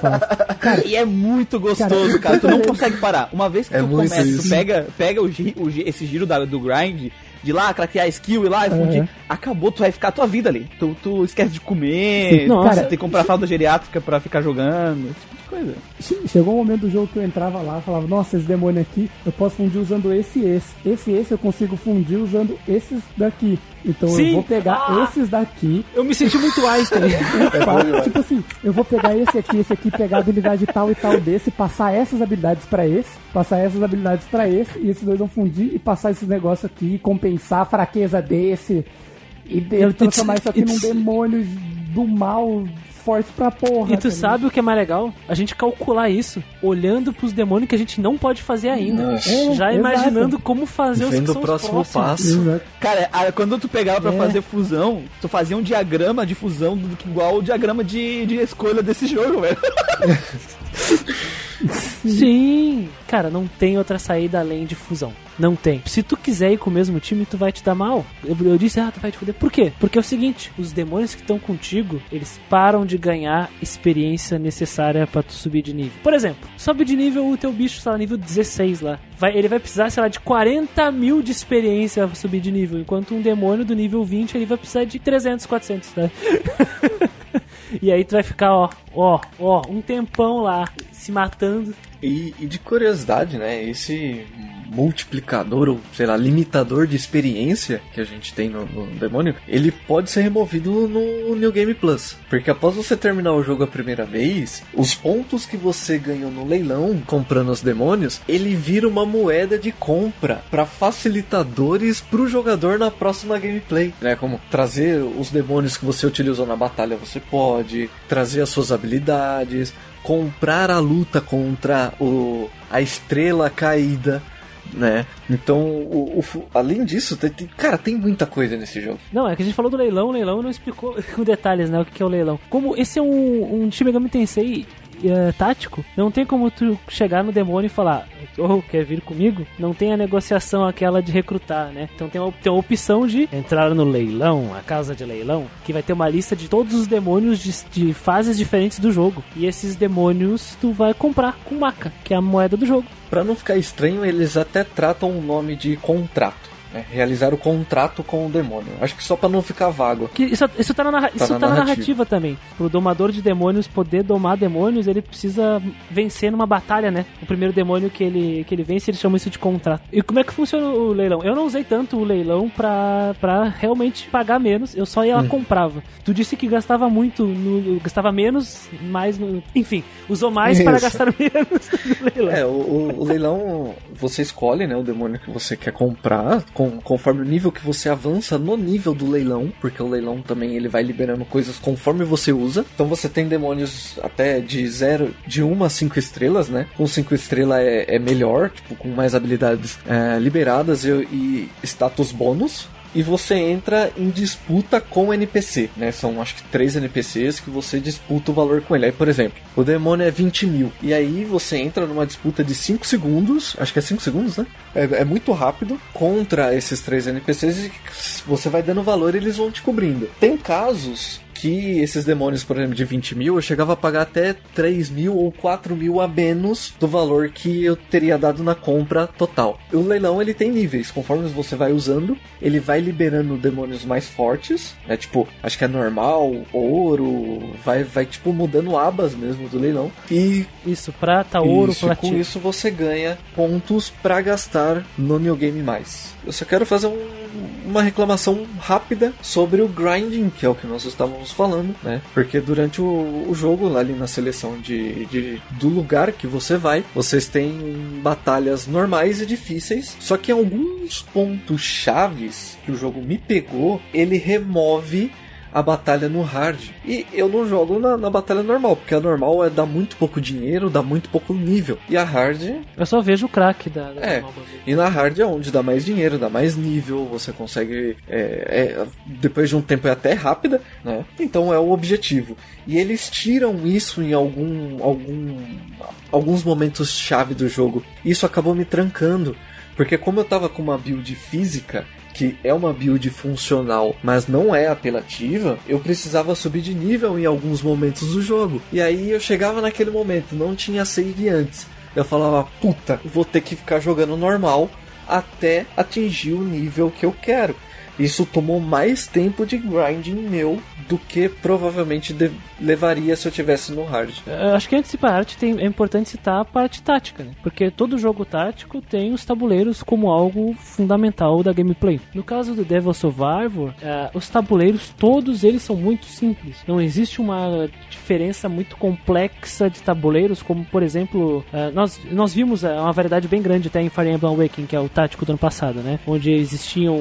Tá? [LAUGHS] Cara, e é muito gostoso, cara. Tu não consegue parar. Uma vez que É tu começa, isso. tu pega, pega o, gi- o gi- esse giro da- do grind, de lá, craquear skill e lá, e fundir, Uhum. acabou, tu vai ficar a tua vida ali. Tu, tu esquece de comer, Nossa. tu tem que comprar fralda geriátrica pra ficar jogando, esse tipo de coisa. Che- Chegou um momento do jogo que eu entrava lá e falava, nossa, esse demônio aqui, eu posso fundir usando esse e esse. Esse e esse eu consigo fundir usando esses daqui. Então Sim. eu vou pegar Ah. esses daqui. Eu me senti muito Einstein. [LAUGHS] pá, tipo assim, eu vou pegar esse aqui, esse aqui, pegar a habilidade tal e tal desse, passar essas habilidades pra esse, passar essas habilidades pra esse, e esses dois vão fundir e passar esses negócios aqui, compensar a fraqueza desse, e It's- transformar isso aqui num demônio do mal forte pra porra. E tu tá sabe o que é mais legal? A gente calcular isso olhando pros demônios que a gente não pode fazer ainda. É, Já exato. imaginando como fazer os que Vendo são o próximo passo. Exato. Cara, quando tu pegava pra É. fazer fusão, tu fazia um diagrama de fusão do, que igual o diagrama de, de escolha desse jogo, velho. [LAUGHS] [LAUGHS] Sim, cara, não tem outra saída além de fusão. Não tem. Se tu quiser ir com o mesmo time, tu vai te dar mal. Eu, eu disse, ah, tu vai te fuder. Por quê? Porque é o seguinte: os demônios que estão contigo, eles param de ganhar experiência necessária pra tu subir de nível. Por exemplo, sobe de nível o teu bicho, sei lá, nível 16 lá. Vai, ele vai precisar, sei lá, de 40 mil de experiência pra subir de nível. Enquanto um demônio do nível 20, ele vai precisar de 300, 400, tá? E aí tu vai ficar, ó, ó, ó, um tempão lá, se matando. E, e de curiosidade, né? Esse multiplicador, ou sei lá, limitador de experiência que a gente tem no, no demônio, ele pode ser removido no New Game Plus. Porque após você terminar o jogo a primeira vez, os pontos que você ganhou no leilão comprando os demônios, ele vira uma moeda de compra para facilitadores pro jogador na próxima gameplay, né? Como trazer os demônios que você utilizou na batalha, você pode trazer as suas habilidades, comprar a luta contra o, a estrela caída, né? Então, o, o além disso, tem, tem- cara, tem muita coisa nesse jogo. Não, é que a gente falou do leilão, o leilão não explicou [LAUGHS] com detalhes, né, o que que é o leilão. Como esse é um, um Shin Megami Tensei é, tático, não tem como tu chegar no demônio e falar, oh, quer vir comigo? Não tem a negociação aquela de recrutar, né? Então tem a, tem a opção de entrar no leilão, a casa de leilão, que vai ter uma lista de todos os demônios de, de fases diferentes do jogo. E esses demônios tu vai comprar com maca, que é a moeda do jogo. Pra não ficar estranho, eles até tratam o nome de contrato. Né? Realizar o contrato com o demônio. Acho que só pra não ficar vago. Que isso, isso tá, na, narra- isso na tá na narrativa. narrativa também. Pro domador de demônios poder domar demônios, ele precisa vencer numa batalha, né? O primeiro demônio que ele, que ele vence, eles chamam isso de contrato. E como é que funciona o leilão? Eu não usei tanto o leilão pra, pra realmente pagar menos, eu só ia lá e comprava. Tu disse que gastava muito, no, gastava menos, mais no. Enfim, usou mais para Isso. gastar [LAUGHS] menos no leilão. É, o, o- o leilão, você escolhe, né, o demônio que você quer comprar, com- conforme o nível que você avança no nível do leilão, porque o leilão também ele vai liberando coisas conforme você usa. Então você tem demônios até de 0, de 1 a 5 estrelas, né? Com 5 estrelas é, é melhor, tipo, com mais habilidades é, liberadas e, e status bônus. E você entra em disputa com o NPC, né? São acho que três NPCs que você disputa o valor com ele. Aí, por exemplo, o demônio é 20 mil. E aí você entra numa disputa de 5 segundos. Acho que é 5 segundos, né? É, é muito rápido contra esses três NPCs e você vai dando valor e eles vão te cobrindo. Tem casos que esses demônios, por exemplo, de 20 mil, eu chegava a pagar até 3 mil ou 4 mil a menos do valor que eu teria dado na compra total. O leilão ele tem níveis, conforme você vai usando, ele vai liberando demônios mais fortes, né? Tipo, acho que é normal, ouro, vai, vai tipo mudando abas mesmo do leilão. E Isso, prata, ouro, isso, com platino. isso você ganha pontos pra gastar no New Game Mais. Eu só quero fazer um- uma reclamação rápida sobre o grinding, que é o que nós estávamos falando, né? Porque durante o, o jogo, lá ali na seleção de, de- do lugar que você vai, vocês têm batalhas normais e difíceis, só que em alguns pontos chaves que o jogo me pegou, ele remove a batalha no hard. E eu não jogo na, na batalha normal, porque a normal é dar muito pouco dinheiro, dá muito pouco nível. E a hard Eu só vejo o crack da, da É. normal e na hard é onde dá mais dinheiro, dá mais nível, você consegue. é, é, depois de um tempo é até rápida, né? Então é o objetivo. E eles tiram isso em algum. algum alguns momentos chave do jogo. Isso acabou me trancando. Porque como eu tava com uma build física, que é uma build funcional, mas não é apelativa, eu precisava subir de nível em alguns momentos do jogo. E aí eu chegava naquele momento, não tinha save antes. Eu falava, puta, vou ter que ficar jogando normal até atingir o nível que eu quero. Isso tomou mais tempo de grinding meu do que provavelmente levaria se eu tivesse no hard. Eu acho que antes de ir pra arte tem, é importante citar a parte tática, né? Porque todo jogo tático tem os tabuleiros como algo fundamental da gameplay. No caso do Devil Survivor, eh, os tabuleiros, todos eles são muito simples. Não existe uma diferença muito complexa de tabuleiros, como por exemplo, eh, nós, nós vimos uma variedade bem grande até em Fire Emblem Awakening, que é o tático do ano passado, né? Onde existiam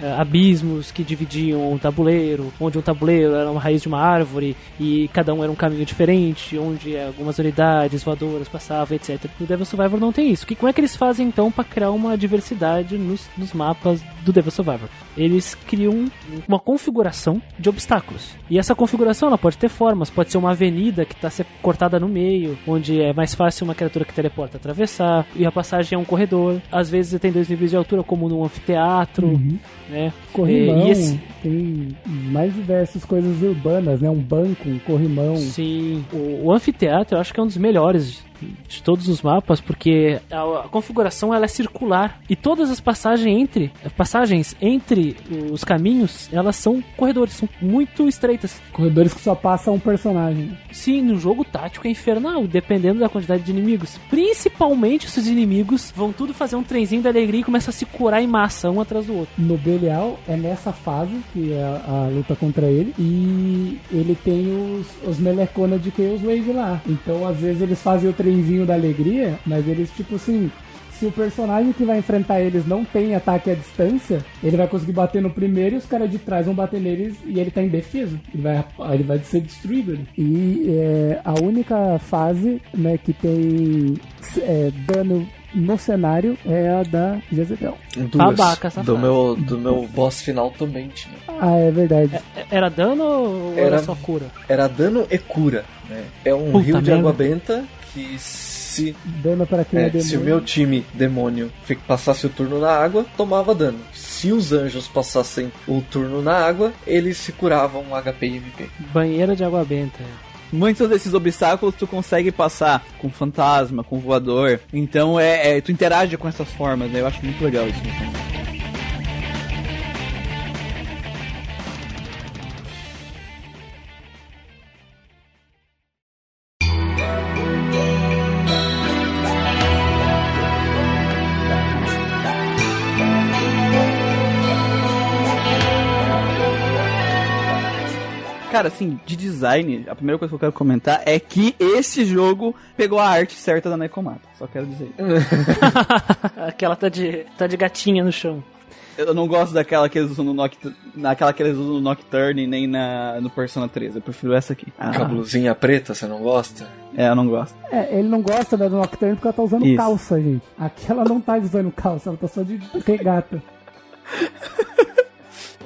eh, abismos que dividiam o tabuleiro, onde um tabuleiro era uma raiz de uma árvore e cada um era um caminho diferente, onde algumas unidades voadoras passavam, etc. No Devil Survivor não tem isso. Que, como é que eles fazem então para criar uma diversidade nos, nos mapas do Devil Survivor? Eles criam uma configuração de obstáculos. E essa configuração ela pode ter formas, pode ser uma avenida que está cortada no meio, onde é mais fácil uma criatura que teleporta atravessar, e a passagem é um corredor. Às vezes tem dois níveis de altura, como num anfiteatro, Uhum. né? Corrimão, E esse- tem mais diversas coisas urbanas, né? Um banco, um corrimão. Sim, o, o anfiteatro eu acho que é um dos melhores de todos os mapas, porque a, a configuração ela é circular e todas as passagens entre passagens entre os caminhos elas são corredores, são muito estreitas. Corredores que só passa um personagem. Sim, no jogo tático é infernal, dependendo da quantidade de inimigos. Principalmente se os inimigos vão tudo fazer um trenzinho da alegria e começam a se curar em massa, um atrás do outro. No Belial é nessa fase que é a, a luta contra ele. E ele tem os, os melecona de Chaos Wave lá. Então às vezes eles fazem o trenzinho da alegria, mas eles tipo assim. Se o personagem que vai enfrentar eles não tem ataque à distância, ele vai conseguir bater no primeiro e os caras de trás vão bater neles e ele tá indefeso. Ele vai, ele vai ser destruído. ali. E é, a única fase né, que tem é, dano no cenário é a da Jezebel. Duas. Babaca, safado. do meu do meu boss final também tinha. Ah, é verdade. É- Era dano ou era, Era- só cura? Era dano e cura. Né? É um Puta rio de água benta que se Dano para quem é, É, demônio. se o meu time demônio passasse o turno na água, tomava dano. Se os anjos passassem o turno na água, eles se curavam HP e MP. Banheira de água benta. Muitos desses obstáculos tu consegue passar com fantasma, com voador. Então é, é- tu interage com essas formas, né? Eu acho muito legal isso. Cara, assim, de design, a primeira coisa que eu quero comentar é que esse jogo pegou a arte certa da Nekomata. Só quero dizer. [LAUGHS] Aquela tá de, tá de gatinha no chão. Eu não gosto daquela que eles usam no Noct... naquela que eles usam no Nocturne nem na... no Persona 3. Eu prefiro essa aqui. Ah, Com a blusinha preta, você não gosta? é, eu não gosto. É, ele não gosta da do Nocturne porque ela tá usando Isso. calça, gente. Aqui ela não tá usando calça, ela tá só de regata. [LAUGHS]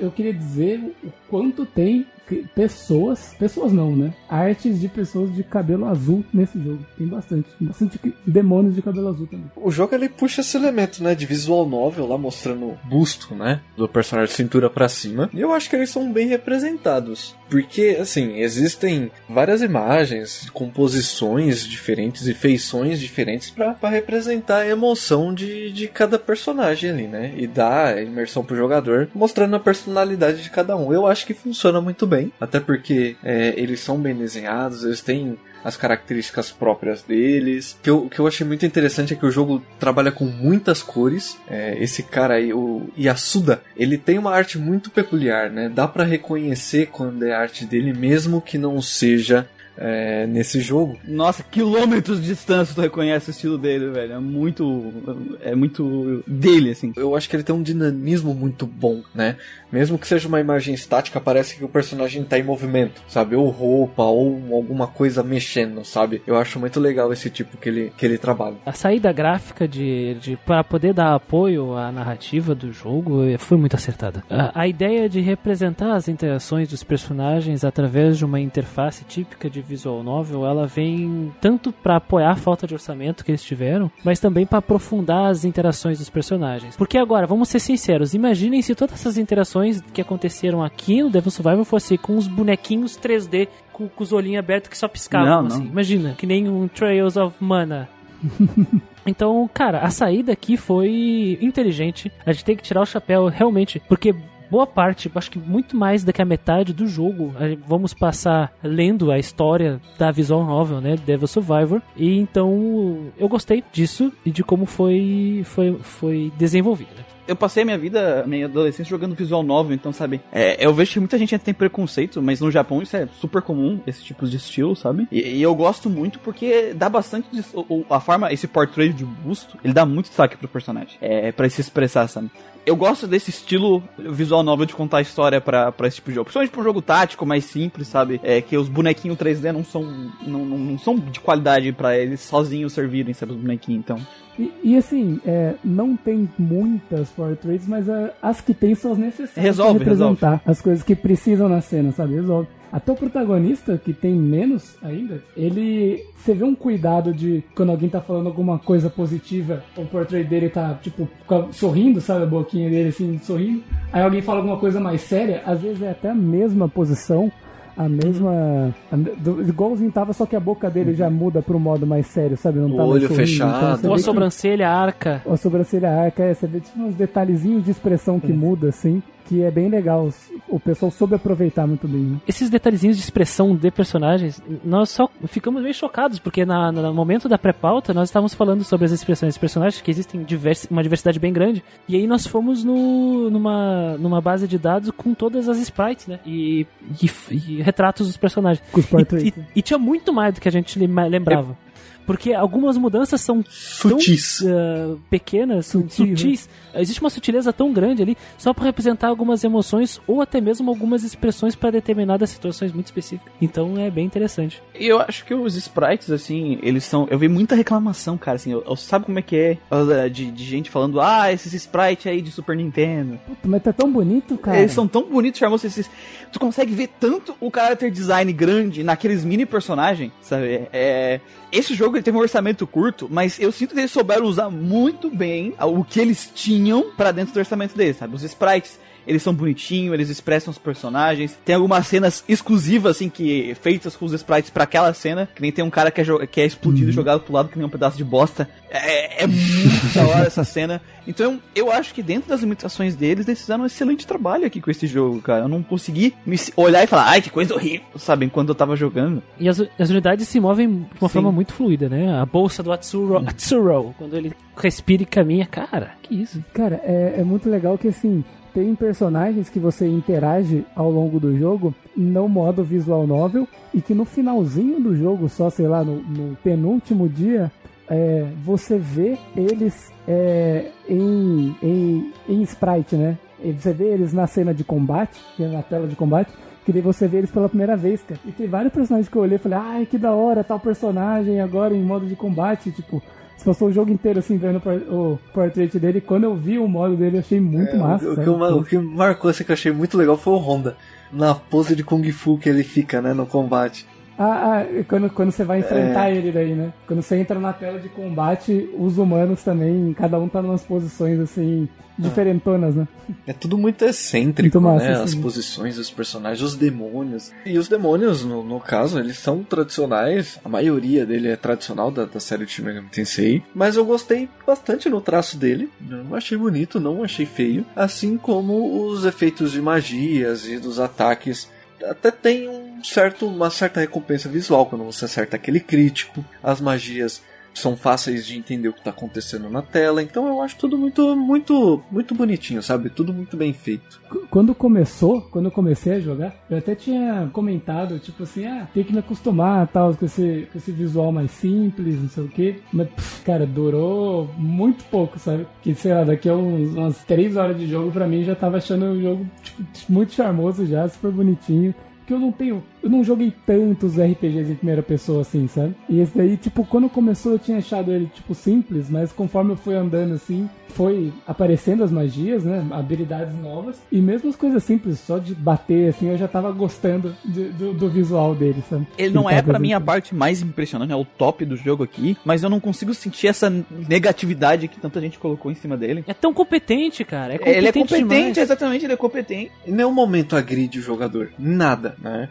Eu queria dizer o quanto tem pessoas, pessoas não, né? Artes de pessoas de cabelo azul nesse jogo. Tem bastante. Bastante demônios de cabelo azul também. O jogo ele puxa esse elemento, né, de visual novel lá mostrando o busto, né, do personagem de cintura pra cima. E eu acho que eles são bem representados, porque assim, existem várias imagens, composições diferentes e feições diferentes pra representar a emoção de, de cada personagem ali, né, e dar imersão pro jogador, mostrando a personalidade de cada um. Eu acho que funciona muito bem, até porque é, eles são bem desenhados, eles têm as características próprias deles. O que eu, que eu achei muito interessante é que o jogo trabalha com muitas cores. É, esse cara aí, o Yasuda, ele tem uma arte muito peculiar, né? Dá pra reconhecer quando é arte dele, mesmo que não seja é, nesse jogo. Nossa, quilômetros de distância tu reconhece o estilo dele, velho. É muito. É muito dele, assim. Eu acho que ele tem um dinamismo muito bom, né? Mesmo que seja uma imagem estática, parece que o personagem tá em movimento, sabe? Ou roupa, ou alguma coisa mexendo, sabe? Eu acho muito legal esse tipo que ele, que ele trabalha. A saída gráfica de, de para poder dar apoio à narrativa do jogo eh, foi muito acertada. A, a ideia de representar as interações dos personagens através de uma interface típica de de visual novel, ela vem tanto pra apoiar a falta de orçamento que eles tiveram, mas também pra aprofundar as interações dos personagens. Porque agora, vamos ser sinceros, imaginem se todas essas interações que aconteceram aqui no Devil Survivor fosse com os bonequinhos 3D com, com os olhinhos abertos que só piscavam, Não, não. assim. Imagina, que nem um Trails of Mana. [LAUGHS] Então, cara, a saída aqui foi inteligente. A gente tem que tirar o chapéu realmente, porque boa parte, acho que muito mais do que a metade do jogo, vamos passar lendo a história da visual novel, né, Devil Survivor. E então eu gostei disso e de como foi foi foi desenvolvido. né? eu passei a minha vida, minha adolescência jogando visual novel, então, sabe? É, eu vejo que muita gente tem preconceito, mas no Japão isso é super comum, esse tipo de estilo, sabe? E, e eu gosto muito porque dá bastante. de- o- a forma, esse portrait de busto, ele dá muito destaque pro personagem. É, ele se expressar, sabe? Eu gosto desse estilo visual novel de contar a história pra, pra esse tipo de jogo. Principalmente pra um jogo tático, mais simples, sabe? É que os bonequinhos 3D não são, não, não, não são de qualidade pra eles sozinhos servirem, sabe? Os bonequinhos, então. E, e, assim, é, não tem muitas portraits, mas é, as que tem são as necessárias Resolve, representar as coisas que precisam na cena, sabe? Resolve. Até o protagonista, que tem menos ainda, ele. Você vê um cuidado de quando alguém tá falando alguma coisa positiva, o portrait dele tá, tipo, sorrindo, sabe? A boquinha dele assim, sorrindo. Aí alguém fala alguma coisa mais séria, às vezes é até a mesma posição, a mesma. a do- igualzinho tava, só que a boca dele já muda pro modo mais sério, sabe? Não O tá mais olho sorrindo. fechado. você Ou a que- sobrancelha arca. a sobrancelha arca, é, você vê tipo uns detalhezinhos de expressão que muda, assim, que é bem legal. O pessoal soube aproveitar muito bem, né? Esses detalhezinhos de expressão de personagens, nós só ficamos meio chocados, porque na, no momento da pré-pauta nós estávamos falando sobre as expressões dos personagens, que existem uma diversidade bem grande, e aí nós fomos no, numa, numa base de dados com todas as sprites, né? E, e, e retratos dos personagens. Com os E, e- e tinha muito mais do que a gente lem- lembrava. Porque algumas mudanças são Sutis. tão ah, pequenas, Sutil, né? sutis. Existe uma sutileza tão grande ali, só para representar algumas emoções ou até mesmo algumas expressões para determinadas situações muito específicas. Então é bem interessante. E eu acho que os sprites, assim, eles são. Eu vi muita reclamação, cara, assim. Eu, eu sabe como é que é? Uh, De, de gente falando, ah, esses sprites aí de Super Nintendo. Puta, mas tá tão bonito, cara. Eles são tão bonitos, charmosos. Esses, tu consegue ver tanto o character design grande naqueles mini personagens, sabe? É, esse jogo ele teve um orçamento curto, mas eu sinto que eles souberam usar muito bem o que eles tinham pra dentro do orçamento deles, sabe? Os sprites. Eles são bonitinhos, eles expressam os personagens. Tem algumas cenas exclusivas, assim, que feitas com os sprites pra aquela cena. Que nem tem um cara que é, jo- que é explodido e jogado pro lado que nem um pedaço de bosta. É, é muito da hora essa cena. Então, eu acho que dentro das limitações deles, eles fizeram um excelente trabalho aqui com esse jogo, cara. Eu não consegui me olhar e falar, ai, que coisa horrível, sabe? Enquanto eu tava jogando. E as, as unidades se movem de uma Sim. forma muito fluida, né? A bolsa do Atsuro, Atsuro quando ele respira e caminha, cara, que isso? Cara, é, é muito legal que assim. Tem personagens que você interage ao longo do jogo no modo visual novel e que no finalzinho do jogo, só sei lá, no, no penúltimo dia, é, você vê eles é, em, em, em sprite, né? Você vê eles na cena de combate, é na tela de combate, que daí você vê eles pela primeira vez, cara. E tem vários personagens que eu olhei e falei, ai, que da hora, tal personagem agora em modo de combate, tipo. Você passou o jogo inteiro assim vendo o por- o portrait dele. Quando eu vi o modo dele, eu achei muito É, massa. o, que, uma- o que marcou assim que eu achei muito legal foi o Honda. Na pose de Kung Fu que ele fica, né, no combate. Ah, ah, quando, quando você vai enfrentar ele daí, né? Quando você entra na tela de combate, os humanos também, cada um tá numas posições assim, diferentonas, né? É tudo muito excêntrico, Muito massa, né? assim. As posições dos personagens, os demônios. E os demônios, no, no caso, eles são tradicionais. A maioria dele é tradicional da, da série de Shin Megami Tensei. Mas eu gostei bastante no traço dele. Não achei bonito, não achei feio. Assim como os efeitos de magias e dos ataques. Até tem um certo, uma certa recompensa visual quando você acerta aquele crítico. As magias são fáceis de entender o que está acontecendo na tela. Então eu acho tudo muito, muito, muito bonitinho, sabe? Tudo muito bem feito. Qu- Quando começou, quando eu comecei a jogar, eu até tinha comentado, tipo assim, ah, tem que me acostumar tal, com esse, com esse visual mais simples, não sei o quê. Mas, pff, cara, durou muito pouco, sabe? Que, sei lá, daqui a uns, umas três horas de jogo, pra mim, já tava achando o jogo, tipo, muito charmoso já, super bonitinho. Porque eu não tenho. Eu não joguei tantos RPGs em primeira pessoa assim, sabe? E esse daí, tipo, quando começou eu tinha achado ele, tipo, simples, mas conforme eu fui andando assim, foi aparecendo as magias, né? Habilidades novas. E mesmo as coisas simples, só de bater, assim, eu já tava gostando de- do, do visual dele, sabe? Ele não Então, é pra por mim a parte mais impressionante, é o top do jogo aqui, mas eu não consigo sentir essa negatividade que tanta gente colocou em cima dele. É tão competente, cara. É competente ele é competente, demais. exatamente, ele é competente. Em nenhum momento agride o jogador. Nada, né?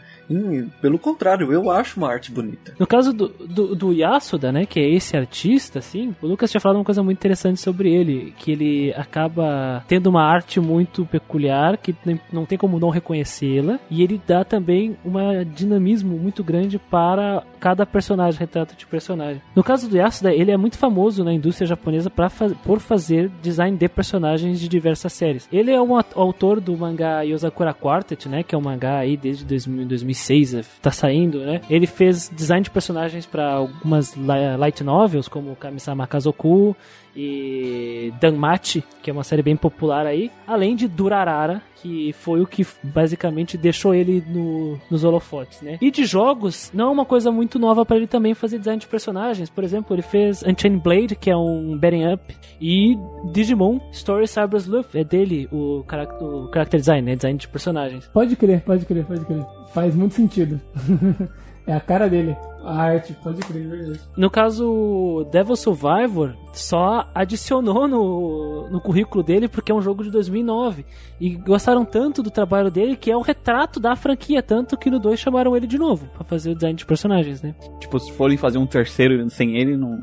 Pelo contrário, eu acho uma arte bonita. No caso do, do, do Yasuda, né, que é esse artista, assim, o Lucas tinha falado uma coisa muito interessante sobre ele, que ele acaba tendo uma arte muito peculiar, que não tem como não reconhecê-la, e ele dá também um dinamismo muito grande para cada personagem, retrato de personagem. No caso do Yasuda, ele é muito famoso na indústria japonesa pra por fazer design de personagens de diversas séries. Ele é um autor do mangá Yosakura Quartet, né, que é um mangá aí desde 2000, 2006, eh, tá saindo, né? Ele fez design de personagens para algumas li- light novels, como Kamisama Kazoku e Danmachi, que é uma série bem popular aí, além de Durarara, que foi o que basicamente deixou ele no, nos holofotes, né? E de jogos, não é uma coisa muito nova para ele também fazer design de personagens. Por exemplo, ele fez Unchained Blade, que é um beating up, e Digimon Story Cyber Sleuth, é dele o, carac- o character design, né? Design de personagens. Pode crer, pode crer, pode crer. Faz muito sentido. [LAUGHS] é a cara dele. A arte, pode crer, é verdade. No caso, Devil Survivor só adicionou no, no currículo dele porque é um jogo de 2009. E gostaram tanto do trabalho dele que é o retrato da franquia. Tanto que no 2 chamaram ele de novo pra fazer o design de personagens, né? Tipo, se forem fazer um terceiro sem ele, não.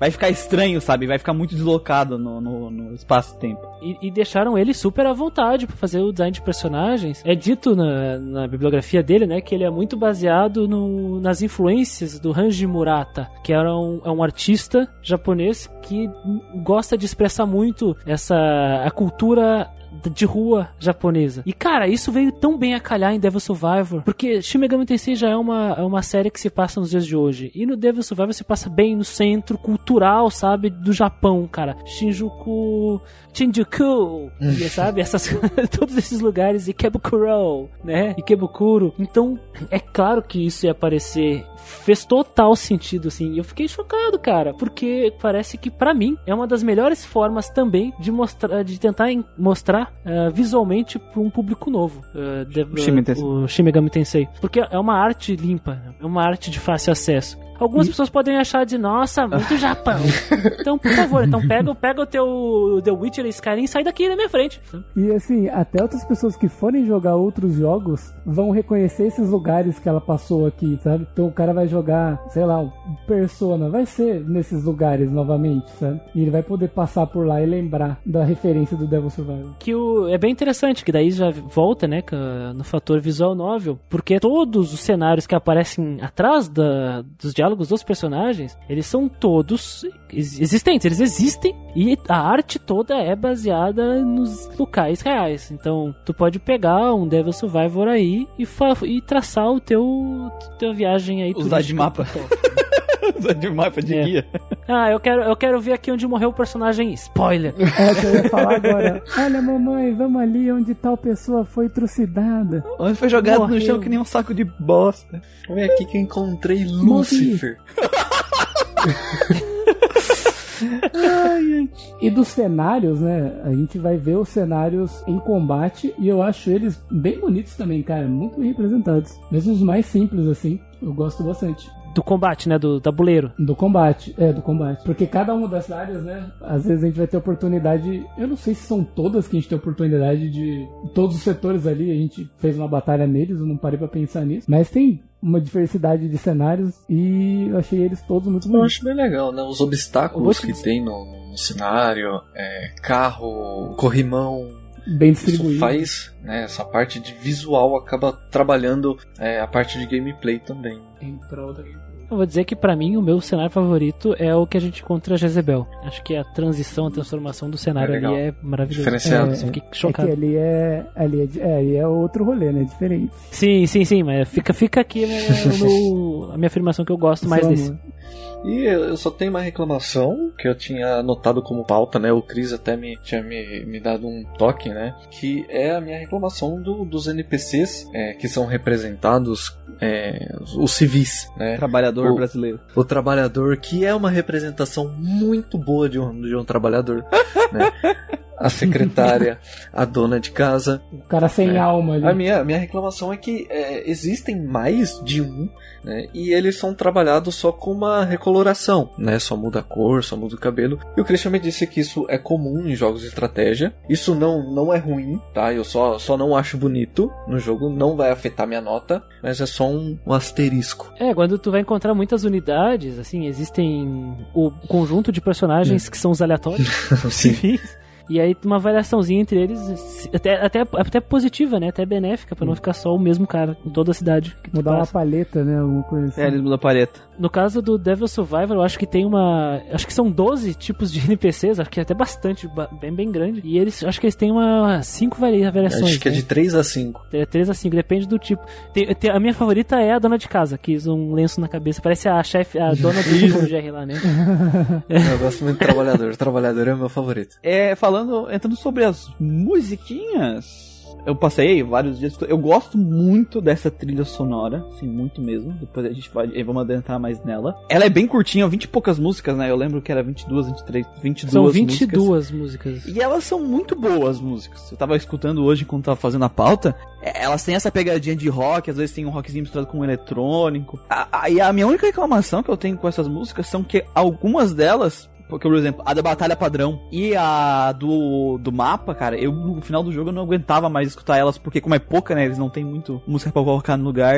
Vai ficar estranho, sabe? Vai ficar muito deslocado no, no, no espaço-tempo. E, e deixaram ele super à vontade pra fazer o design de personagens. É dito na, na bibliografia dele, né, que ele é muito baseado no- nas influências do Hanji Murata, que era um, é um artista japonês que gosta de expressar muito essa a cultura de rua japonesa. E cara, isso veio tão bem a calhar em Devil Survivor, porque Shin Megami Tensei já é uma, é uma série que se passa nos dias de hoje. E no Devil Survivor se passa bem no centro cultural, sabe, do Japão, cara. Shinjuku, Shinjuku, e, sabe, essas [LAUGHS] todos esses lugares Ikebukuro, né? Ikebukuro. Então, é claro que isso ia aparecer fez total sentido assim. E eu fiquei chocado, cara, porque parece que pra mim é uma das melhores formas também de mostrar de tentar mostrar ah, visualmente para um público novo. ah, de- Tensei. o Shin Megami Tensei. Porque é uma arte limpa, é uma arte de fácil acesso. Algumas pessoas podem achar de, nossa, muito Japão. [LAUGHS] então, por favor, então pega, pega o teu The Witcher e Skyrim e sai daqui na minha frente. E assim, até outras pessoas que forem jogar outros jogos vão reconhecer esses lugares que ela passou aqui, sabe? Então o cara vai jogar, sei lá, Persona, vai ser nesses lugares novamente, sabe? E ele vai poder passar por lá e lembrar da referência do Devil Survivor. que o, é bem interessante, que daí já volta, né, no fator visual novel, porque todos os cenários que aparecem atrás da- dos diálogos dos personagens, eles são todos ex- existentes, eles existem e a arte toda é baseada nos locais reais. Então, tu pode pegar um Devil Survivor aí e, e traçar o teu tua viagem aí Usar de mapa. [LAUGHS] Usar de mapa de É. guia. Ah, eu quero, eu quero ver aqui onde morreu o personagem. Spoiler. É o que eu ia [LAUGHS] falar agora. Olha, mamãe, vamos ali onde tal pessoa foi trucidada. Onde foi jogado Morreu. no chão que nem um saco de bosta. Olha aqui que eu encontrei Lucifer. E dos cenários, né? A gente vai ver os cenários em combate e eu acho eles bem bonitos também, cara. Muito bem representados. Mesmo os mais simples, assim. Eu gosto bastante. Do combate, né, do tabuleiro. Do combate, é, do combate. Porque cada uma das áreas, né? Às vezes a gente vai ter oportunidade. Eu não sei se são todas que a gente tem oportunidade de. Todos os setores ali, a gente fez uma batalha neles, eu não parei pra pensar nisso. Mas tem uma diversidade de cenários e eu achei eles todos muito Eu bonitos. acho bem legal, né? Os obstáculos que tem no, no cenário, é, carro, corrimão. Bem Isso distribuídos. faz, né? Essa parte de visual acaba trabalhando é, a parte de gameplay também. Em prol da- Eu vou dizer que pra mim o meu cenário favorito é o que a gente encontra a Jezebel. Acho que a transição, a transformação do cenário É ali é maravilhoso. Diferenciado. Eu fiquei É que chocado. ali é. Ali é, é, ali é outro rolê, né? Diferente. Sim, sim, sim, mas fica, fica aqui [LAUGHS] no, no- a minha afirmação que eu gosto mais Seu desse. amor. E eu só tenho uma reclamação que eu tinha anotado como pauta, né? O Cris até me tinha me, me dado um toque, né? Que é a minha reclamação do, dos NPCs é, que são representados é, os civis, né? Trabalhador O- brasileiro. O trabalhador, que é uma representação muito boa de um, de um trabalhador, né? A secretária, [LAUGHS] a dona de casa, O cara sem É. alma ali. a minha, a minha reclamação é que é, existem mais de um, né? E eles são trabalhados só com uma recoloração, né? Só muda a cor, só muda o cabelo. E o Christian me disse que isso é comum em jogos de estratégia. Isso não, não é ruim, tá? Eu só, só não acho bonito no jogo, não vai afetar minha nota, mas é só um, um asterisco. É, quando tu vai encontrar muitas unidades, assim, existem o conjunto de personagens que são os aleatórios, [LAUGHS] civis. E aí uma variaçãozinha entre eles, até, até, até positiva, né? Até benéfica, pra não ficar só o mesmo cara em toda a cidade. Mudar uma paleta, né? Alguma coisa assim. É, eles mudam a paleta. No caso do Devil Survivor, eu acho que tem uma. Acho que são 12 tipos de [LAUGHS] NPCs, acho que é até bastante, ba- bem, bem grande. E eles acho que eles têm uma. cinco vari- variações. Acho que é né? de 3 a 5. É 3 a 5, depende do tipo. Tem- tem- a minha favorita é a dona de casa, que usa um lenço na cabeça. Parece a chefe, a dona do [LAUGHS] GR lá, né? Eu gosto muito do trabalhador. O trabalhador é o meu favorito. É, falando, entrando sobre as musiquinhas. Eu passei vários dias. Eu gosto muito dessa trilha sonora, assim, muito mesmo. Depois a gente vai, vamos adentrar mais nela. Ela é bem curtinha, 20 e poucas músicas, né? Eu lembro que era 22, 23, 22 São músicas. 22 músicas. E elas são muito boas músicas. Eu tava escutando hoje enquanto tava fazendo a pauta. É, Elas têm essa pegadinha de rock, às vezes tem um rockzinho misturado com um eletrônico. A- a- e a minha única reclamação que eu tenho com essas músicas são que algumas delas. Porque, por exemplo, a da Batalha Padrão e a do, do mapa, cara, eu no final do jogo eu não aguentava mais escutar elas, porque como é pouca, né, eles não tem muito música pra colocar no lugar,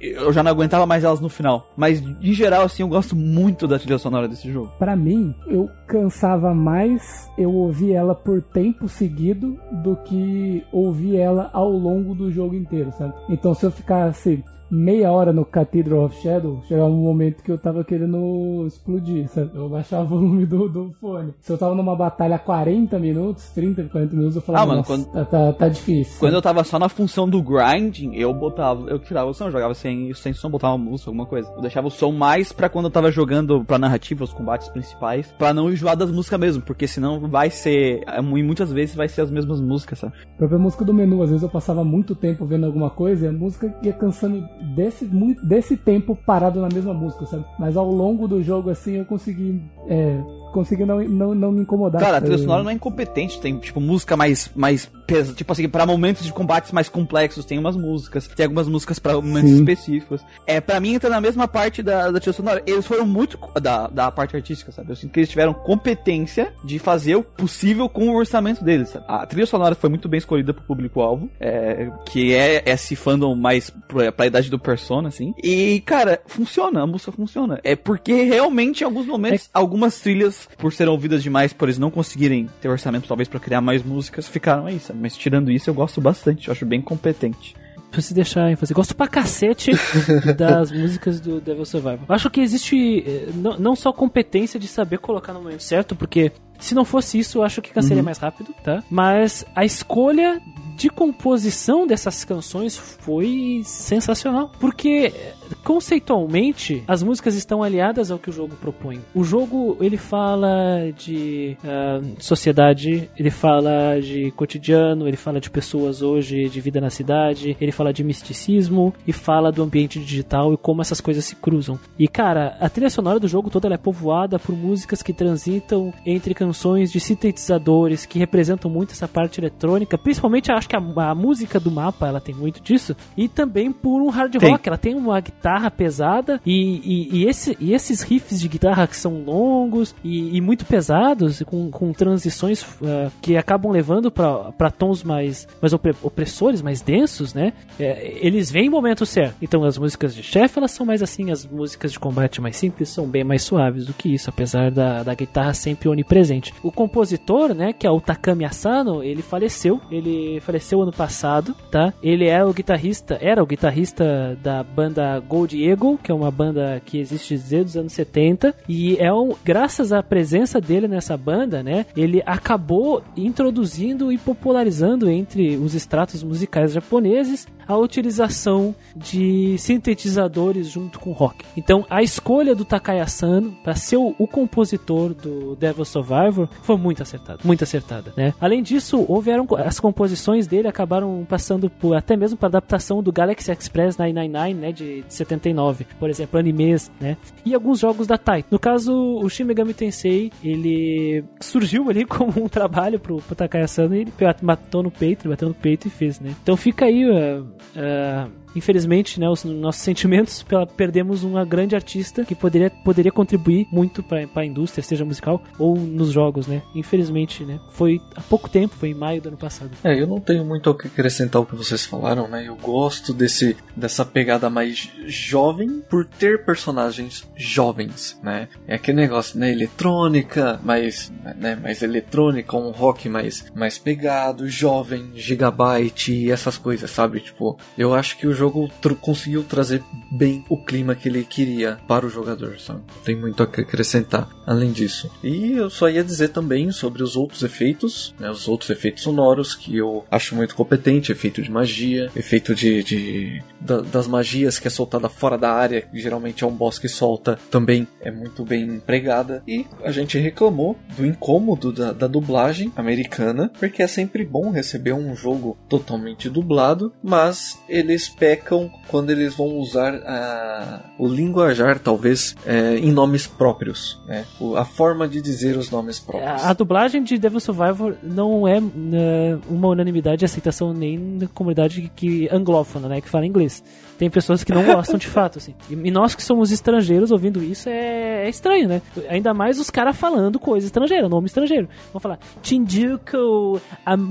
eu já não aguentava mais elas no final. Mas, em geral, assim, eu gosto muito da trilha sonora desse jogo. Pra mim, eu cansava mais eu ouvir ela por tempo seguido do que ouvir ela ao longo do jogo inteiro, sabe? Então se eu ficasse meia hora no Cathedral of Shadow, chegava um momento que eu tava querendo explodir, sabe? Eu baixava o volume do, do fone. Se eu tava numa batalha 40 minutos, 30, 40 minutos, eu falava, Ah, mano, quando- tá, tá, tá difícil. Quando eu tava só na função do grinding, eu botava, eu tirava o som, eu jogava sem, sem som, botava uma música, alguma coisa. Eu deixava o som mais pra quando eu tava jogando pra narrativa, os combates principais, pra não enjoar das músicas mesmo, porque senão vai ser, é, e muitas vezes vai ser as mesmas músicas, sabe? A própria música do menu, às vezes eu passava muito tempo vendo alguma coisa e a música ia cansando desse, desse tempo parado na mesma música, sabe? Mas ao longo do jogo, assim, eu consegui, é, consegui não, não, não me incomodar. Cara, a trilha Eu- sonora não é incompetente, tem, tipo, música mais, mais pesa, tipo assim, pra momentos de combates mais complexos, tem umas músicas, tem algumas músicas pra momentos Sim. específicos. É, pra mim entra na mesma parte da, da trilha sonora. Eles foram muito, da, da parte artística, sabe? Eu sinto que eles tiveram competência de fazer o possível com o orçamento deles, sabe? A trilha sonora foi muito bem escolhida pro público-alvo, é, que é esse fandom mais pra, pra idade do Persona, assim. E, cara, funciona, a música funciona. É porque realmente em alguns momentos, algumas trilhas, por serem ouvidas demais, por eles não conseguirem ter orçamento talvez pra criar mais músicas, ficaram aí, sabe? Mas tirando isso, eu gosto bastante, eu acho bem competente. Pra se deixar ênfase. Gosto pra cacete [LAUGHS] das músicas do Devil Survivor. Acho que existe eh, não, não só competência de saber colocar no momento certo, porque se não fosse isso, eu acho que cansaria mais rápido, tá? Mas a escolha de composição dessas canções foi sensacional. Porque conceitualmente as músicas estão aliadas ao que o jogo propõe. O jogo ele fala de ah, sociedade, ele fala de cotidiano, ele fala de pessoas hoje, de vida na cidade, ele fala de misticismo e fala do ambiente digital e como essas coisas se cruzam. E cara, a trilha sonora do jogo toda ela é povoada por músicas que transitam entre canções de sintetizadores que representam muito essa parte eletrônica, principalmente acho que a, a música do mapa ela tem muito disso, e também por um hard Tem. rock, ela tem uma guitarra pesada e, e, e esse, e esses riffs de guitarra que são longos e, e muito pesados, com, com transições ah, que acabam levando para tons mais, mais opre- opressores, mais densos, né? É, eles vêm em momento certo. Então as músicas de chefe elas são mais assim, as músicas de combate mais simples são bem mais suaves do que isso, apesar da, da guitarra sempre onipresente. O compositor, né, que é o Takami Asano, ele faleceu. Ele faleceu ano passado, tá? Ele é o guitarrista, era o guitarrista da banda Gold Eagle, que é uma banda que existe desde os anos 70, e é um, graças à presença dele nessa banda, né? Ele acabou introduzindo e popularizando entre os estratos musicais japoneses a utilização de sintetizadores junto com rock. Então, a escolha do Takaya Sano para ser o, o, compositor do Devil Survivor foi muito acertada, muito acertada, né? Além disso, houveram as composições dele acabaram passando por até mesmo para adaptação do Galaxy Express 999, né, de, de 79, por exemplo, animes, né? E alguns jogos da Tai. No caso, o Shin Megami Tensei, ele surgiu ali [LAUGHS] como um trabalho pro, pro Takaya e ele matou no peito, bateu no peito e fez, né? Então fica aí uh, uh, infelizmente, né, os nossos [LAUGHS] sentimentos, pela, perdemos uma grande artista que poderia, poderia contribuir muito para a indústria, seja musical ou nos jogos, né? Infelizmente, né? Foi há pouco tempo, foi em maio do ano passado. É, eu não tenho muito o que acrescentar o que vocês falaram, né? Eu gosto desse dessa pegada mais jovem por ter personagens jovens, né? É aquele negócio, né? Eletrônica, mais, né? Mais eletrônica, um rock mais, mais pegado, jovem, gigabyte e essas coisas, sabe? Tipo, eu acho que o jogo tr conseguiu trazer bem o clima que ele queria para o jogador, sabe? Tem muito a acrescentar além disso. E eu só ia dizer também sobre os outros efeitos, né? Os outros efeitos sonoros que eu acho muito competente, efeito de magia, efeito de, de da, das magias que é soltada fora da área, que geralmente é um boss que solta, também é muito bem empregada. E a gente reclamou do incômodo da, da dublagem americana, porque é sempre bom receber um jogo totalmente dublado, mas eles pecam quando eles vão usar a, o linguajar, talvez, é, em nomes próprios, né? A forma de dizer os nomes próprios. A, dublagem de Devil Survivor não é uh, uma unanimidade de aceitação nem na comunidade que, que anglófona, né? Que fala inglês. Tem pessoas que não gostam de fato, assim. E, e nós que somos estrangeiros ouvindo isso é, é estranho, né? Ainda mais os caras falando coisa estrangeira, nome estrangeiro. Vão falar Shinjuku,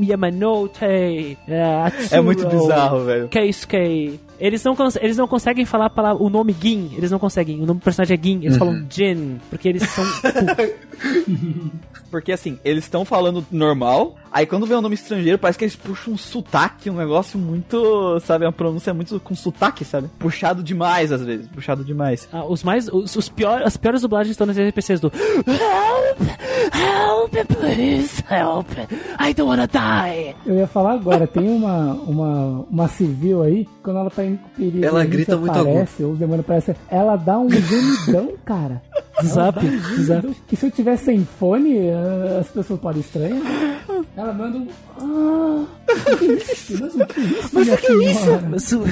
Yamanote, uh, Atsuro, É muito bizarro, velho. Keisuke. Eles não, eles não conseguem falar palavra, o nome Gin, eles não conseguem. O nome do personagem é Gin, eles uhum. falam Jin, porque eles são. [LAUGHS] porque assim, eles estão falando normal, aí quando vem um nome estrangeiro, parece que eles puxam um sotaque, um negócio muito, sabe, uma pronúncia muito com sotaque, sabe? Puxado demais às vezes, puxado demais. Ah, os mais, os, os pior, as piores dublagens estão nas NPCs do Help! Help, please, help! I don't wanna die! Eu ia falar agora, tem uma, uma, uma civil aí, quando ela tá em perigo, ela grita muito aparece, ou os demônios aparecem, ela dá um gemidão, cara. Zap, zap. Que se eu tivesse sem fone, as pessoas podem estranhar. Ela [LAUGHS] manda um. Ah, que isso? Mas o que é isso? Mas o que é isso?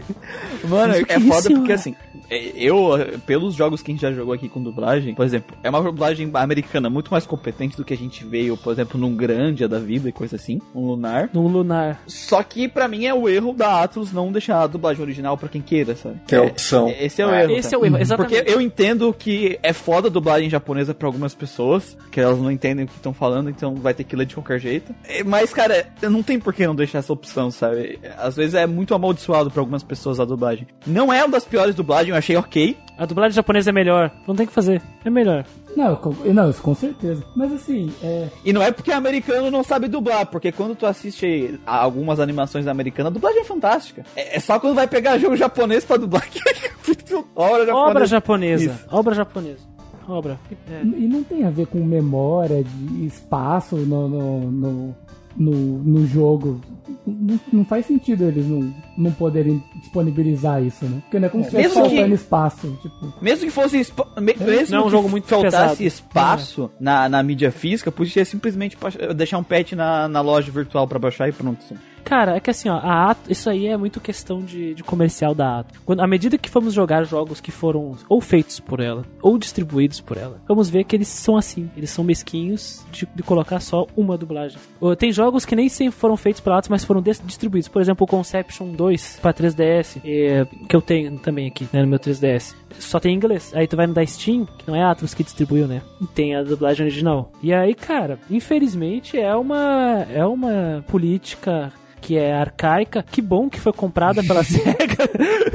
[LAUGHS] Mano, é foda porque assim, é, eu, pelos jogos que a gente já jogou aqui com dublagem, por exemplo, é uma dublagem americana muito mais competente do que a gente veio, por exemplo, num Grandia da vida e coisa assim, um Lunar. Num Lunar. Só que para mim é o erro da Atlus não deixar a dublagem original para quem queira, sabe? Que é a opção. É, esse é o ah, erro. Esse tá? é o erro, exatamente. Porque eu entendo que é foda a dublagem japonesa para algumas pessoas, que elas não entendem o que estão falando, então vai ter que ler de qualquer jeito. É, mas, cara, não tem por que não deixar essa opção, sabe? Às vezes é muito amaldiçoado para algumas pessoas a dublagem. Não é uma das piores dublagens, eu achei ok. A dublagem japonesa é melhor. Não tem que fazer. É melhor. Não, não, com certeza. Mas assim, é. E não é porque americano não sabe dublar, porque quando tu assiste algumas animações americanas, a dublagem é fantástica. É, é só quando vai pegar jogo japonês pra dublar que [LAUGHS] obra japonesa. Obra japonesa. Obra japonesa. Obra. É. E não tem a ver com memória de espaço no, no, no, no, no jogo não, não, faz sentido eles não, não poderem disponibilizar isso, né? Porque não é como é. se estivesse faltando que, espaço. Tipo. Mesmo que fosse. Me, é. mesmo não é um jogo muito faltasse pesado. espaço é. na, na mídia física, podia simplesmente deixar um patch na, na loja virtual para baixar e pronto. Assim. Cara, é que assim, ó, a Ato, isso aí é muito questão de, de comercial da Ato. Quando, à medida que fomos jogar jogos que foram ou feitos por ela, ou distribuídos por ela, vamos ver que eles são assim. Eles são mesquinhos de, de colocar só uma dublagem. Tem jogos que nem sempre foram feitos pela Atos, mas foram distribuídos. Por exemplo, o Conception 2 para 3DS, é, que eu tenho também aqui, né, no meu 3DS. Só tem em inglês. Aí tu vai no da Steam, que não é a Atlus que distribuiu, né? E tem a dublagem original. E aí, cara, infelizmente é uma é uma política que é arcaica. Que bom que foi comprada pela [LAUGHS] SEGA.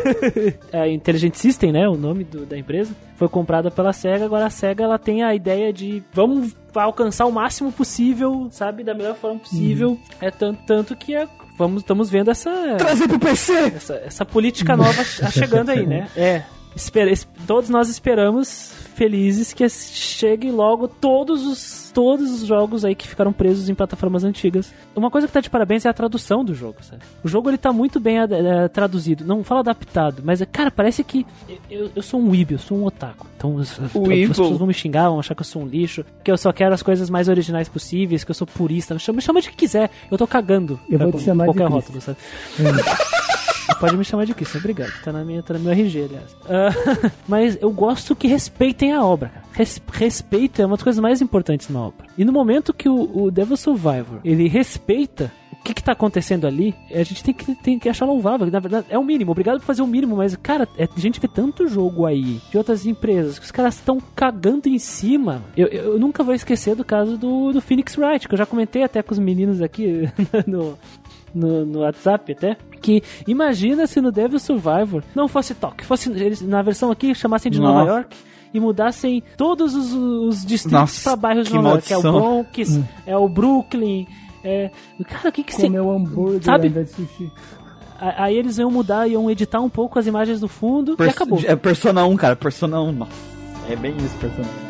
[LAUGHS] é Intelligent System, né? O nome do, da empresa. Foi comprada pela SEGA. Agora a SEGA ela tem a ideia de vamos alcançar o máximo possível, sabe? Da melhor forma possível. É tanto, tanto que é, vamos, estamos vendo essa, Trazer pro PC! essa, essa política nova che- [LAUGHS] chegando aí, né? É. Espera, todos nós esperamos felizes que cheguem logo todos os todos os jogos aí que ficaram presos em plataformas antigas. Uma coisa que tá de parabéns é a tradução do jogo, sabe? O jogo ele tá muito bem eh, traduzido, não fala adaptado, mas cara, parece que eu, eu sou um weeb, eu sou um otaku. Então as, as- pessoas vão me xingar, vão achar que eu sou um lixo, que eu só quero as coisas mais originais possíveis, que eu sou purista. Me chama, me chama de que quiser, eu tô cagando. Eu vou te chamar de qualquer Chris. rótulo, sabe? [LAUGHS] Pode me chamar de Chris, obrigado. Tá, na minha, tá no meu RG, aliás. Ah, [LAUGHS] mas eu gosto que respeitem a obra. cara. Res, respeito é uma das coisas mais importantes na obra. E no momento que o, o Devil Survivor ele respeita o que, que tá acontecendo ali, a gente tem que, tem que achar louvável. Na verdade, é o mínimo. Obrigado por fazer o mínimo, mas, cara, é, a gente vê tanto jogo aí de outras empresas que os caras estão cagando em cima. Eu, eu, eu nunca vou esquecer do caso do, do Phoenix Wright, que eu já comentei até com os meninos aqui [LAUGHS] no, no, no WhatsApp até. Que imagina se no Devil Survivor não fosse Tóquio, fosse eles na versão aqui chamassem de Nova Nossa. York e mudassem todos os, os distritos pra bairros de Nova York. Que é o maldição. Bronx, é o Brooklyn. É... Cara, o que que você. Comer um hambúrguer Sabe? de sushi. Aí eles iam mudar, iam editar um pouco as imagens do fundo e Pers- acabou. É Persona 1, cara. Persona 1. Nossa. É bem isso, Persona 1.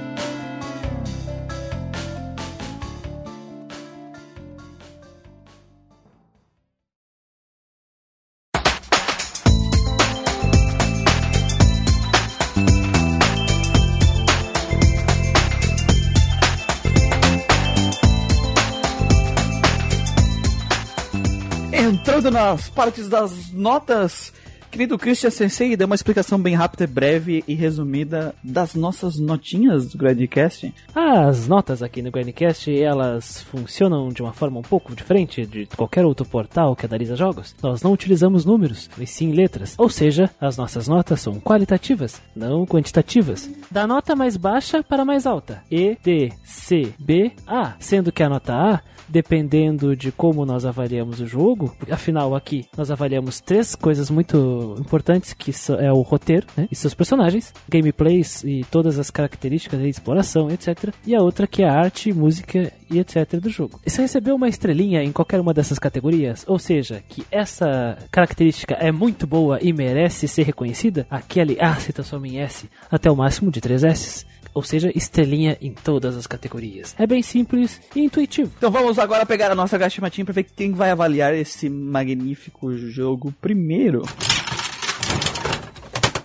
Nas partes das notas, querido Christian Sensei, deu uma explicação bem rápida, breve e resumida das nossas notinhas do Gradcast. As notas aqui no Grandcast, elas funcionam de uma forma um pouco diferente de qualquer outro portal que analisa jogos. Nós não utilizamos números, e sim letras. Ou seja, as nossas notas são qualitativas, não quantitativas. Da nota mais baixa para a mais alta. E, D, C, B, A. Sendo que a nota A dependendo de como nós avaliamos o jogo. Afinal, aqui nós avaliamos três coisas muito importantes, que é o roteiro, né, e seus personagens, gameplays e todas as características de exploração, etc. E a outra que é a arte, música e etc. do jogo. E se recebeu uma estrelinha em qualquer uma dessas categorias, ou seja, que essa característica é muito boa e merece ser reconhecida, aquele A se transforma em S até o máximo de 3 S. Ou seja, estrelinha em todas as categorias. É bem simples e intuitivo. Então vamos agora pegar a nossa gastimatinha pra ver quem vai avaliar esse magnífico jogo primeiro.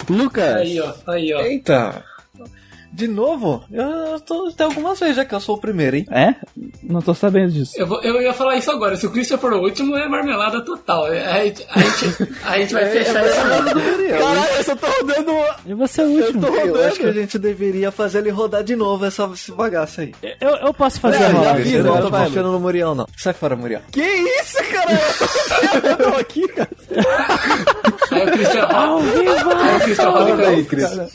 Lucas! Aí, ó, aí, ó. Eita! De novo? Eu tô, tem algumas vezes já que eu sou o primeiro, hein? É? Não tô sabendo disso. Eu, vou- eu ia falar isso agora. Se o Christian for o último, é marmelada total. A gente, a gente, a gente vai fechar essa. Caralho, eu só tô rodando. E você é o último. Eu acho que a gente deveria fazer ele rodar de novo essa, esse bagaço aí. Eu, eu posso fazer É, roda. Eu não tô confiando no Muriel, não. Sai fora, Muriel. Que isso, cara? [LAUGHS] Eu tô aqui, cara. Aí o Christian Ao vivo! Aí o Christian roda aí, então.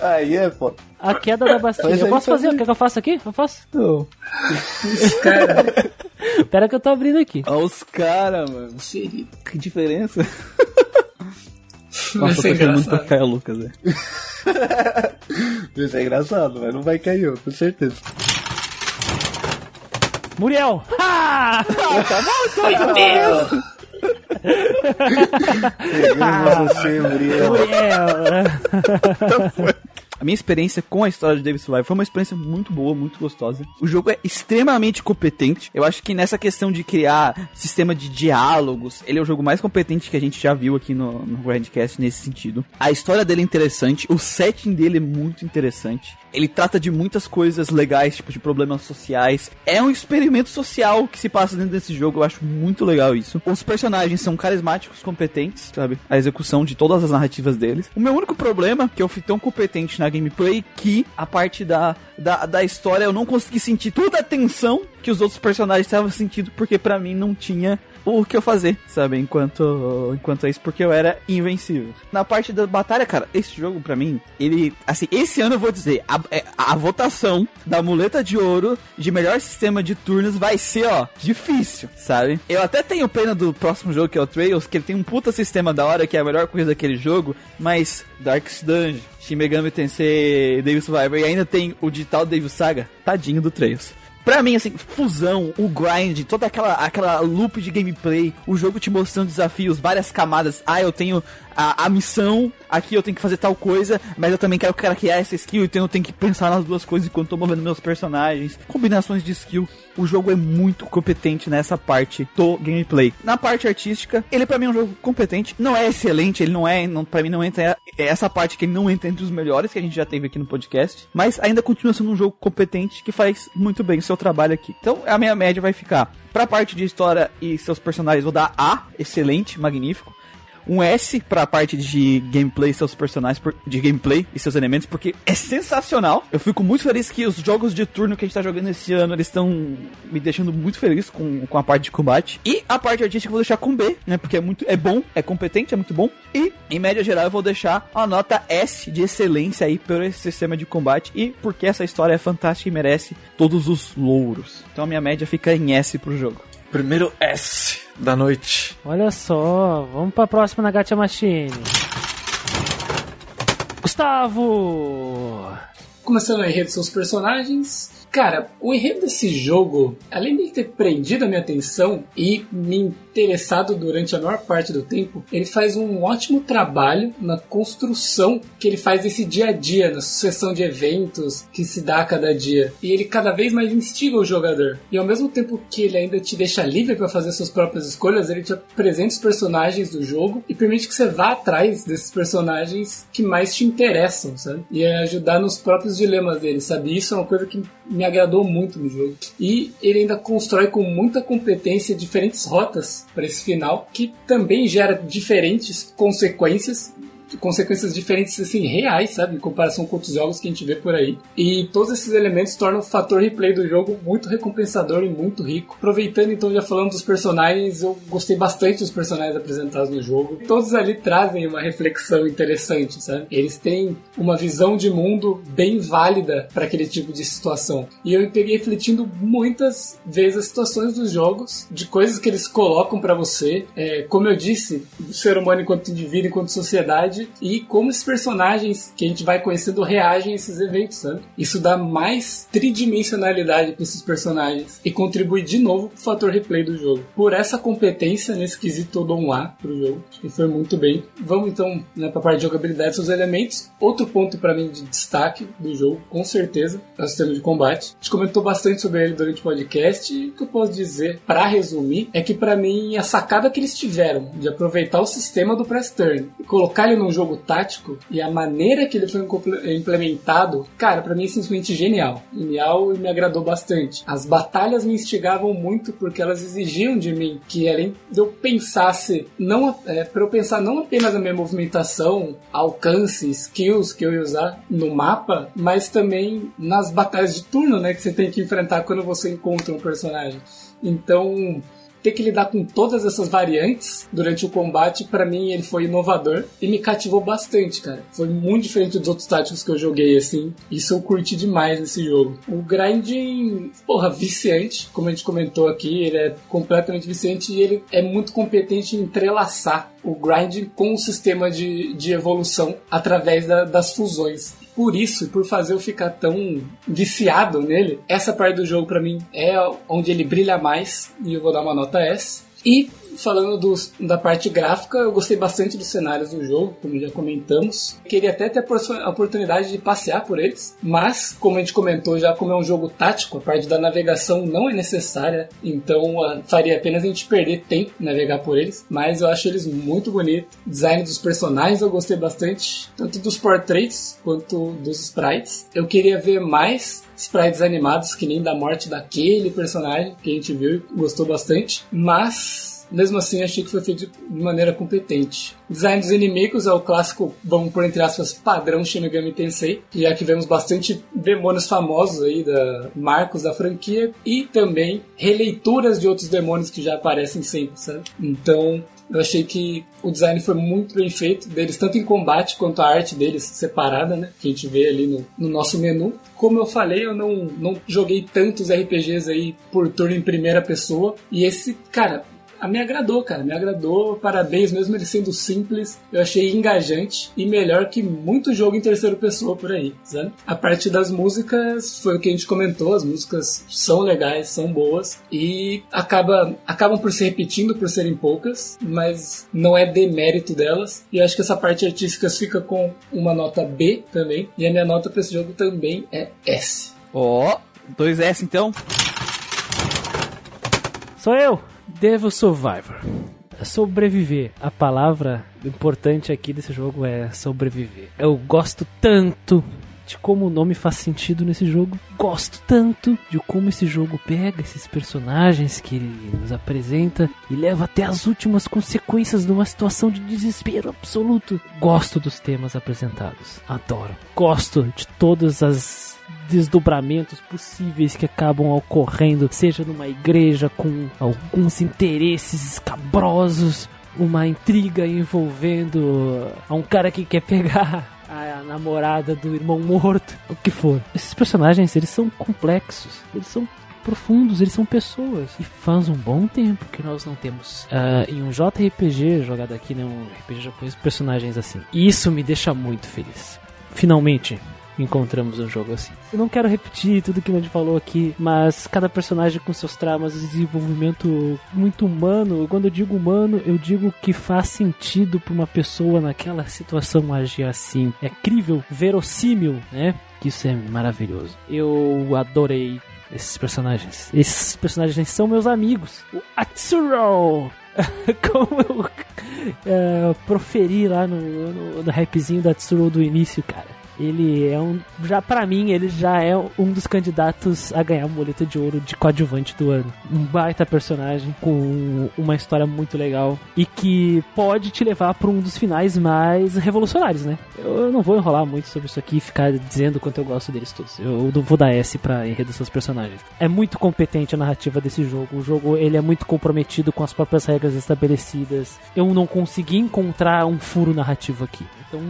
Aí é, pô. A queda da Bastilha. Faz Eu posso faz fazer? Quer que eu faça aqui? Eu faço? Não. Cara, [LAUGHS] Pera que eu tô abrindo aqui. Olha os caras, mano. Que diferença. Nossa, eu tô querendo muito pra cair o Lucas, velho. Isso é engraçado, mas não vai cair, eu, com certeza. Muriel! Ha! Foi pego. Pegamos Muriel. Muriel! A minha experiência com a história de David Survive foi uma experiência muito boa, muito gostosa. O jogo é extremamente competente. Eu acho que nessa questão de criar sistema de diálogos, ele é o jogo mais competente que a gente já viu aqui no, no Grandcast nesse sentido. A história dele é interessante, o setting dele é muito interessante. Ele trata de muitas coisas legais, tipo de problemas sociais. É um experimento social que se passa dentro desse jogo, eu acho muito legal isso. Os personagens são carismáticos, competentes, sabe? A execução de todas as narrativas deles. O meu único problema, que eu fui tão competente na gameplay, que a parte da, da, da história eu não consegui sentir toda a tensão que os outros personagens estavam sentindo, porque pra mim não tinha o que eu fazer, sabe? Enquanto, enquanto isso, porque eu era invencível. Na parte da batalha, cara, esse jogo pra mim, ele, assim, esse ano eu vou dizer, a, é, a votação da muleta de ouro de melhor sistema de turnos vai ser, ó, difícil, sabe? Eu até tenho pena do próximo jogo que é o Trails, que ele tem um puta sistema da hora, que é a melhor coisa daquele jogo, mas Darkest Dungeon, Shin Megami Tensei, Devil Survivor e ainda tem o digital Devil Saga, tadinho do Trails. Pra mim, assim, fusão, o grind, toda aquela, aquela loop de gameplay, o jogo te mostrando desafios, várias camadas. Ah, eu tenho a, a missão, aqui eu tenho que fazer tal coisa, mas eu também quero craquear essa skill, então eu tenho que pensar nas duas coisas enquanto tô movendo meus personagens. Combinações de skill. O jogo é muito competente nessa parte do gameplay. Na parte artística, ele pra mim é um jogo competente. Não é excelente, ele não é, não, pra mim não entra é essa parte que ele não entra entre os melhores que a gente já teve aqui no podcast, mas ainda continua sendo um jogo competente que faz muito bem o seu trabalho aqui. Então a minha média vai ficar pra parte de história e seus personagens, vou dar A, excelente, magnífico um S pra parte de gameplay, seus personagens, de gameplay e seus elementos, porque é sensacional. Eu fico muito feliz que os jogos de turno que a gente tá jogando esse ano, eles estão me deixando muito feliz com, com a parte de combate. E a parte artística eu vou deixar com B, né? Porque é muito, é bom, é competente, é muito bom. E, em média geral, eu vou deixar a nota S de excelência aí por esse sistema de combate e porque essa história é fantástica e merece todos os louros. Então a minha média fica em S pro jogo. Primeiro S da noite. Olha só, vamos pra próxima na Gacha Machine. Gustavo! Começando a enredo dos seus personagens, Cara, o enredo desse jogo, além de ter prendido a minha atenção e me interessado durante a maior parte do tempo, ele faz um ótimo trabalho na construção que ele faz desse dia a dia, na sucessão de eventos que se dá a cada dia. E ele cada vez mais instiga o jogador. E ao mesmo tempo que ele ainda te deixa livre para fazer suas próprias escolhas, ele te apresenta os personagens do jogo e permite que você vá atrás desses personagens que mais te interessam, sabe? E ajudar nos próprios dilemas dele, sabe? Isso é uma coisa que me agradou muito no jogo. E ele ainda constrói com muita competência diferentes rotas para esse final, que também gera diferentes consequências consequências diferentes, assim, reais, sabe? Em comparação com outros jogos que a gente vê por aí. E todos esses elementos tornam o fator replay do jogo muito recompensador e muito rico. Aproveitando, então, já falando dos personagens, eu gostei bastante dos personagens apresentados no jogo. Todos ali trazem uma reflexão interessante, sabe? Eles têm uma visão de mundo bem válida para aquele tipo de situação. E eu peguei refletindo muitas vezes as situações dos jogos, de coisas que eles colocam para você. É, como eu disse, o ser humano enquanto indivíduo, enquanto sociedade, e como esses personagens que a gente vai conhecendo reagem a esses eventos, sabe? Isso dá mais tridimensionalidade para esses personagens e contribui de novo pro fator replay do jogo. Por essa competência nesse quesito um A pro jogo, acho que foi muito bem. Vamos então né, para a parte de jogabilidade, seus elementos. Outro ponto para mim de destaque do jogo, com certeza, é o sistema de combate. A gente comentou bastante sobre ele durante o podcast e o que eu posso dizer, para resumir, é que para mim a sacada que eles tiveram de aproveitar o sistema do press turn e colocar ele num um jogo tático e a maneira que ele foi implementado, cara, para mim é simplesmente genial. Genial e me agradou bastante. As batalhas me instigavam muito porque elas exigiam de mim que além de eu pensasse, não é, para eu pensar não apenas na minha movimentação, alcance, skills que eu ia usar no mapa, mas também nas batalhas de turno, né, que você tem que enfrentar quando você encontra um personagem. Então, ter que lidar com todas essas variantes durante o combate, para mim ele foi inovador e me cativou bastante, cara. Foi muito diferente dos outros táticos que eu joguei, assim. Isso eu curti demais nesse jogo. O grinding, porra, viciante, como a gente comentou aqui, ele é completamente viciante e ele é muito competente em entrelaçar o grinding com o sistema de, de evolução através da, das fusões por isso, por fazer eu ficar tão viciado nele, essa parte do jogo para mim é onde ele brilha mais e eu vou dar uma nota S. E falando da parte gráfica, eu gostei bastante dos cenários do jogo, como já comentamos. Queria até ter a oportunidade de passear por eles, mas, como a gente comentou já, como é um jogo tático, a parte da navegação não é necessária, então uh, faria apenas a gente perder tempo navegar por eles. Mas eu acho eles muito bonitos. Design dos personagens eu gostei bastante, tanto dos portraits quanto dos sprites. Eu queria ver mais sprites animados, que nem da morte daquele personagem que a gente viu e gostou bastante, mas mesmo assim achei que foi feito de maneira competente. Design dos inimigos é o clássico, vamos por entre aspas, padrão Shin Megami Tensei, já que vemos bastante demônios famosos aí, da marcos da franquia, e também releituras de outros demônios que já aparecem sempre, sabe? Então, eu achei que o design foi muito bem feito deles, tanto em combate quanto a arte deles separada, né? Que a gente vê ali no, no nosso menu. Como eu falei, eu não, não joguei tantos RPGs aí por turno em primeira pessoa. E esse, cara, me agradou, cara, me agradou. Parabéns, mesmo ele sendo simples, eu achei engajante e melhor que muito jogo em terceira pessoa por aí, sabe? A parte das músicas foi o que a gente comentou, as músicas são legais, são boas e acaba, acabam por se repetindo por serem poucas, mas não é demérito delas. E eu acho que essa parte artística fica com uma nota B também, e a minha nota para esse jogo também é S. Ó, oh, 2S então. Sou eu! Devil Survivor. Sobreviver. A palavra importante aqui desse jogo é sobreviver. Eu gosto tanto de como o nome faz sentido nesse jogo. Gosto tanto de como esse jogo pega esses personagens que ele nos apresenta e leva até as últimas consequências de uma situação de desespero absoluto. Gosto dos temas apresentados. Adoro. Gosto de todas as desdobramentos possíveis que acabam ocorrendo, seja numa igreja com alguns interesses escabrosos, uma intriga envolvendo um cara que quer pegar [LAUGHS] a namorada do irmão morto, o que for. Esses personagens, eles são complexos, eles são profundos, eles são pessoas. E faz um bom tempo que nós não temos uh, em um JRPG jogado aqui, né, um RPG japonês, personagens assim. E isso me deixa muito feliz. Finalmente, encontramos um jogo assim. Eu não quero repetir tudo que a gente falou aqui, mas cada personagem com seus traumas, desenvolvimento muito humano. Quando eu digo humano, eu digo que faz sentido para uma pessoa naquela situação agir assim. É crível, verossímil, né? Que isso é maravilhoso. Eu adorei esses personagens. Esses personagens são meus amigos. O Atsuro! [LAUGHS] Como eu uh, proferi lá no, no, no rapzinho da Atsuro do início, cara ele é um. Já para mim, ele já é um dos candidatos a ganhar a moleta de ouro de coadjuvante do ano. Um baita personagem com uma história muito legal e que pode te levar para um dos finais mais revolucionários, né? Eu não vou enrolar muito sobre isso aqui e ficar dizendo quanto eu gosto deles todos. Eu vou dar S pra enredo dos personagens. É muito competente a narrativa desse jogo. O jogo ele é muito comprometido com as próprias regras estabelecidas. Eu não consegui encontrar um furo narrativo aqui. Então,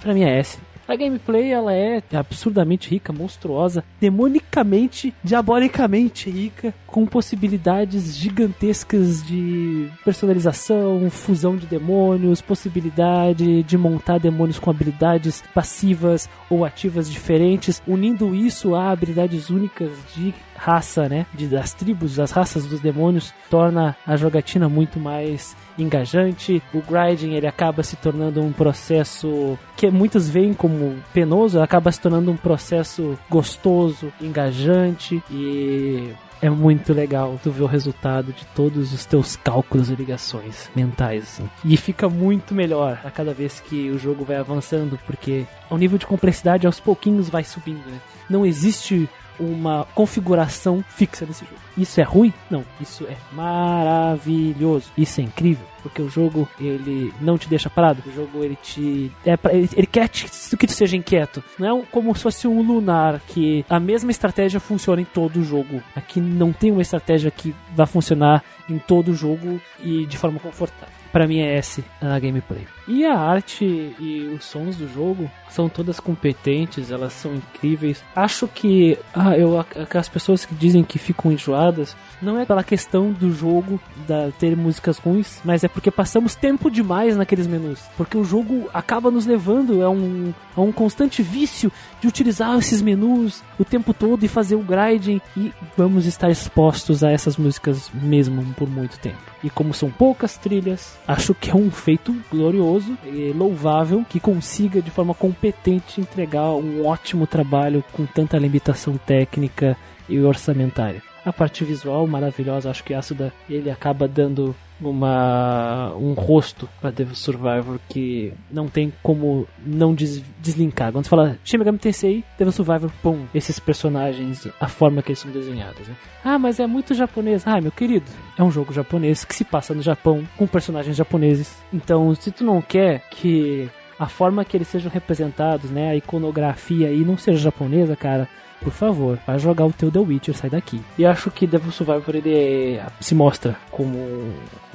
pra mim é S. A gameplay ela é absurdamente rica, monstruosa, demonicamente, diabolicamente rica, com possibilidades gigantescas de personalização, fusão de demônios, possibilidade de montar demônios com habilidades passivas ou ativas diferentes, unindo isso a habilidades únicas de raça, né, de, das tribos, das raças dos demônios, torna a jogatina muito mais engajante. O grinding ele acaba se tornando um processo que muitos veem como penoso, acaba se tornando um processo gostoso, engajante e é muito legal tu ver o resultado de todos os teus cálculos e ligações mentais. Assim. E fica muito melhor a cada vez que o jogo vai avançando, porque o nível de complexidade aos pouquinhos vai subindo. Né? Não existe uma configuração fixa desse jogo. Isso é ruim? Não, isso é maravilhoso. Isso é incrível, porque o jogo ele não te deixa parado. O jogo ele te é pra, ele, ele, quer te, que tu seja inquieto. Não é como se fosse um lunar que a mesma estratégia funciona em todo o jogo. Aqui não tem uma estratégia que vai funcionar em todo o jogo e de forma confortável para mim é S na gameplay. E a arte e os sons do jogo são todas competentes, elas são incríveis. Acho que ah, eu, as pessoas que dizem que ficam enjoadas não é pela questão do jogo da ter músicas ruins, mas é porque passamos tempo demais naqueles menus. Porque o jogo acaba nos levando a um, a um constante vício de utilizar esses menus o tempo todo e fazer o grinding e vamos estar expostos a essas músicas mesmo por muito tempo. E como são poucas trilhas, acho que é um feito glorioso e louvável que consiga de forma competente entregar um ótimo trabalho com tanta limitação técnica e orçamentária. A parte visual maravilhosa, acho que Asuda ele acaba dando uma um rosto para Devil Survivor que não tem como não des, deslinkar. Quando você fala Shin Megami Tensei, Devil Survivor, pum, esses personagens, a forma que eles são desenhados. Né? Ah, mas é muito japonês. Ah, meu querido, é um jogo japonês que se passa no Japão com personagens japoneses. Então, se tu não quer que a forma que eles sejam representados, né, a iconografia aí não seja japonesa, cara, por favor, vai jogar o teu The Witcher, sai daqui. E acho que Devil Survivor ele é, se mostra como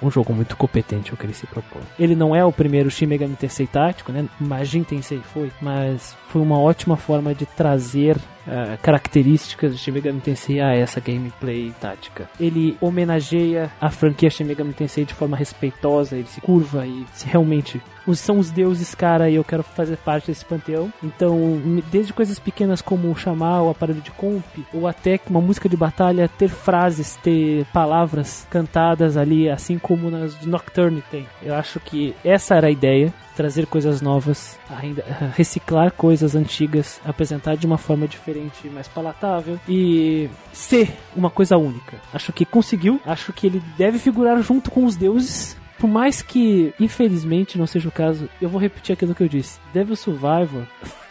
um jogo muito competente o que ele se propõe. Ele não é o primeiro Shin Megami Tensei tático, né? Majin Tensei foi, mas foi uma ótima forma de trazer uh, características do Shin Megami Tensei a essa gameplay tática. Ele homenageia a franquia Shin Megami Tensei de forma respeitosa, ele se curva e se realmente são os deuses, cara, e eu quero fazer parte desse panteão. Então, desde coisas pequenas como chamar o aparelho de comp, ou até uma música de batalha ter frases, ter palavras cantadas ali, assim como nas Nocturne tem. Eu acho que essa era a ideia trazer coisas novas, ainda [LAUGHS] reciclar coisas antigas, apresentar de uma forma diferente, mais palatável e ser uma coisa única. Acho que conseguiu, acho que ele deve figurar junto com os deuses. Por mais que, infelizmente, não seja o caso, eu vou repetir aquilo que eu disse. Devil Survivor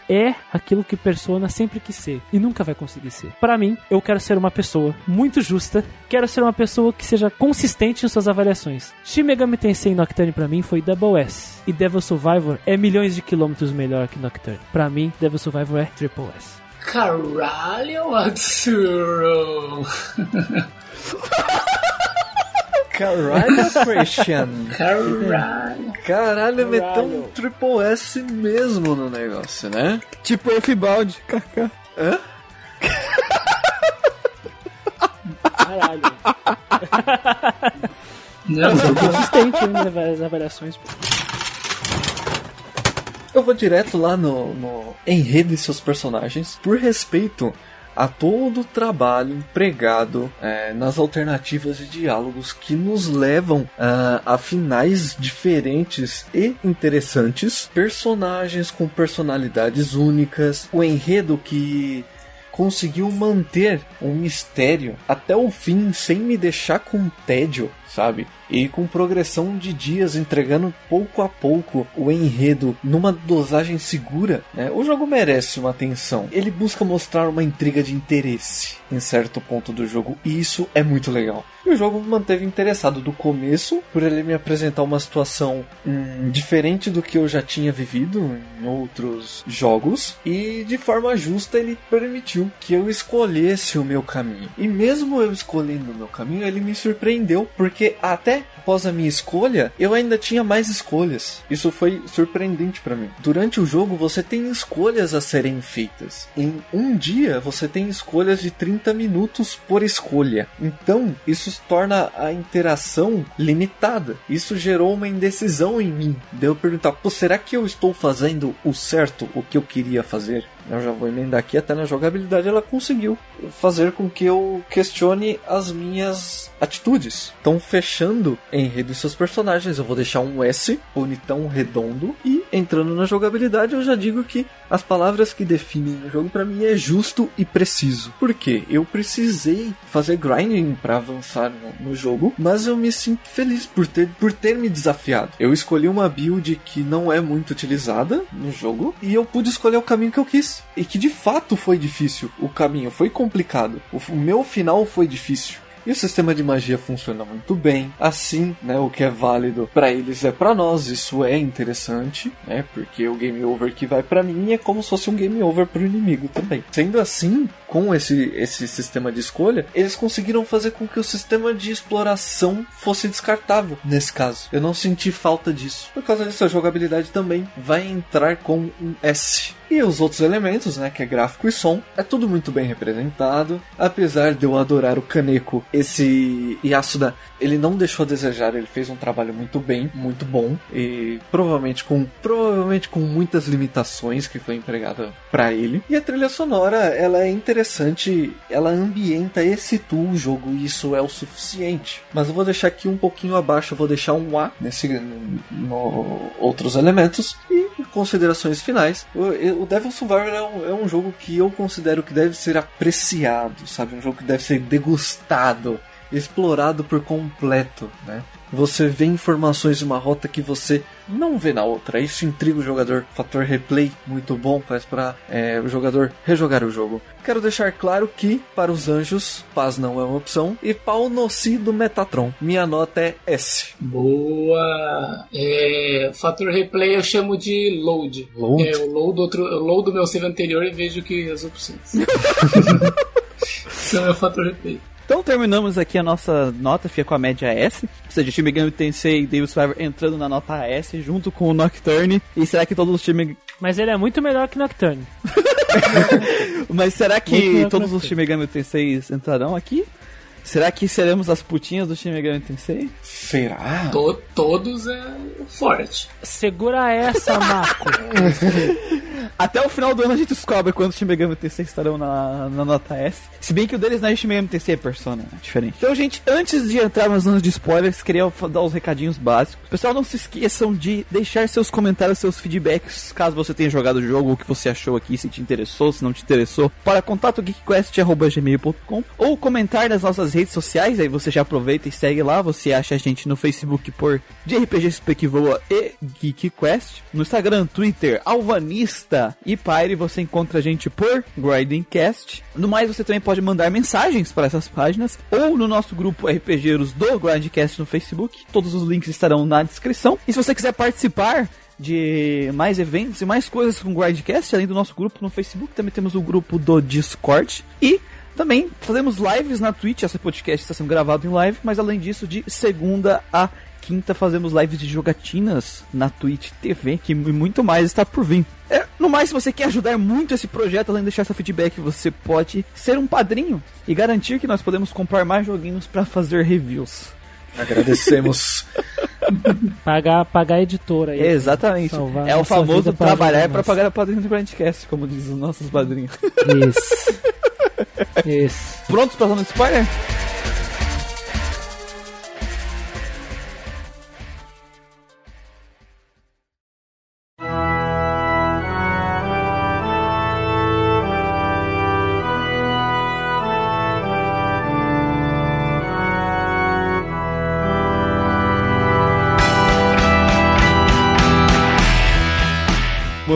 é aquilo que Persona sempre quis ser e nunca vai conseguir ser. Para mim, eu quero ser uma pessoa muito justa, quero ser uma pessoa que seja consistente em suas avaliações. Shin Megami Tensei Nocturne para mim foi Double S e Devil Survivor é milhões de quilômetros melhor que Nocturne. Para mim, Devil Survivor é Triple S. Caralho, Matsuro! [LAUGHS] Caralho, [LAUGHS] Christian. Caralho. Caralho, meteu um triple S mesmo no negócio, né? Tipo Earthbound. Hã? Caralho. Não, Sou consistente nas avaliações. Eu vou direto lá no, no enredo e seus personagens, por respeito a todo o trabalho empregado é, nas alternativas de diálogos que nos levam uh, a finais diferentes e interessantes, personagens com personalidades únicas, o enredo que conseguiu manter um mistério até o fim sem me deixar com tédio, sabe? E com progressão de dias entregando pouco a pouco o enredo numa dosagem segura, né? o jogo merece uma atenção. Ele busca mostrar uma intriga de interesse em certo ponto do jogo, e isso é muito legal. E o jogo me manteve interessado do começo, por ele me apresentar uma situação hum, diferente do que eu já tinha vivido em outros jogos, e de forma justa ele permitiu que eu escolhesse o meu caminho. E mesmo eu escolhendo o meu caminho, ele me surpreendeu, porque até após a minha escolha, eu ainda tinha mais escolhas. Isso foi surpreendente para mim. Durante o jogo, você tem escolhas a serem feitas. Em um dia, você tem escolhas de 30 minutos por escolha. Então, isso torna a interação limitada. Isso gerou uma indecisão em mim. Deu perguntar: será que eu estou fazendo o certo, o que eu queria fazer? eu já vou emendar aqui, até na jogabilidade ela conseguiu fazer com que eu questione as minhas atitudes. Então, fechando enredo e seus personagens, eu vou deixar um S bonitão, redondo, e entrando na jogabilidade, eu já digo que as palavras que definem o jogo para mim é justo e preciso. Por quê? Eu precisei fazer grinding para avançar no, no, jogo, mas eu me sinto feliz por ter, por ter me desafiado. Eu escolhi uma build que não é muito utilizada no jogo, e eu pude escolher o caminho que eu quis e que de fato foi difícil. O caminho foi complicado. O meu final foi difícil. E o sistema de magia funciona muito bem. Assim, né, o que é válido para eles é para nós. Isso é interessante, né? Porque o game over que vai para mim é como se fosse um game over pro inimigo também. Sendo assim, com esse, esse sistema de escolha, eles conseguiram fazer com que o sistema de exploração fosse descartável nesse caso. Eu não senti falta disso. Por causa disso, a jogabilidade também vai entrar com um S. E os outros elementos, né, que é gráfico e som, é tudo muito bem representado. Apesar de eu adorar o Kaneko, esse Yasuda, ele não deixou a desejar, ele fez um trabalho muito bem, muito bom e provavelmente com provavelmente com muitas limitações que foi empregada para ele. E a trilha sonora, ela é interessante, ela ambienta e situa o jogo e isso é o suficiente. Mas eu vou deixar aqui um pouquinho abaixo, eu vou deixar um A nesse no, no outros elementos e considerações finais. O, o Devil Survivor é um, é um jogo que eu considero que deve ser apreciado, sabe? Um jogo que deve ser degustado, explorado por completo, né? Você vê informações de uma rota que você não vê na outra. Isso intriga o jogador. Fator replay muito bom, faz para é, o jogador rejogar o jogo. Quero deixar claro que, para os anjos, paz não é uma opção. E pau no si do Metatron. Minha nota é S. Boa! É, fator replay eu chamo de load. Load? É, eu load, outro, eu load o meu save anterior e vejo que as opções. [LAUGHS] Esse é o fator replay. Então terminamos aqui a nossa nota, fica com a média S. Ou seja, Shin Megami Tensei e Devil Survivor entrando na nota S junto com o Nocturne. E será que todos os Shin Mas ele é muito melhor que Nocturne. [LAUGHS] [LAUGHS] Mas será que todos os Shin Megami Tensei entrarão aqui? Será que seremos as putinhas do Shin Megami Tensei? Será? To- todos é forte. Segura essa, Marco. [LAUGHS] Até o final do ano a gente descobre quantos Shin Megami Tensei estarão na, na nota S. Se bem que o deles não é Shin Megami Tensei, é Persona, é diferente. Então, gente, antes de entrar nas zonas de spoilers, queria dar os recadinhos básicos. Pessoal, não se esqueçam de deixar seus comentários, seus feedbacks, caso você tenha jogado o jogo, o que você achou aqui, se te interessou, se não te interessou, para contato geekquest.gmail.com ou comentar nas nossas redes sociais, aí você já aproveita e segue lá, você acha a gente no Facebook por de RPG voa e GeekQuest, no Instagram, Twitter, Alvanista e Pyre, você encontra a gente por Grindingcast. No mais, você também pode mandar mensagens para essas páginas ou no nosso grupo RPGeiros do Grindcast no Facebook. Todos os links estarão na descrição. E se você quiser participar de mais eventos e mais coisas com o Grindcast, além do nosso grupo no Facebook, também temos o grupo do Discord e também fazemos lives na Twitch, esse podcast está sendo gravado em live, mas além disso, de segunda a quinta fazemos lives de jogatinas na Twitch TV, que muito mais está por vir. É, no mais, se você quer ajudar muito esse projeto, além de deixar seu feedback, você pode ser um padrinho e garantir que nós podemos comprar mais joguinhos para fazer reviews. Agradecemos. [LAUGHS] Pagar, pagar a editora aí. Exatamente. Salvar É o famoso trabalhar para pagar a padrinho do Grandcast, como diz os nossos padrinhos. Isso. [LAUGHS] Isso. Prontos para zona de spoiler?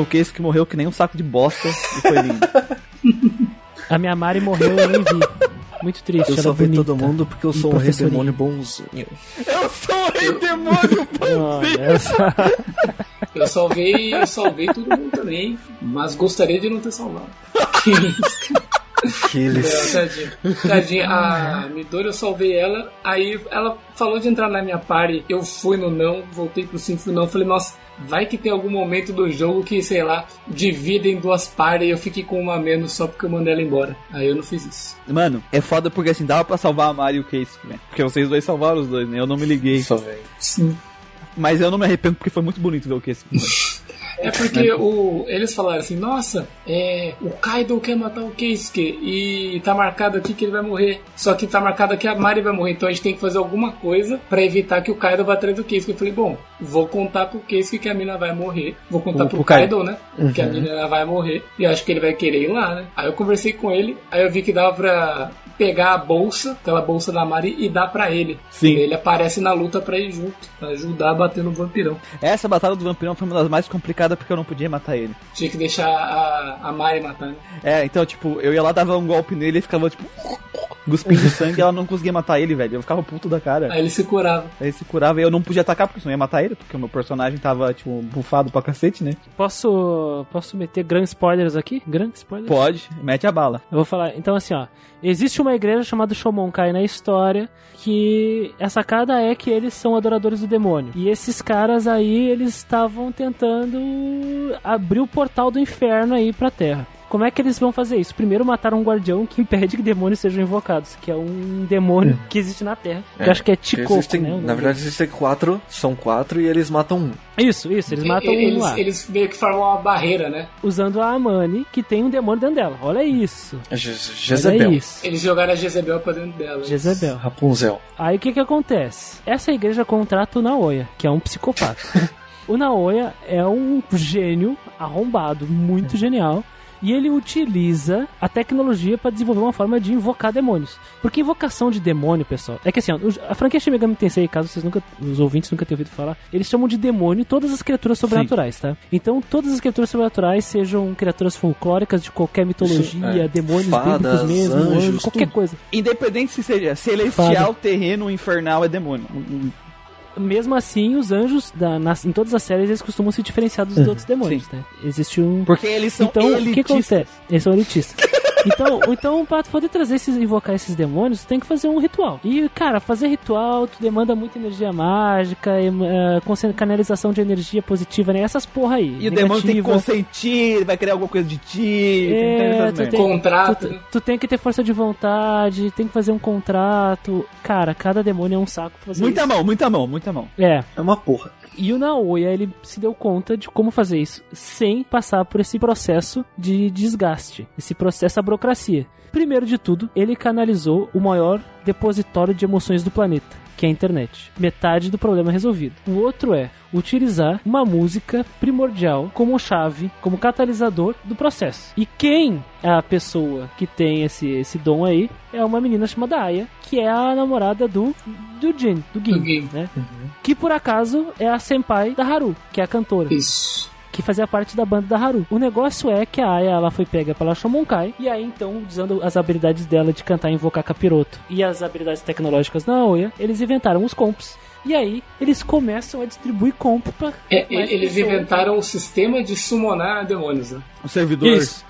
O Case que morreu que nem um saco de bosta e foi lindo. [LAUGHS] A minha Mari morreu, eu nem vi. Muito triste. Eu ela salvei bonita. todo mundo porque eu E sou um rei demônio bonzinho. Eu sou o rei demônio, Olha, essa- [LAUGHS] Eu salvei, eu salvei todo mundo também, mas gostaria de não ter salvado. [LAUGHS] Eles. É, tadinha. Tadinha, a Midori eu salvei ela, aí ela falou de entrar na minha party, eu fui no não, voltei pro sim, fui no não, falei, nossa, vai que tem algum momento do jogo que, sei lá, divide em duas partes e eu fiquei com uma menos só porque eu mandei ela embora. Aí eu não fiz isso. Mano, é foda porque assim, dava pra salvar a Mari e o Case, né? Porque vocês dois salvaram os dois, né? Eu não me liguei. Salvei. Sim. Mas eu não me arrependo porque foi muito bonito ver o Case. [LAUGHS] É porque o, eles falaram assim, nossa, é, o Kaido quer matar o Keisuke e tá marcado aqui que ele vai morrer. Só que tá marcado que a Mari vai morrer, então a gente tem que fazer alguma coisa pra evitar que o Kaido vá atrás do Keisuke. Eu falei, bom, vou contar pro Keisuke que a mina vai morrer. Vou contar O- pro pro Kaido. Kaido, né? Que a mina vai morrer. E acho que ele vai querer ir lá, né? Aí eu conversei com ele, aí eu vi que dava pra pegar a bolsa, aquela bolsa da Mari, e dar pra ele. Sim. E ele aparece na luta pra ir junto, pra ajudar a bater no vampirão. Essa batalha do vampirão foi uma das mais complicadas porque eu não podia matar ele. Tinha que deixar a, a Mari matar, né? É, então, tipo, eu ia lá, dava um golpe nele e ficava, tipo, cuspindo sangue e ela não conseguia matar ele, velho. Eu ficava puto da cara. Aí ele se curava. Aí ele se curava e eu não podia atacar porque senão ia matar ele, porque o meu personagem tava, tipo, bufado pra cacete, né? Posso, posso meter grandes spoilers aqui? Grandes spoilers? Pode, mete a bala. Eu vou falar. Então, assim, ó. Existe uma igreja chamada Shomonkai na história que a sacada é que eles são adoradores do demônio. E esses caras aí, eles estavam tentando abrir o portal do inferno aí pra terra. Como é que eles vão fazer isso? Primeiro mataram um guardião que impede que demônios sejam invocados, que é um demônio que existe na Terra. que eu acho que é Ticoco, existem, né? Na verdade, existem quatro, são quatro e eles matam um. Isso, isso, eles matam um eles, lá. eles meio que formam uma barreira, né? Usando a Amani, que tem um demônio dentro dela. Olha isso. É Je- Olha Jezebel. isso. Eles jogaram a Jezebel pra dentro dela. Jezebel. Rapunzel. Aí o que que acontece? Essa igreja contrata o Naoya, que é um psicopata. [LAUGHS] o Naoya é um gênio arrombado, muito genial. E ele utiliza a tecnologia para desenvolver uma forma de invocar demônios. Porque invocação de demônio, pessoal, é que assim, ó, a franquia Shin Megami Tensei, caso vocês nunca, os ouvintes nunca tenham ouvido falar, eles chamam de demônio todas as criaturas sobrenaturais, tá? Então, todas as criaturas sobrenaturais, sejam criaturas folclóricas de qualquer mitologia, é. demônios Fadas, bíblicos mesmo, anjos, anjos, qualquer tudo. coisa. Independente se seja celestial, Fada. terreno, infernal, é demônio. Mesmo assim, os anjos, da, nas- em todas as séries, eles costumam se diferenciar dos outros demônios, né? Existe um... Porque eles são Então, o que elitistas. acontece? Eles são elitistas. [LAUGHS] Então, [LAUGHS] então para tu poder trazer esses, invocar esses demônios, tu tem que fazer um ritual. E, cara, fazer ritual, tu demanda muita energia mágica, em- eh, concen- canalização de energia positiva, né? Essas porra aí. E o demônio tem que negativa. consentir, vai criar alguma coisa de ti. É, tu tem, Contrato, tu, tu tem que ter força de vontade, tem que fazer um contrato. Cara, cada demônio é um saco pra fazer Muita isso. mão, muita mão, muita mão. É, É uma porra. E o Naoya, ele se deu conta de como fazer isso sem passar por esse processo de desgaste, esse processo, essa burocracia. Primeiro de tudo, ele canalizou o maior depositório de emoções do planeta, que é a internet. Metade do problema resolvido. O outro é utilizar uma música primordial como chave, como catalisador do processo. E quem é a pessoa que tem esse, esse dom aí é uma menina chamada Aya, que é a namorada do, do Jin, do Gin, Do Gin. né? Que por acaso é a senpai da Haru, que é a cantora Isso. Que fazia parte da banda da Haru. O negócio é que a Aya ela foi pega pela Shomonkai e aí então, usando as habilidades dela de cantar e invocar capiroto e as habilidades tecnológicas da Aoya, eles inventaram os comps. E aí eles começam a distribuir comp pra É, eles pessoas. inventaram o sistema de summonar demônios, né? O servidor. Isso.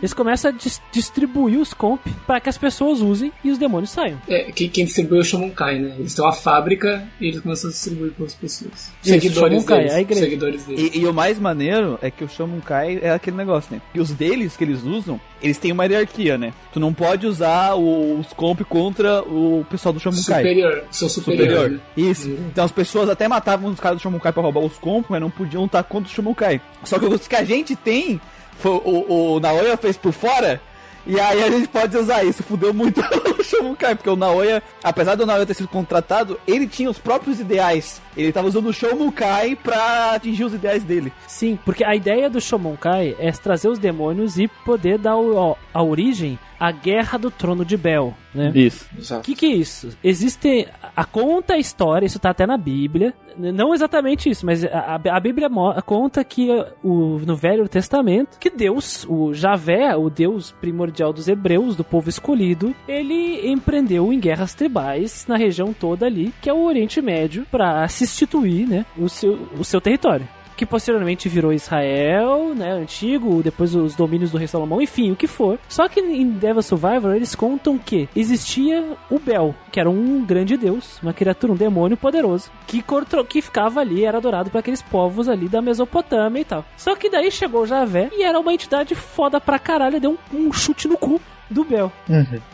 Eles começam a dis- distribuir os comp para que as pessoas usem e os demônios saiam. É, que, quem distribui é o Shamonkai, né? Eles têm uma fábrica e eles começam a distribuir para as pessoas. Isso, seguidores Shamonkai, deles. a igreja. Seguidores deles. E, e o mais maneiro é que o Shamunkai é aquele negócio, né? Que os deles que eles usam, eles têm uma hierarquia, né? Tu não pode usar os comp contra o pessoal do Shamunkai. Superior, seu superior. Superior. né? Isso. Uhum. Então as pessoas até matavam os caras do Shamunkai pra roubar os comp, mas não podiam estar contra o Shamunkai. Só que os que a gente tem, o, o Naoya fez por fora, e aí a gente pode usar isso. Fudeu muito [LAUGHS] o Shamunkai, porque o Naoya, apesar do Naoya ter sido contratado, ele tinha os próprios ideais. Ele tava usando o Shamunkai pra atingir os ideais dele. Sim, porque a ideia do Shomonkai é trazer os demônios e poder dar o- a origem à Guerra do Trono de Bel, né? Isso. O que, que é isso? Existe. A conta a história, isso tá até na Bíblia. Não exatamente isso, mas a, a- a Bíblia conta que o, no Velho Testamento, que Deus, o Javé, o Deus primordial dos hebreus, do povo escolhido, ele empreendeu em guerras tribais na região toda ali, que é o Oriente Médio, para substituir né, o, seu, o seu território que posteriormente virou Israel, né, antigo, depois os domínios do rei Salomão, enfim, o que for. Só que em Devil Survivor eles contam que existia o Bel, que era um grande deus, uma criatura, um demônio poderoso, que, que ficava ali, era adorado por aqueles povos ali da Mesopotâmia e tal. Só que daí chegou o Javé e era uma entidade foda pra caralho, deu um, um chute no cu do Bel.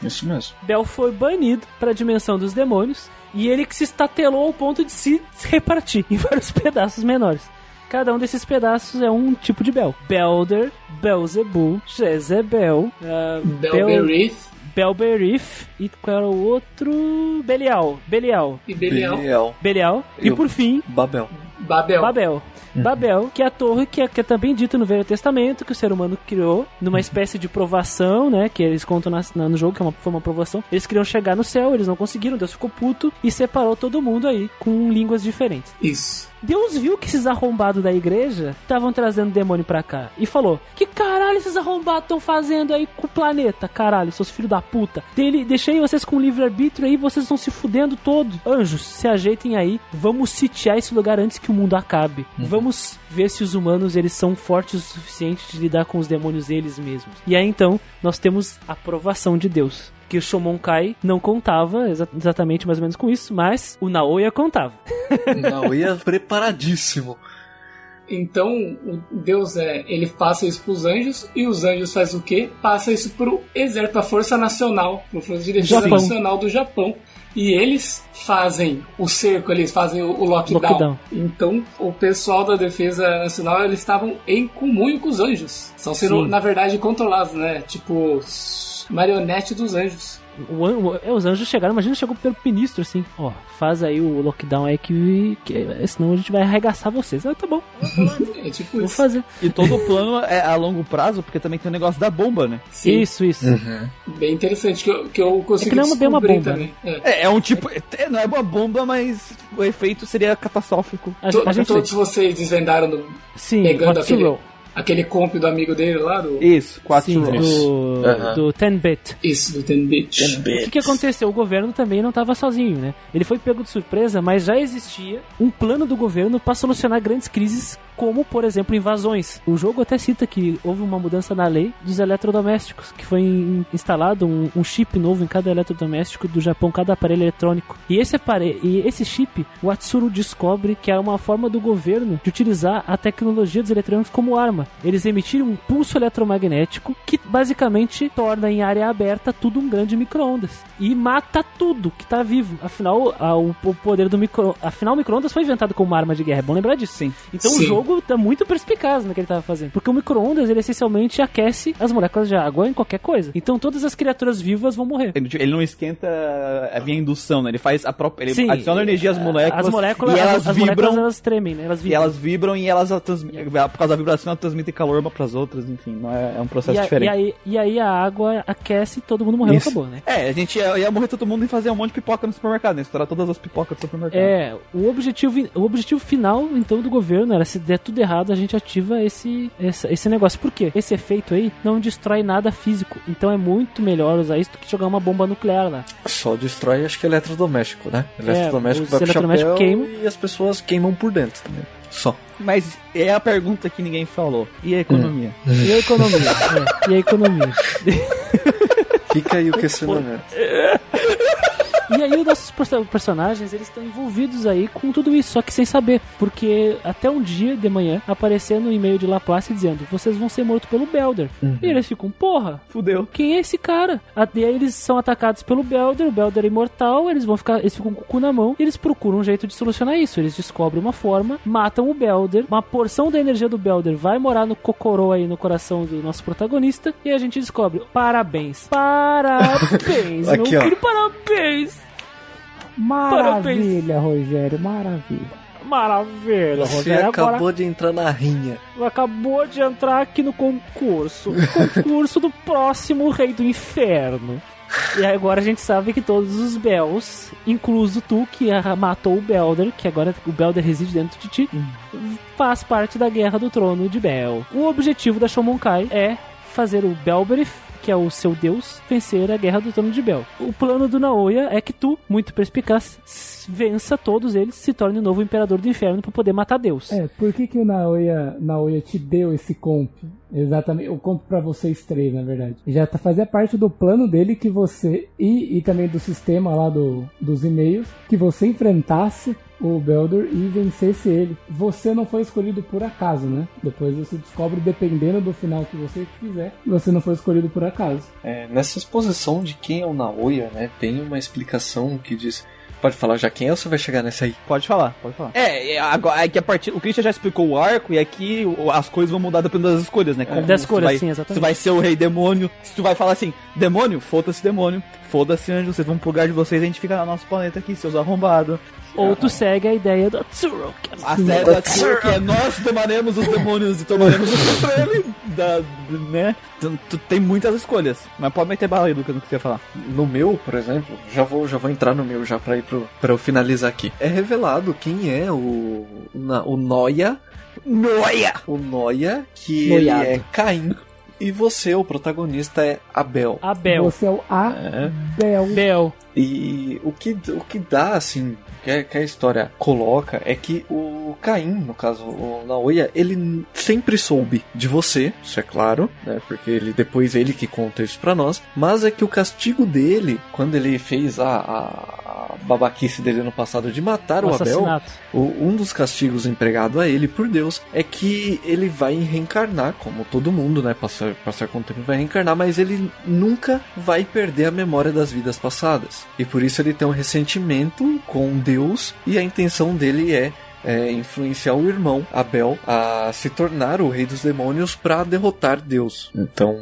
Isso mesmo. Bel foi banido para a dimensão dos demônios e ele que se estatelou ao ponto de se repartir em [LAUGHS] vários pedaços menores. Cada um desses pedaços é um tipo de Bel. Belder, Belzebul, Jezebel, uh, Belberith Belberith e qual era o outro? Belial. Belial. e Belial. Belial. Belial. E por fim, Babel. Babel. Babel. Babel, que é a torre que é, que é também dito no Velho Testamento, que o ser humano criou numa espécie de provação, né? Que eles contam na- na- no jogo, que é uma, foi uma provação. Eles queriam chegar no céu, eles não conseguiram, Deus ficou puto e separou todo mundo aí com línguas diferentes. Isso. Deus viu que esses arrombados da igreja estavam trazendo demônio pra cá e falou: Que caralho esses arrombados estão fazendo aí com o planeta, caralho, seus filhos da puta? Dele, deixei vocês com livre-arbítrio aí, vocês estão se fudendo todos. Anjos, se ajeitem aí, vamos sitiar esse lugar antes que o mundo acabe. Vamos ver se os humanos eles são fortes o suficiente de lidar com os demônios eles mesmos. E aí então, nós temos a aprovação de Deus. Que o Shomonkai não contava exa- exatamente mais ou menos com isso, mas o Naoya contava. Não, ia preparadíssimo. Então, o Deus é, ele passa isso pros anjos e os anjos fazem o quê? Passa isso pro exército, pra Força Nacional, pro Força de Defesa Japão. Nacional do Japão. E eles fazem o cerco, eles fazem o o lockdown. Lockdown. Então, o pessoal da Defesa Nacional, eles estavam em comunhão com os anjos. São sendo, Sim. na verdade, controlados, né? Tipo, marionete dos anjos. o o- é, os anjos chegaram, imagina chegou pelo ministro assim, ó, faz aí o lockdown aí que, que senão a gente vai arregaçar vocês. Ah, tá bom, É tipo vou isso. fazer. E todo o plano é a longo prazo, porque também tem o negócio da bomba, né? Sim, Isso, isso. bem interessante que eu, que eu consegui É que não é uma- bomba, também. É. É, é um tipo. é, não é uma bomba, mas o efeito seria catastrófico. A, To- a gente, Todos vocês desvendaram do, sim, pegando aquele, aquele comp do amigo dele lá, do, Isso, 4 Sim, rolls. do, Aham. do 10-bit. isso, do 10-bit. O que, que aconteceu? O governo também não estava sozinho, né? Ele foi pego de surpresa, mas já existia um plano do governo para solucionar grandes crises, como, por exemplo, invasões. O jogo até cita que houve uma mudança na lei dos eletrodomésticos, que foi in- instalado um, um chip novo em cada eletrodoméstico do Japão, cada aparelho eletrônico. E esse aparelho, e esse chip, o Atsuru descobre que é uma forma do governo de utilizar a tecnologia dos eletrônicos como arma. Eles emitirem um pulso eletromagnético que basicamente torna em área aberta tudo um grande micro-ondas e mata tudo que tá vivo. Afinal, a- o, o poder do micro, afinal o micro-ondas foi inventado como uma arma de guerra, é bom lembrar disso. Sim. Então o Sim. jogo tá muito perspicaz no que ele tava fazendo, porque o micro-ondas ele essencialmente aquece as moléculas de água em qualquer coisa. Então todas as criaturas vivas vão morrer. Ele, ele não esquenta a via indução, né? Ele faz a própria. Ele Sim, adiciona energia às moléculas. As moléculas, e elas as, as vibram. moléculas elas tremem, né? Elas E vibram. elas vibram e elas transmitem. Por causa da vibração, elas transmitem calor uma pras outras, enfim, não é, é um processo E, a- diferente. e aí, e aí a água aquece e todo mundo morreu, Isso. acabou, né? É, a gente ia, ia morrer todo mundo e fazer um monte de pipoca no supermercado, né? Estourar todas as pipocas do supermercado. É, o objetivo, o objetivo final, então, do governo era se der tudo errado, a gente ativa esse, esse, esse negócio. Por quê? Esse efeito aí não destrói nada físico. Então é muito melhor usar isso do que jogar uma bomba nuclear lá. Só destrói, acho que eletrodoméstico, né? Eletrodoméstico os vai pro chapéu queimam. e as pessoas queimam por dentro também. Só. Mas é a pergunta que ninguém falou. E a economia? E a economia? é, e a economia? [LAUGHS] [LAUGHS] Fica aí o questionamento. [LAUGHS] E aí os nossos perso- personagens, eles estão envolvidos aí com tudo isso, só que sem saber. Porque até um dia de manhã, aparecendo no e-mail de Laplace dizendo, vocês vão ser mortos pelo Belder. E eles ficam, porra, Fudeu. quem é esse cara? Até aí eles são atacados pelo Belder, o Belder é imortal, eles vão ficar, eles ficam com o cu na mão, e eles procuram um jeito de solucionar isso. Eles descobrem uma forma, matam o Belder, uma porção da energia do Belder vai morar no cocorô aí no coração do nosso protagonista, e a gente descobre, parabéns, parabéns, [LAUGHS] Aqui, meu ó. filho, parabéns, Maravilha, Rogério, maravilha. maravilha, Você Rogério, acabou agora de entrar na rinha. acabou de entrar aqui no concurso, [LAUGHS] concurso do próximo Rei do Inferno. E agora a gente sabe que todos os Bells, incluso tu que matou o Belder, que agora o Belder reside dentro de ti, faz parte da Guerra do Trono de Bel. O objetivo da Shomonkai é fazer o Belberith, que é o seu deus, vencer a Guerra do Trono de Bel. O plano do Naoya é que tu, muito perspicaz, vença todos eles, se torne o novo Imperador do Inferno para poder matar Deus. É, por que, que o Naoya, Naoya te deu esse comp? Exatamente, o comp pra vocês três, na verdade. Já tá, fazia parte do plano dele que você, e, e também do sistema lá do, dos e-mails, que você enfrentasse o Belder e vencesse ele. Você não foi escolhido por acaso, né? Depois você descobre, dependendo do final que você fizer, você não foi escolhido por acaso. É, nessa exposição de quem é o Naoya, né, tem uma explicação que diz. Pode falar já quem é ou você vai chegar nessa aí? Pode falar, pode falar. É, é, agora, é que a partir. O Christian já explicou o arco e aqui o- as coisas vão mudar dependendo das escolhas, né? Como Das se escolhas, vai, sim, exatamente. Se vai ser o rei demônio, se tu vai falar assim, demônio, foda-se demônio, foda-se anjo, vocês vão pro lugar de vocês e a gente fica no nosso planeta aqui, seus arrombados. Ou tu segue a ideia do Tsuro, que é A série da Tsur, que é nós tomaremos os demônios e tomaremos o controle da. né? Tu, tu tem muitas escolhas. Mas pode meter bala aí, Lucas, no que você ia falar. No meu, por exemplo, já vou, já vou entrar no meu já pra ir pro, pra eu finalizar aqui. É revelado quem é o, na- o Noia. Noia! O Noia, que Noiado. ele é Caim. E você, o protagonista, é Abel. Abel. Você é o É. Abel. Bel. E o que, o que dá, assim, que a, que a história coloca é que o Caim, no caso o Naoya, ele sempre soube de você, isso é claro, né? Porque ele depois ele que conta isso pra nós. Mas é que o castigo dele, quando ele fez a, a babaquice dele no passado de matar o, O Abel, o- um dos castigos empregado a ele por Deus é que ele vai reencarnar, como todo mundo, né? Passar, passar com o tempo vai reencarnar, mas ele nunca vai perder a memória das vidas passadas. E por isso ele tem um ressentimento com Deus e a intenção dele é é, influenciar o irmão, Abel, a se tornar o rei dos demônios para derrotar Deus. Então,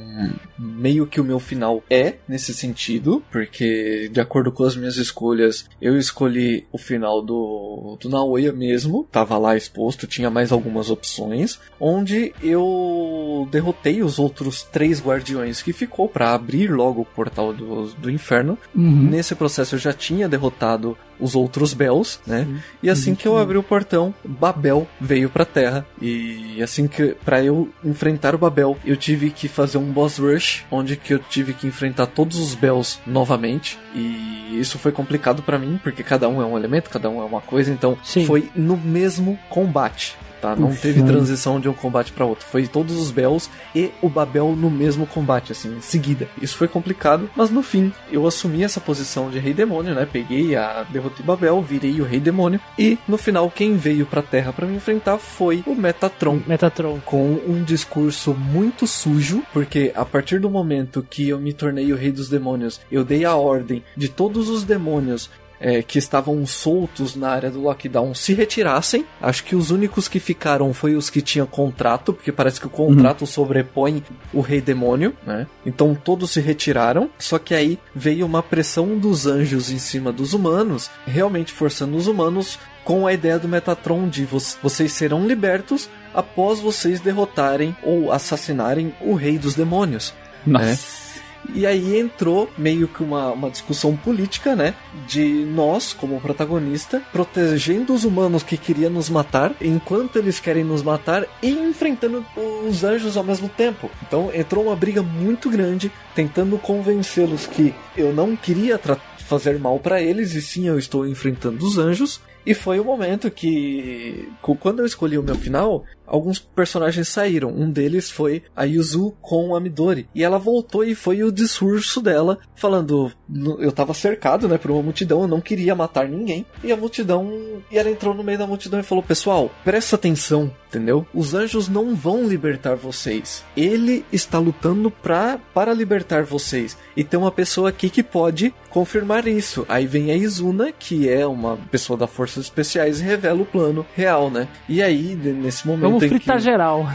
meio que o meu final é nesse sentido, porque de acordo com as minhas escolhas, eu escolhi o final do, do Naoya mesmo, tava lá exposto, tinha mais algumas opções, onde eu derrotei os outros três guardiões que ficou para abrir logo o portal do, do inferno. Uhum. Nesse processo eu já tinha derrotado os outros Bells, né? E assim que eu abri o portão, Babel veio pra Terra. E assim que para eu enfrentar o Babel, eu tive que fazer um boss rush, onde que eu tive que enfrentar todos os Bells novamente. E isso foi complicado pra mim, porque cada um é um elemento, cada um é uma coisa, então Sim. foi no mesmo combate. Tá? Não Puxa. teve transição de um combate pra outro. Foi todos os Bells e o Babel no mesmo combate, assim, em seguida. Isso foi complicado, mas no fim eu assumi essa posição de Rei Demônio, né? Peguei a derrotei Babel, virei o Rei Demônio e no final quem veio pra Terra pra me enfrentar foi o Metatron Metatron. com um discurso muito sujo, porque a partir do momento que eu me tornei o rei dos demônios, eu dei a ordem de todos os demônios é, que estavam soltos na área do lockdown se retirassem. Acho que os únicos que ficaram foi os que tinham contrato, porque parece que o contrato sobrepõe o rei demônio, né? Então todos se retiraram. Só que aí veio uma pressão dos anjos em cima dos humanos, realmente forçando os humanos com a ideia do Metatron de vo- vocês serão libertos após vocês derrotarem ou assassinarem o rei dos demônios. Nossa. E aí entrou meio que uma, uma discussão política, né? De nós, como protagonista, protegendo os humanos que queriam nos matar, enquanto eles querem nos matar, e enfrentando os anjos ao mesmo tempo. Então entrou uma briga muito grande, tentando convencê-los que eu não queria fazer mal para eles, e sim eu estou enfrentando os anjos. E foi o momento que, quando eu escolhi o meu final, alguns personagens saíram. Um deles foi a Yuzu com a Midori. E ela voltou e foi o discurso dela, falando: "No- eu tava cercado, né, por uma multidão, eu não queria matar ninguém. E a multidão. E ela entrou no meio da multidão e falou: Pessoal, presta atenção, entendeu? Os anjos não vão libertar vocês. Ele está lutando pra, para libertar vocês. E tem uma pessoa aqui que pode confirmar isso. Aí vem a Izuna, que é uma pessoa da Forças Especiais, e revela o plano real, né? E aí, nesse momento. Vamos em que- fritar [LAUGHS] geral.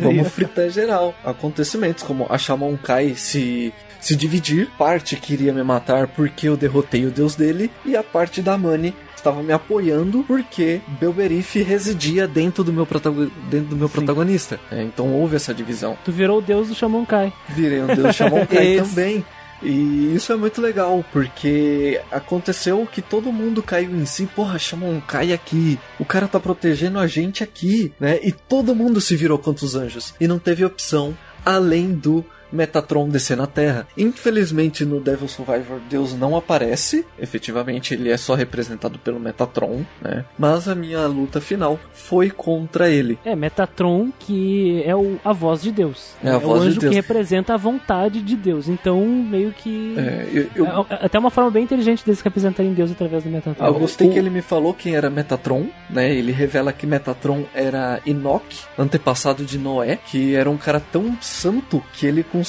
Vamos fritar geral. Acontecimentos como a Shaman Kai se, se dividir. Parte queria me matar porque eu derrotei o deus dele. E a parte da Mani estava me apoiando porque Belberif residia dentro do meu, protago- dentro do meu protagonista. É, então houve essa divisão. Tu virou o deus do Shaman Kai. Virei um deus Shaman Kai [LAUGHS] também. E isso é muito legal, porque aconteceu que todo mundo caiu em si, porra, Shaman Kai aqui, o cara tá protegendo a gente aqui, né? E todo mundo se virou contra os anjos. E não teve opção além do Metatron descer na Terra. Infelizmente no Devil Survivor Deus não aparece, efetivamente ele é só representado pelo Metatron, né? Mas a minha luta final foi contra ele. É, Metatron, que é o, a voz de Deus. É a o voz de anjo Deus. que representa a vontade de Deus. Então, meio que. É, eu, eu- É até uma forma bem inteligente deles representarem Deus através do Metatron. Eu gostei O- que ele me falou quem era Metatron, né? Ele revela que Metatron era Enoch, antepassado de Noé, que era um cara tão santo que ele conseguiu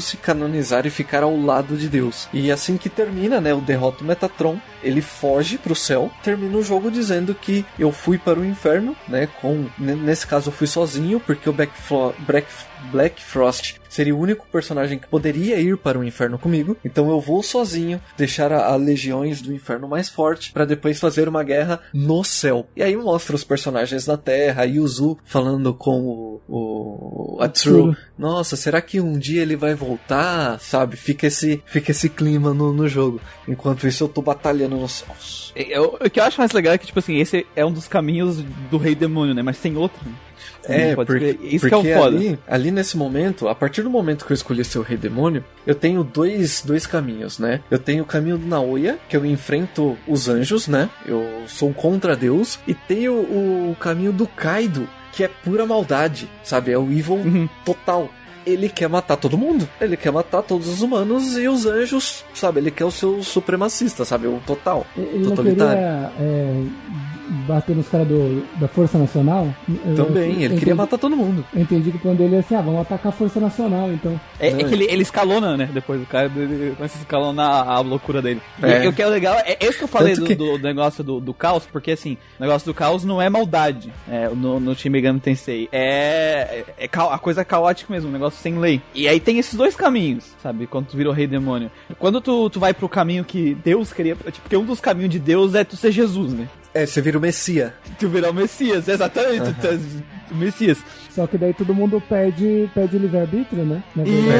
se canonizar e ficar ao lado de Deus. E assim que termina, né, o derrota o Metatron, ele foge pro céu, termina o jogo dizendo que eu fui para o inferno, né, com nesse caso eu fui sozinho porque o Black, Flo- Black, Black Frost seria o único personagem que poderia ir para o inferno comigo. Então eu vou sozinho, deixar a, a legiões do inferno mais forte para depois fazer uma guerra no céu. E aí mostra os personagens na Terra, Yuzu falando com o, o Atsuru. Nossa, será que um dia ele vai voltar? Sabe? Fica esse, fica esse clima no, no jogo. Enquanto isso eu tô batalhando nos céus. É, é, o o que eu acho mais legal é que, tipo assim, esse é um dos caminhos do rei demônio, né? Mas tem outro. É, não pode porque, escolher. Isso porque que é foda. ali, ali nesse momento, a partir do momento que eu escolhi ser o Rei Demônio, eu tenho dois, dois caminhos, né? Eu tenho o caminho do Naoya, que eu enfrento os anjos, né? Eu sou contra Deus. E tenho o, caminho do Kaido, que é pura maldade, sabe? É o evil Uhum. total. Ele quer matar todo mundo. Ele quer matar todos os humanos e os anjos, sabe? Ele quer o seu supremacista, sabe? O total. Ele não Totalitário. queria é, bater nos caras do- da Força Nacional. Também, eu ele queria entendi- matar todo mundo. Eu entendi que o plano dele é assim, ah, vamos atacar a Força Nacional, então. É, é que ele, ele escalona, né? Depois o cara ele começa a escalonar a loucura dele. É. E, o que é legal é esse que eu falei do, que- do negócio do, do caos, porque assim, o negócio do caos não é maldade é, no, no Shin Megami Tensei. É, é, é ca- a coisa caótica mesmo, um negócio sem lei. E aí tem esses dois caminhos, sabe? Quando tu vira o rei demônio. Quando tu, tu vai pro caminho que Deus queria. Tipo, porque um dos caminhos de Deus é tu ser Jesus, né? É, você vira o Messia. Tu virar o Messias, exatamente. tu, o Messias. Só que daí todo mundo perde o livre-arbítrio, né?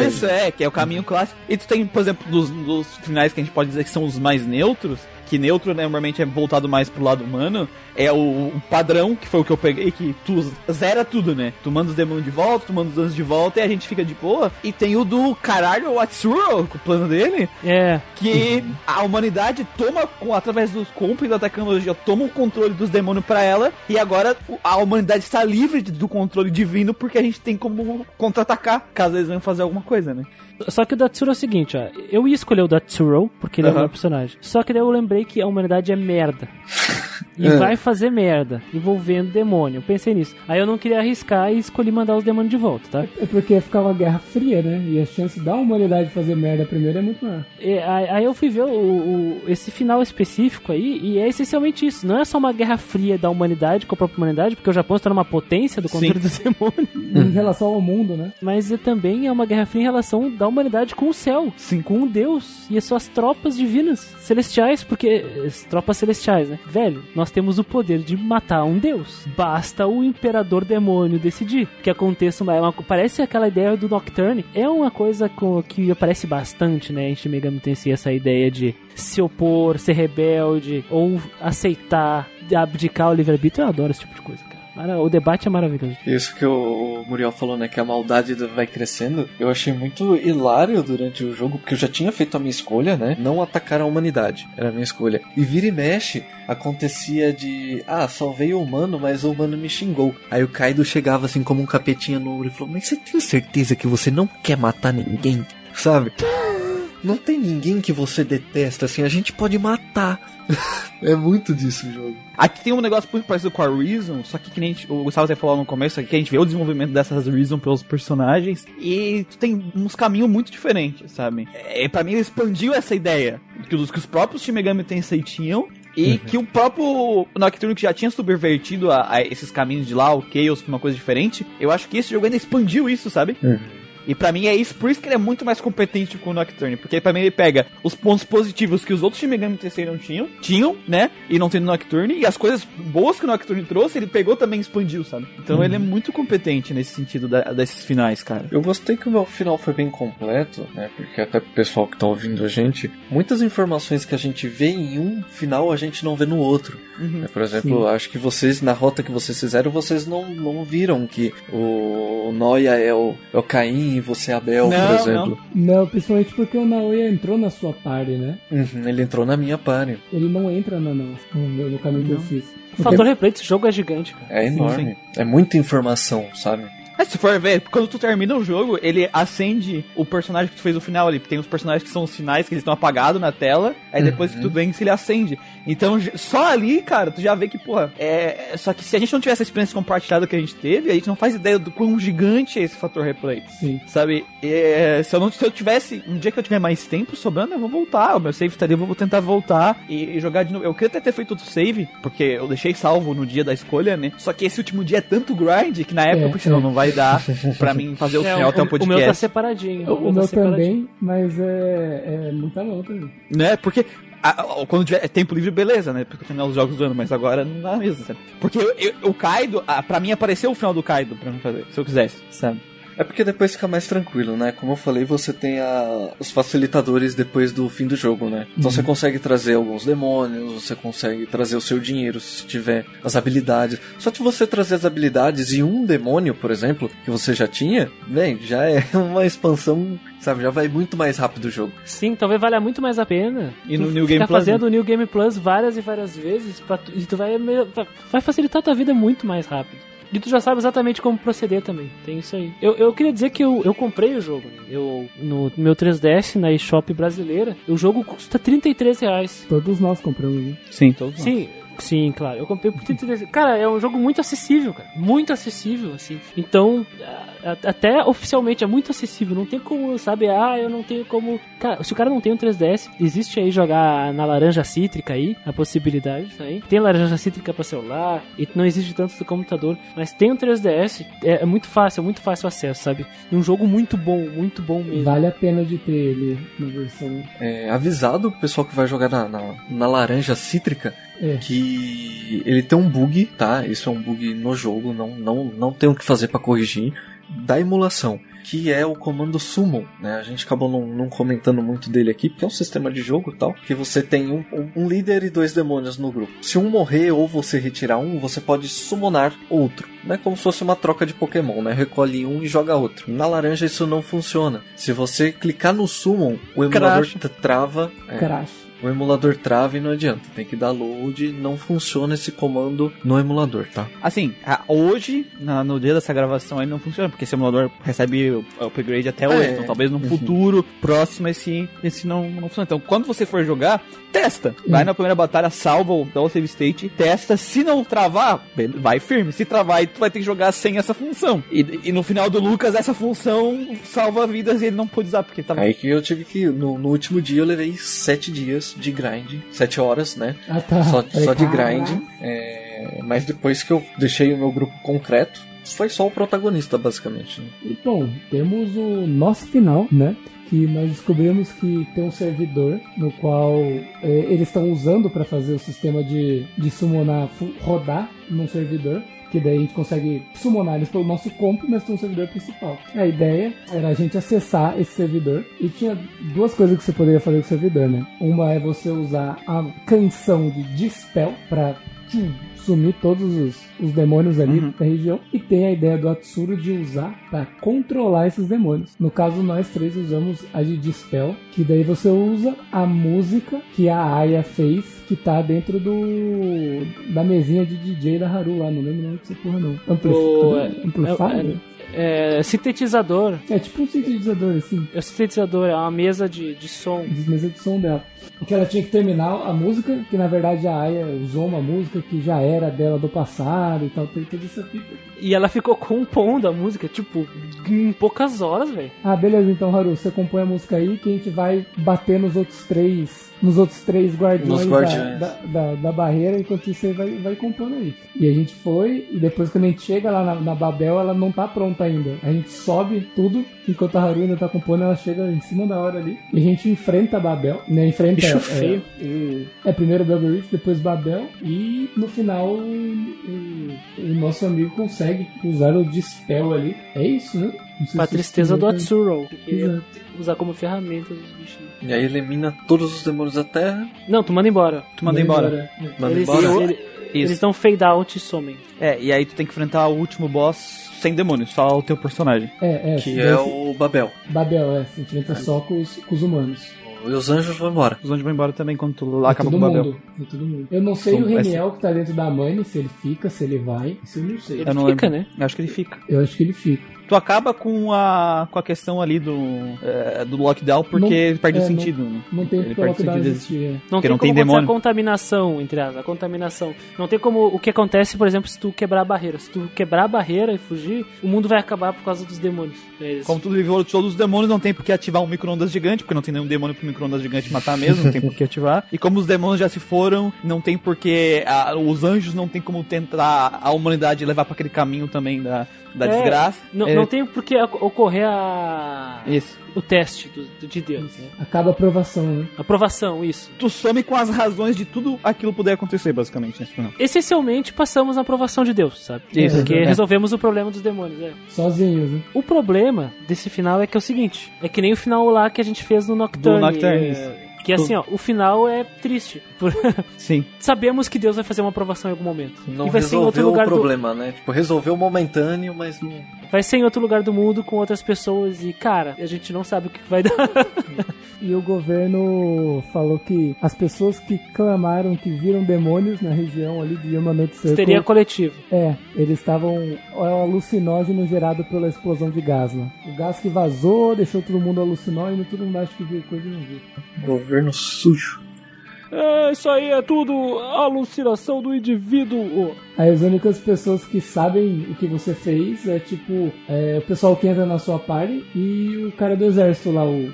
Isso, é, que é o caminho clássico. E tu tem, por exemplo, dos, dos finais que a gente pode dizer que são os mais neutros, que neutro né, normalmente é voltado mais pro lado humano, é o, o padrão, que foi o que eu peguei, que tu zera tudo, né? Tu manda os demônios de volta, tu manda os anjos de volta e a gente fica de boa. E tem o do caralho, o Atsuro, com o plano dele, É, que a humanidade toma, com, através dos compras da tecnologia, toma o controle dos demônios pra ela, e agora a humanidade está livre do controle divino porque a gente tem como contra-atacar, caso eles venham fazer alguma coisa, né? Só que o Datsuro é o seguinte, ó. Eu ia escolher o Datsuro, porque ele é o meu personagem. Só que daí eu lembrei que a humanidade é merda. [LAUGHS] E É. vai fazer merda, envolvendo demônio. Eu pensei nisso. Aí eu não queria arriscar e escolhi mandar os demônios de volta, tá? É porque ia ficar uma guerra fria, né? E a chance da humanidade fazer merda primeiro é muito maior. E aí aí eu fui ver o, o- esse final específico aí, e é essencialmente isso. Não é só uma guerra fria da humanidade com a própria humanidade, porque o Japão está numa potência do controle dos demônios. Em relação ao mundo, né? Mas é também é uma guerra fria em relação da humanidade com o céu, Sim. com o Deus e as suas tropas divinas, celestiais, porque as tropas celestiais, né? Velho, nós temos o poder de matar um Deus. Basta o imperador demônio decidir que aconteça uma, é uma- parece aquela ideia do Nocturne, é uma coisa com, que aparece bastante, né? Em Shin Megami essa ideia de se opor, ser rebelde ou aceitar, abdicar o livre-arbítrio. Eu adoro esse tipo de coisa, cara. O debate é maravilhoso. Isso que o Muriel falou, né? Que a maldade vai crescendo. Eu achei muito hilário durante o jogo, porque eu já tinha feito a minha escolha, né? Não atacar a humanidade. Era a minha escolha. E vira e mexe, acontecia de. Ah, salvei o humano, mas o humano me xingou. Aí o Kaido chegava assim como um capetinha no ouro e falou: Mas você tem certeza que você não quer matar ninguém? Sabe? Não tem ninguém que você detesta, assim, a gente pode matar. [LAUGHS] é muito disso o jogo. Aqui tem um negócio muito parecido com a Reason, só que, que nem gente- o Gustavo até falou no começo, que a gente vê o desenvolvimento dessas Reason pelos personagens e tem uns caminhos muito diferentes, sabe? É, pra mim ele expandiu essa ideia que os, que os próprios Shin Megami Tensei tinham e que o próprio Nocturne que já tinha subvertido a, a esses caminhos de lá, o Chaos, pra uma coisa diferente, eu acho que esse jogo ainda expandiu isso, sabe? E pra mim é isso, por isso que ele é muito mais competente com o Nocturne, porque pra mim ele pega os pontos positivos que os outros Shin Megami Tensei não tinham, tinham, né? E não tem no Nocturne, e as coisas boas que o Nocturne trouxe, ele pegou também e expandiu, sabe? Então ele é muito competente nesse sentido da- desses finais, cara. Eu gostei que o meu final foi bem completo, né? Porque até pro pessoal que tá ouvindo a gente, muitas informações que a gente vê em um final a gente não vê no outro. Uhum. né? Por exemplo, acho que vocês, na rota que vocês fizeram, vocês não, não viram que o Noia é o, é o Caim e você é Abel, por Não, exemplo. Não, principalmente porque o Naoya entrou na sua party, né? Uhum, ele entrou na minha party. Ele não entra no, no, no, no caminho que eu fiz. O fator replay desse jogo é gigante, cara. É enorme. É muita informação, sabe? Mas [LAUGHS] se for ver, quando tu termina o jogo, ele acende o personagem que tu fez no final ali. Tem os personagens que são os finais, que eles estão apagados na tela. Aí depois que tu vence, ele acende. Então, só ali, cara, tu já vê que, porra, é. Só que se a gente não tivesse a experiência compartilhada que a gente teve, a gente não faz ideia do quão gigante é esse fator replay. Sim. Sabe? É, se, eu não, se eu tivesse. Um dia que eu tiver mais tempo sobrando, eu vou voltar. O meu save tá ali, eu vou tentar voltar e, e jogar de novo. Eu queria até ter feito outro save, porque eu deixei salvo no dia da escolha, né? Só que esse último dia é tanto grind que na época É, eu pensei, não, é. não vai dar pra mim fazer o É, final até um o, o podcast. meu tá separadinho. O, meu tá separadinho. também, mas é, é muita também. Né? Porque a- a- quando tiver tempo livre, beleza, né? Porque eu tenho os jogos do ano, mas agora não dá mesmo, sabe? Porque eu- eu- o Kaido, a, pra mim apareceu o final do Kaido pra mim fazer, se eu quisesse, sabe? É porque depois fica mais tranquilo, né? Como eu falei, você tem a- os facilitadores depois do fim do jogo, né? Então você consegue trazer alguns demônios, você consegue trazer o seu dinheiro se tiver as habilidades. Só de você trazer as habilidades e um demônio, por exemplo, que você já tinha, bem, já é [LAUGHS] uma expansão, sabe? Já vai muito mais rápido o jogo. Sim, talvez valha muito mais a pena. E tu no New Game Plus, fazendo o New Game Plus várias e várias vezes tu- e tu vai, meio- vai- vai facilitar a tua vida muito mais rápido. E tu já sabe exatamente como proceder também. Tem isso aí. Eu, eu queria dizer que eu, eu comprei o jogo. né? Eu, no meu 3DS, na eShop brasileira, o jogo custa 33 reais. Todos nós compramos, né? Sim, todos Sim, Sim, claro. Eu comprei por 33. Cara, é um jogo muito acessível, cara. Muito acessível, assim. Então, até oficialmente é muito acessível. Não tem como, sabe? Ah, eu não tenho como. Cara, se o cara não tem um 3DS, existe aí jogar na laranja cítrica aí, a possibilidade aí. Tem laranja cítrica pra celular, e não existe tanto do computador. Mas tem um 3DS, é, é muito fácil, é muito fácil o acesso, sabe? E um jogo muito bom, muito bom mesmo. Vale a pena de ter ele na versão. É, avisado o pessoal que vai jogar na, na, na laranja cítrica É. que ele tem um bug, tá? Isso é um bug no jogo, não, não, não tem o que fazer pra corrigir, da emulação. Que é o comando summon, né? A gente acabou não, não comentando muito dele aqui, porque é um sistema de jogo tal. Que você tem um, um- líder e dois demônios no grupo. Se um morrer ou você retirar um, você pode summonar outro. Né? Como se fosse uma troca de Pokémon, né? Recolhe um e joga outro. Na laranja isso não funciona. Se você clicar no summon, o emulador Crash. trava. é, Crash. O emulador trava e não adianta. Tem que dar load, não funciona esse comando no emulador, tá? Assim, hoje, na- no dia dessa gravação aí não funciona, porque esse emulador recebe upgrade até hoje. É. Então talvez no Uhum. futuro próximo esse, esse não, não funciona. Então quando você for jogar, testa. Vai na primeira batalha, salva o dá o save state, testa. Se não travar, vai firme. Se travar, tu vai ter que jogar sem essa função. E, e no final do Lucas, essa função salva vidas e ele não pôde usar, porque tava. Aí que eu tive que. No, no último dia eu levei sete dias de grind. Sete horas, né? Ah, tá. Só, Falei, só de grind. É, mas depois que eu deixei o meu grupo concreto, foi só o protagonista, basicamente. né? E, bom, temos o nosso final, né? Que nós descobrimos que tem um servidor no qual é, eles estão usando para fazer o sistema de, de summonar rodar num servidor. Que daí a gente consegue summonar eles pelo nosso comp, mas tem um servidor principal. A ideia era a gente acessar esse servidor. E tinha duas coisas que você poderia fazer com o servidor, né? Uma é você usar a canção de Dispel pra tchum, sumir todos os, os demônios ali da região. E tem a ideia do Atsuro de usar para controlar esses demônios. No caso, nós três usamos a de Dispel, que daí você usa a música que a Aya fez, que tá dentro do da mesinha de DJ da Haru lá. Não lembro o nome dessa porra, não. Amplif O- Amplifier? É, sintetizador. É, tipo um sintetizador, assim. É o sintetizador, é uma mesa de, de som. mesa de som dela. Que ela tinha que terminar a música, que na verdade a Aya usou uma música que já era dela do passado e tal, tem toda essa fita. E ela ficou compondo a música, tipo, em poucas horas, velho. Ah, beleza, então, Haru, você compõe a música aí que a gente vai bater nos outros três. Nos outros três guardiões, da-. Da, da, da barreira, enquanto isso você vai, vai aí. E a gente foi, e depois quando a gente chega lá na, na Babel, ela não tá pronta ainda. A gente sobe tudo, enquanto a Haru ainda tá compondo, ela chega em cima da hora ali. E a gente enfrenta a Babel, né? Enfrenta. Bicho é, feio. o- é primeiro Belgarish, depois Babel, e no final o, o- o nosso amigo consegue usar o Dispel ali. É isso, né? Pra se tristeza do Atsuro, que queria usar como ferramenta os bichinhos. E aí elimina todos os demônios da Terra, Não, tu manda embora. Tu manda embora. manda Eles, embora. ele- eles dão fade out e somem. É, e aí tu tem que enfrentar o último boss sem demônios, só o teu personagem. É, é. Que é o Babel. Babel, é. Se enfrenta só com os, com os humanos. E os anjos vão embora. Os anjos vão embora também quando tu lá É acaba todo com o Babel. mundo. É todo mundo. Eu não sei Som- o Reniel que tá dentro da Mãe, se ele fica, se ele vai. Isso eu não sei. Eu não Fica, lembro. né? Eu acho que ele fica. Eu acho que ele fica. Tu acaba com a, com a questão ali do, é, do lockdown porque Não- ele perde é, o sentido. né? Não tem ele perde o sentido existir. é. Não Porque tem não como tem demônio. a contaminação, entre aspas, a contaminação. Não tem como o que acontece, por exemplo, se tu quebrar a barreira. Se tu quebrar a barreira e fugir, o mundo vai acabar por causa dos demônios. É isso. Como tudo viveu todos os demônios, não tem por que ativar um micro-ondas gigante, porque não tem nenhum demônio pro micro-ondas gigante matar mesmo, não tem por que ativar. E como os demônios já se foram, não tem por que. a- os anjos não tem como tentar a humanidade levar pra aquele caminho também da, da É, desgraça. Não, É, não tem por que ocorrer a... Isso. o teste do, do- de Deus. Né? Acaba a aprovação, né? Aprovação, isso. Tu some com as razões de tudo aquilo poder acontecer, basicamente, nesse final. Essencialmente, passamos na aprovação de Deus, sabe? Isso. Porque É. resolvemos o problema dos demônios, é. Sozinhos, né? O problema desse final é que é o seguinte: é que nem o final lá que a gente fez no Nocturne. Do Nocturne, é, isso. Que assim, ó, o final é triste. Por- [LAUGHS] Sim. Sabemos que Deus vai fazer uma aprovação em algum momento. Não e vai ser em outro resolveu o lugar do, problema, né? Tipo, resolveu momentâneo, mas não. vai ser em outro lugar do mundo com outras pessoas e cara, a gente não sabe o que vai [LAUGHS] dar. E o governo falou que as pessoas que clamaram que viram demônios na região ali de Yamanote Circle... Seria coletivo. É, eles estavam... É um alucinógeno gerado pela explosão de gás lá. O gás que vazou, deixou todo mundo alucinógeno, todo mundo acha que viu coisa e não viu. Governo sujo. É, isso aí é tudo alucinação do indivíduo. Aí as únicas pessoas que sabem o que você fez é tipo é, o pessoal que entra na sua party e o cara do exército lá, o,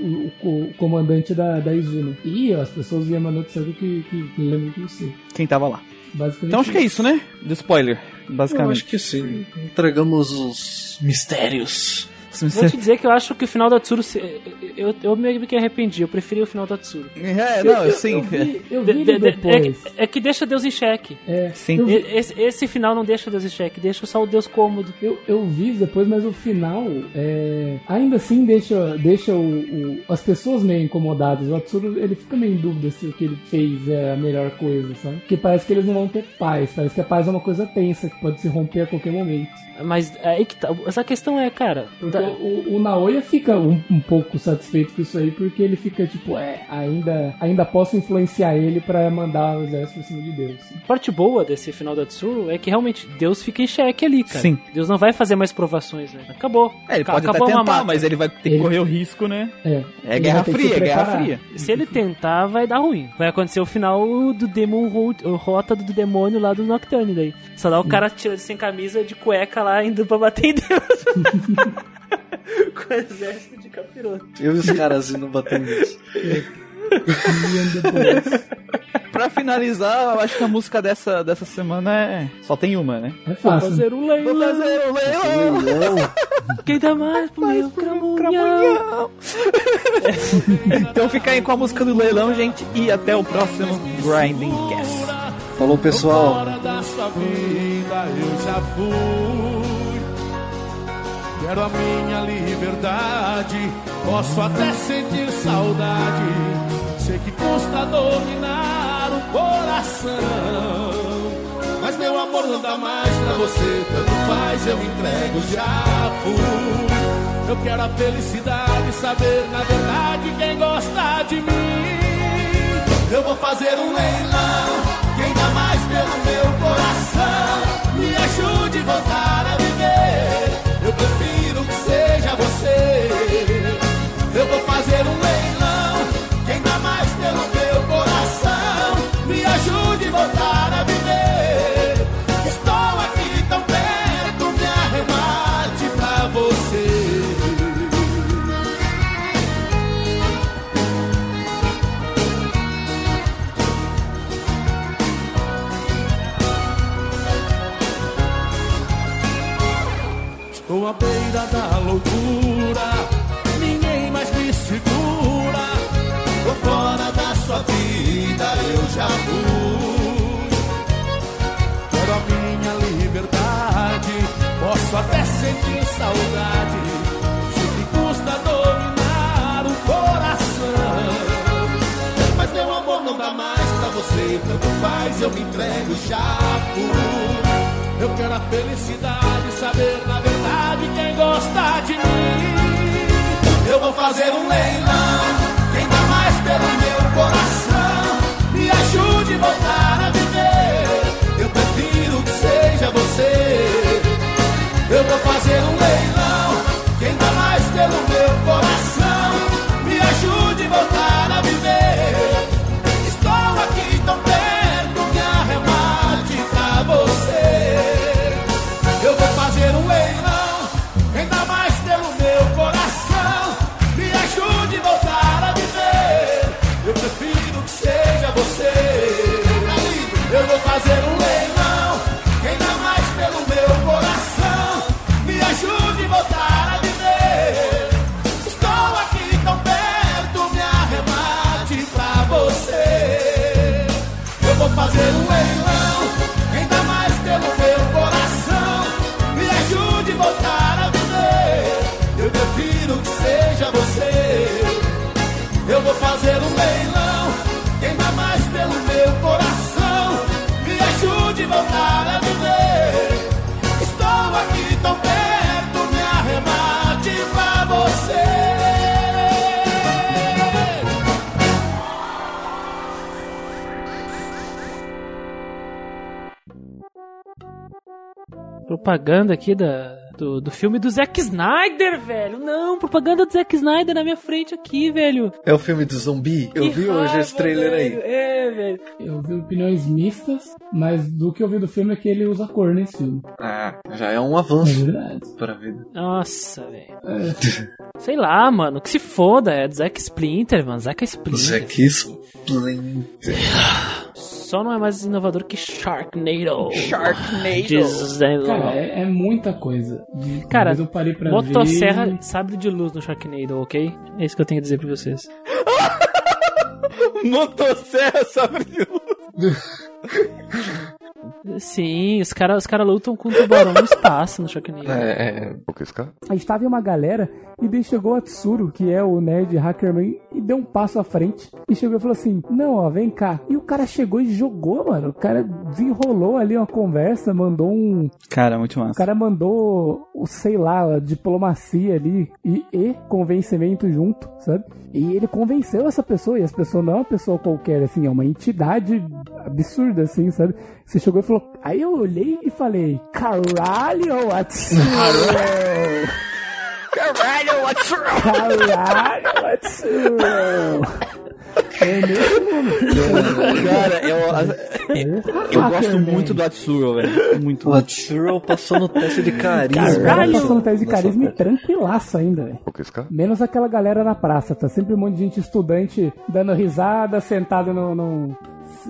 o, o- o comandante da, da Izuno. E as pessoas iam mandando que, que, que lembram de você. Quem tava lá. Basicamente. Então acho que é isso, né? Do spoiler, Eu basicamente. acho que sim. Entregamos os mistérios. Vou te dizer que eu acho que o final da Tsuru. se- Eu, eu meio que arrependi, eu preferi o final da Tsuru. É, não, sim. Eu vi, eu De- vi de- é, depois. que- é que deixa Deus em xeque. É, Sim. Eu vi, Esse, esse final não deixa Deus em xeque, deixa só o Deus cômodo. eu, eu vi depois, mas o final é, ainda assim deixa, deixa o, o- as pessoas meio incomodadas. O Atsuru ele fica meio em dúvida se o que ele fez é a melhor coisa, sabe? Porque parece que eles não vão ter paz. Parece que a paz é uma coisa tensa que pode se romper a qualquer momento. Mas aí que tá. Essa questão é, cara. Porque tá- o, o Naoya fica um, um pouco satisfeito com isso aí, porque ele fica tipo, é, ainda, ainda posso influenciar ele pra mandar o exército por cima de Deus. A parte boa desse final da Tsuru é que realmente Deus fica em xeque ali, cara. Sim. Deus não vai fazer mais provações, né? Acabou. É, ele pode até acabou uma tentar, mas ele vai ter que Ele- correr o risco, né? É, É Guerra Fria, é Guerra. Fria. Se ele tentar, vai dar ruim. Vai acontecer o final do Demon Ro- Rota do demônio lá do Nocturne daí. Só dá o cara tira sem camisa de cueca lá indo pra bater em Deus. [LAUGHS] [LAUGHS] Com o exército de capiroto. Eu e os caras indo batendo nisso. Pra finalizar, eu acho que a música dessa, dessa semana é. Só tem uma, né? É fácil. Fazer um Vou leilão. fazer o leilão! [LAUGHS] Quem dá mais pro meu cramunhão? [LAUGHS] Então fica aí com a música do leilão, gente, e até o próximo Grinding Cast. Falou, pessoal. Fora da sua vida eu já fui. Quero a minha liberdade. Posso até sentir saudade. Sei que custa dominar o coração. Mas meu amor não dá mais pra você. Tanto faz, eu entrego, já fui. Eu quero a felicidade, saber na verdade quem gosta de mim. Eu vou fazer um leilão. Quem dá mais pelo meu coração? Me ajude a voltar saudade. Sei que custa dominar o coração. Mas meu amor não dá mais pra você, tanto faz, eu me entrego, já fui. Eu quero a felicidade, saber na verdade quem gosta de mim. Eu vou fazer um leilão, voltar viver. Estou aqui tão perto, me arremate pra você. Propaganda aqui da, do, do filme do Zack Snyder, velho. Não, propaganda do Zack Snyder na minha frente aqui, velho. É o filme do zumbi? Eu Que vi hoje raiva, esse trailer velho. aí. É, velho. Eu vi opiniões mistas, mas do que eu vi do filme é que ele usa cor nesse filme. Ah, já é um É avanço verdade. para a vida. Nossa, velho. É. [LAUGHS] Sei lá, mano. Que se foda. É do Zack Splinter, mano. Zack Splinter. Zack Splinter. [LAUGHS] Só não é mais inovador que Sharknado. Sharknado. Dizendo- Cara, é, é muita coisa. De- Cara, eu parei pra Motosserra, ver. sabre de luz no Sharknado, ok? É isso que eu tenho a dizer pra vocês. [LAUGHS] Motosserra, sabe? [LAUGHS] Sim, os caras os cara lutam com um tubarão no espaço no Sharknado. É, é, A gente tava em uma galera e daí chegou a Tsuru, que é o nerd hackerman, e deu um passo à frente e chegou e falou assim: Não, ó, vem cá. E o cara chegou e jogou, mano. O cara desenrolou ali uma conversa, mandou um. Cara, muito O massa. cara mandou, o sei lá, a diplomacia ali e, e convencimento junto, sabe? E ele convenceu essa pessoa, e essa pessoa não é uma pessoa qualquer, assim, é uma entidade absurda, assim, sabe? Você chegou e falou. Aí eu olhei e falei: Caralho, Atsuru! Caralho, what's Caralho, Atsuru! É nesse momento. Cara, eu, eu gosto muito do Atsuro, velho. Muito. o Atsuro passou no teste de carisma. O cara Caralho! passou no teste de Nossa, carisma e tranquilaço ainda, velho. Menos aquela galera na praça, tá sempre um monte de gente estudante dando risada, sentada no. no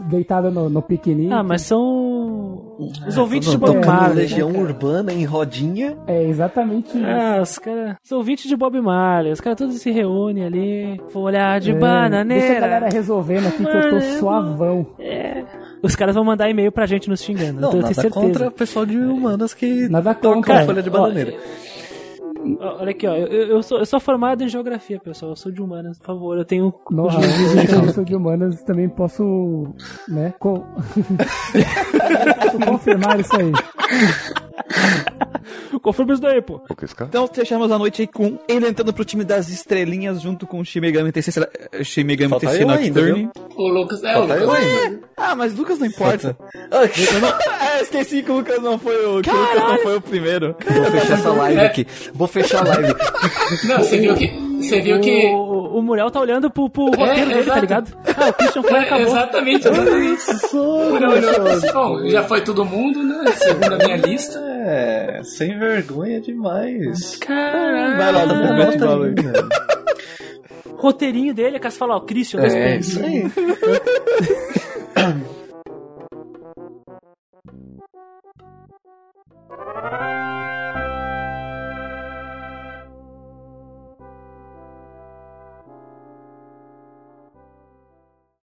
deitada no, no piquenique. Ah, mas são os ouvintes de Bob Marley. né, Legião cara? Urbana em rodinha. É exatamente isso. Ah, os caras. Os ouvintes de Bob Marley. Os caras todos se reúnem ali. Folha de É, Deixa a bananeira. galera resolvendo aqui que eu tô Mano. suavão. É. Os caras vão mandar e-mail pra gente nos xingando. Não, então eu nada tenho certeza. contra o pessoal de humanas que Nada toca contra. a folha de bananeira. Ó, Olha aqui, ó. Eu, eu sou, eu sou formado em geografia, pessoal. Eu sou de humanas, por favor. Eu tenho. De campo. sou de humanas também posso, né, com... [LAUGHS] posso confirmar isso aí. Confirma isso daí, pô. Então fechamos a noite aí com ele entrando pro time das estrelinhas junto com o Shimegami Tensei, eh, Shimegami Tensei ainda, Nocturne. O Lucas. É, o Falta Lucas. eu ainda. Ah, mas Lucas não importa. [LAUGHS] Ah, Eu não... É, esqueci que o Lucas não foi o, que o Lucas não foi o primeiro. Vou fechar essa live aqui. Vou fechar a live. Não, você viu que. Você viu que. O, o Muriel tá olhando pro, pro roteiro dele, tá ligado? Ah, o Christian foi É, acabou. exatamente, exatamente. Bom, já foi todo mundo, né? Segundo a minha lista. É, sem vergonha demais. Caralho. Vai lá, bala aí, velho. Roteirinho dele, é que você fala, ó, Christian, É, responde. isso aí. [LAUGHS]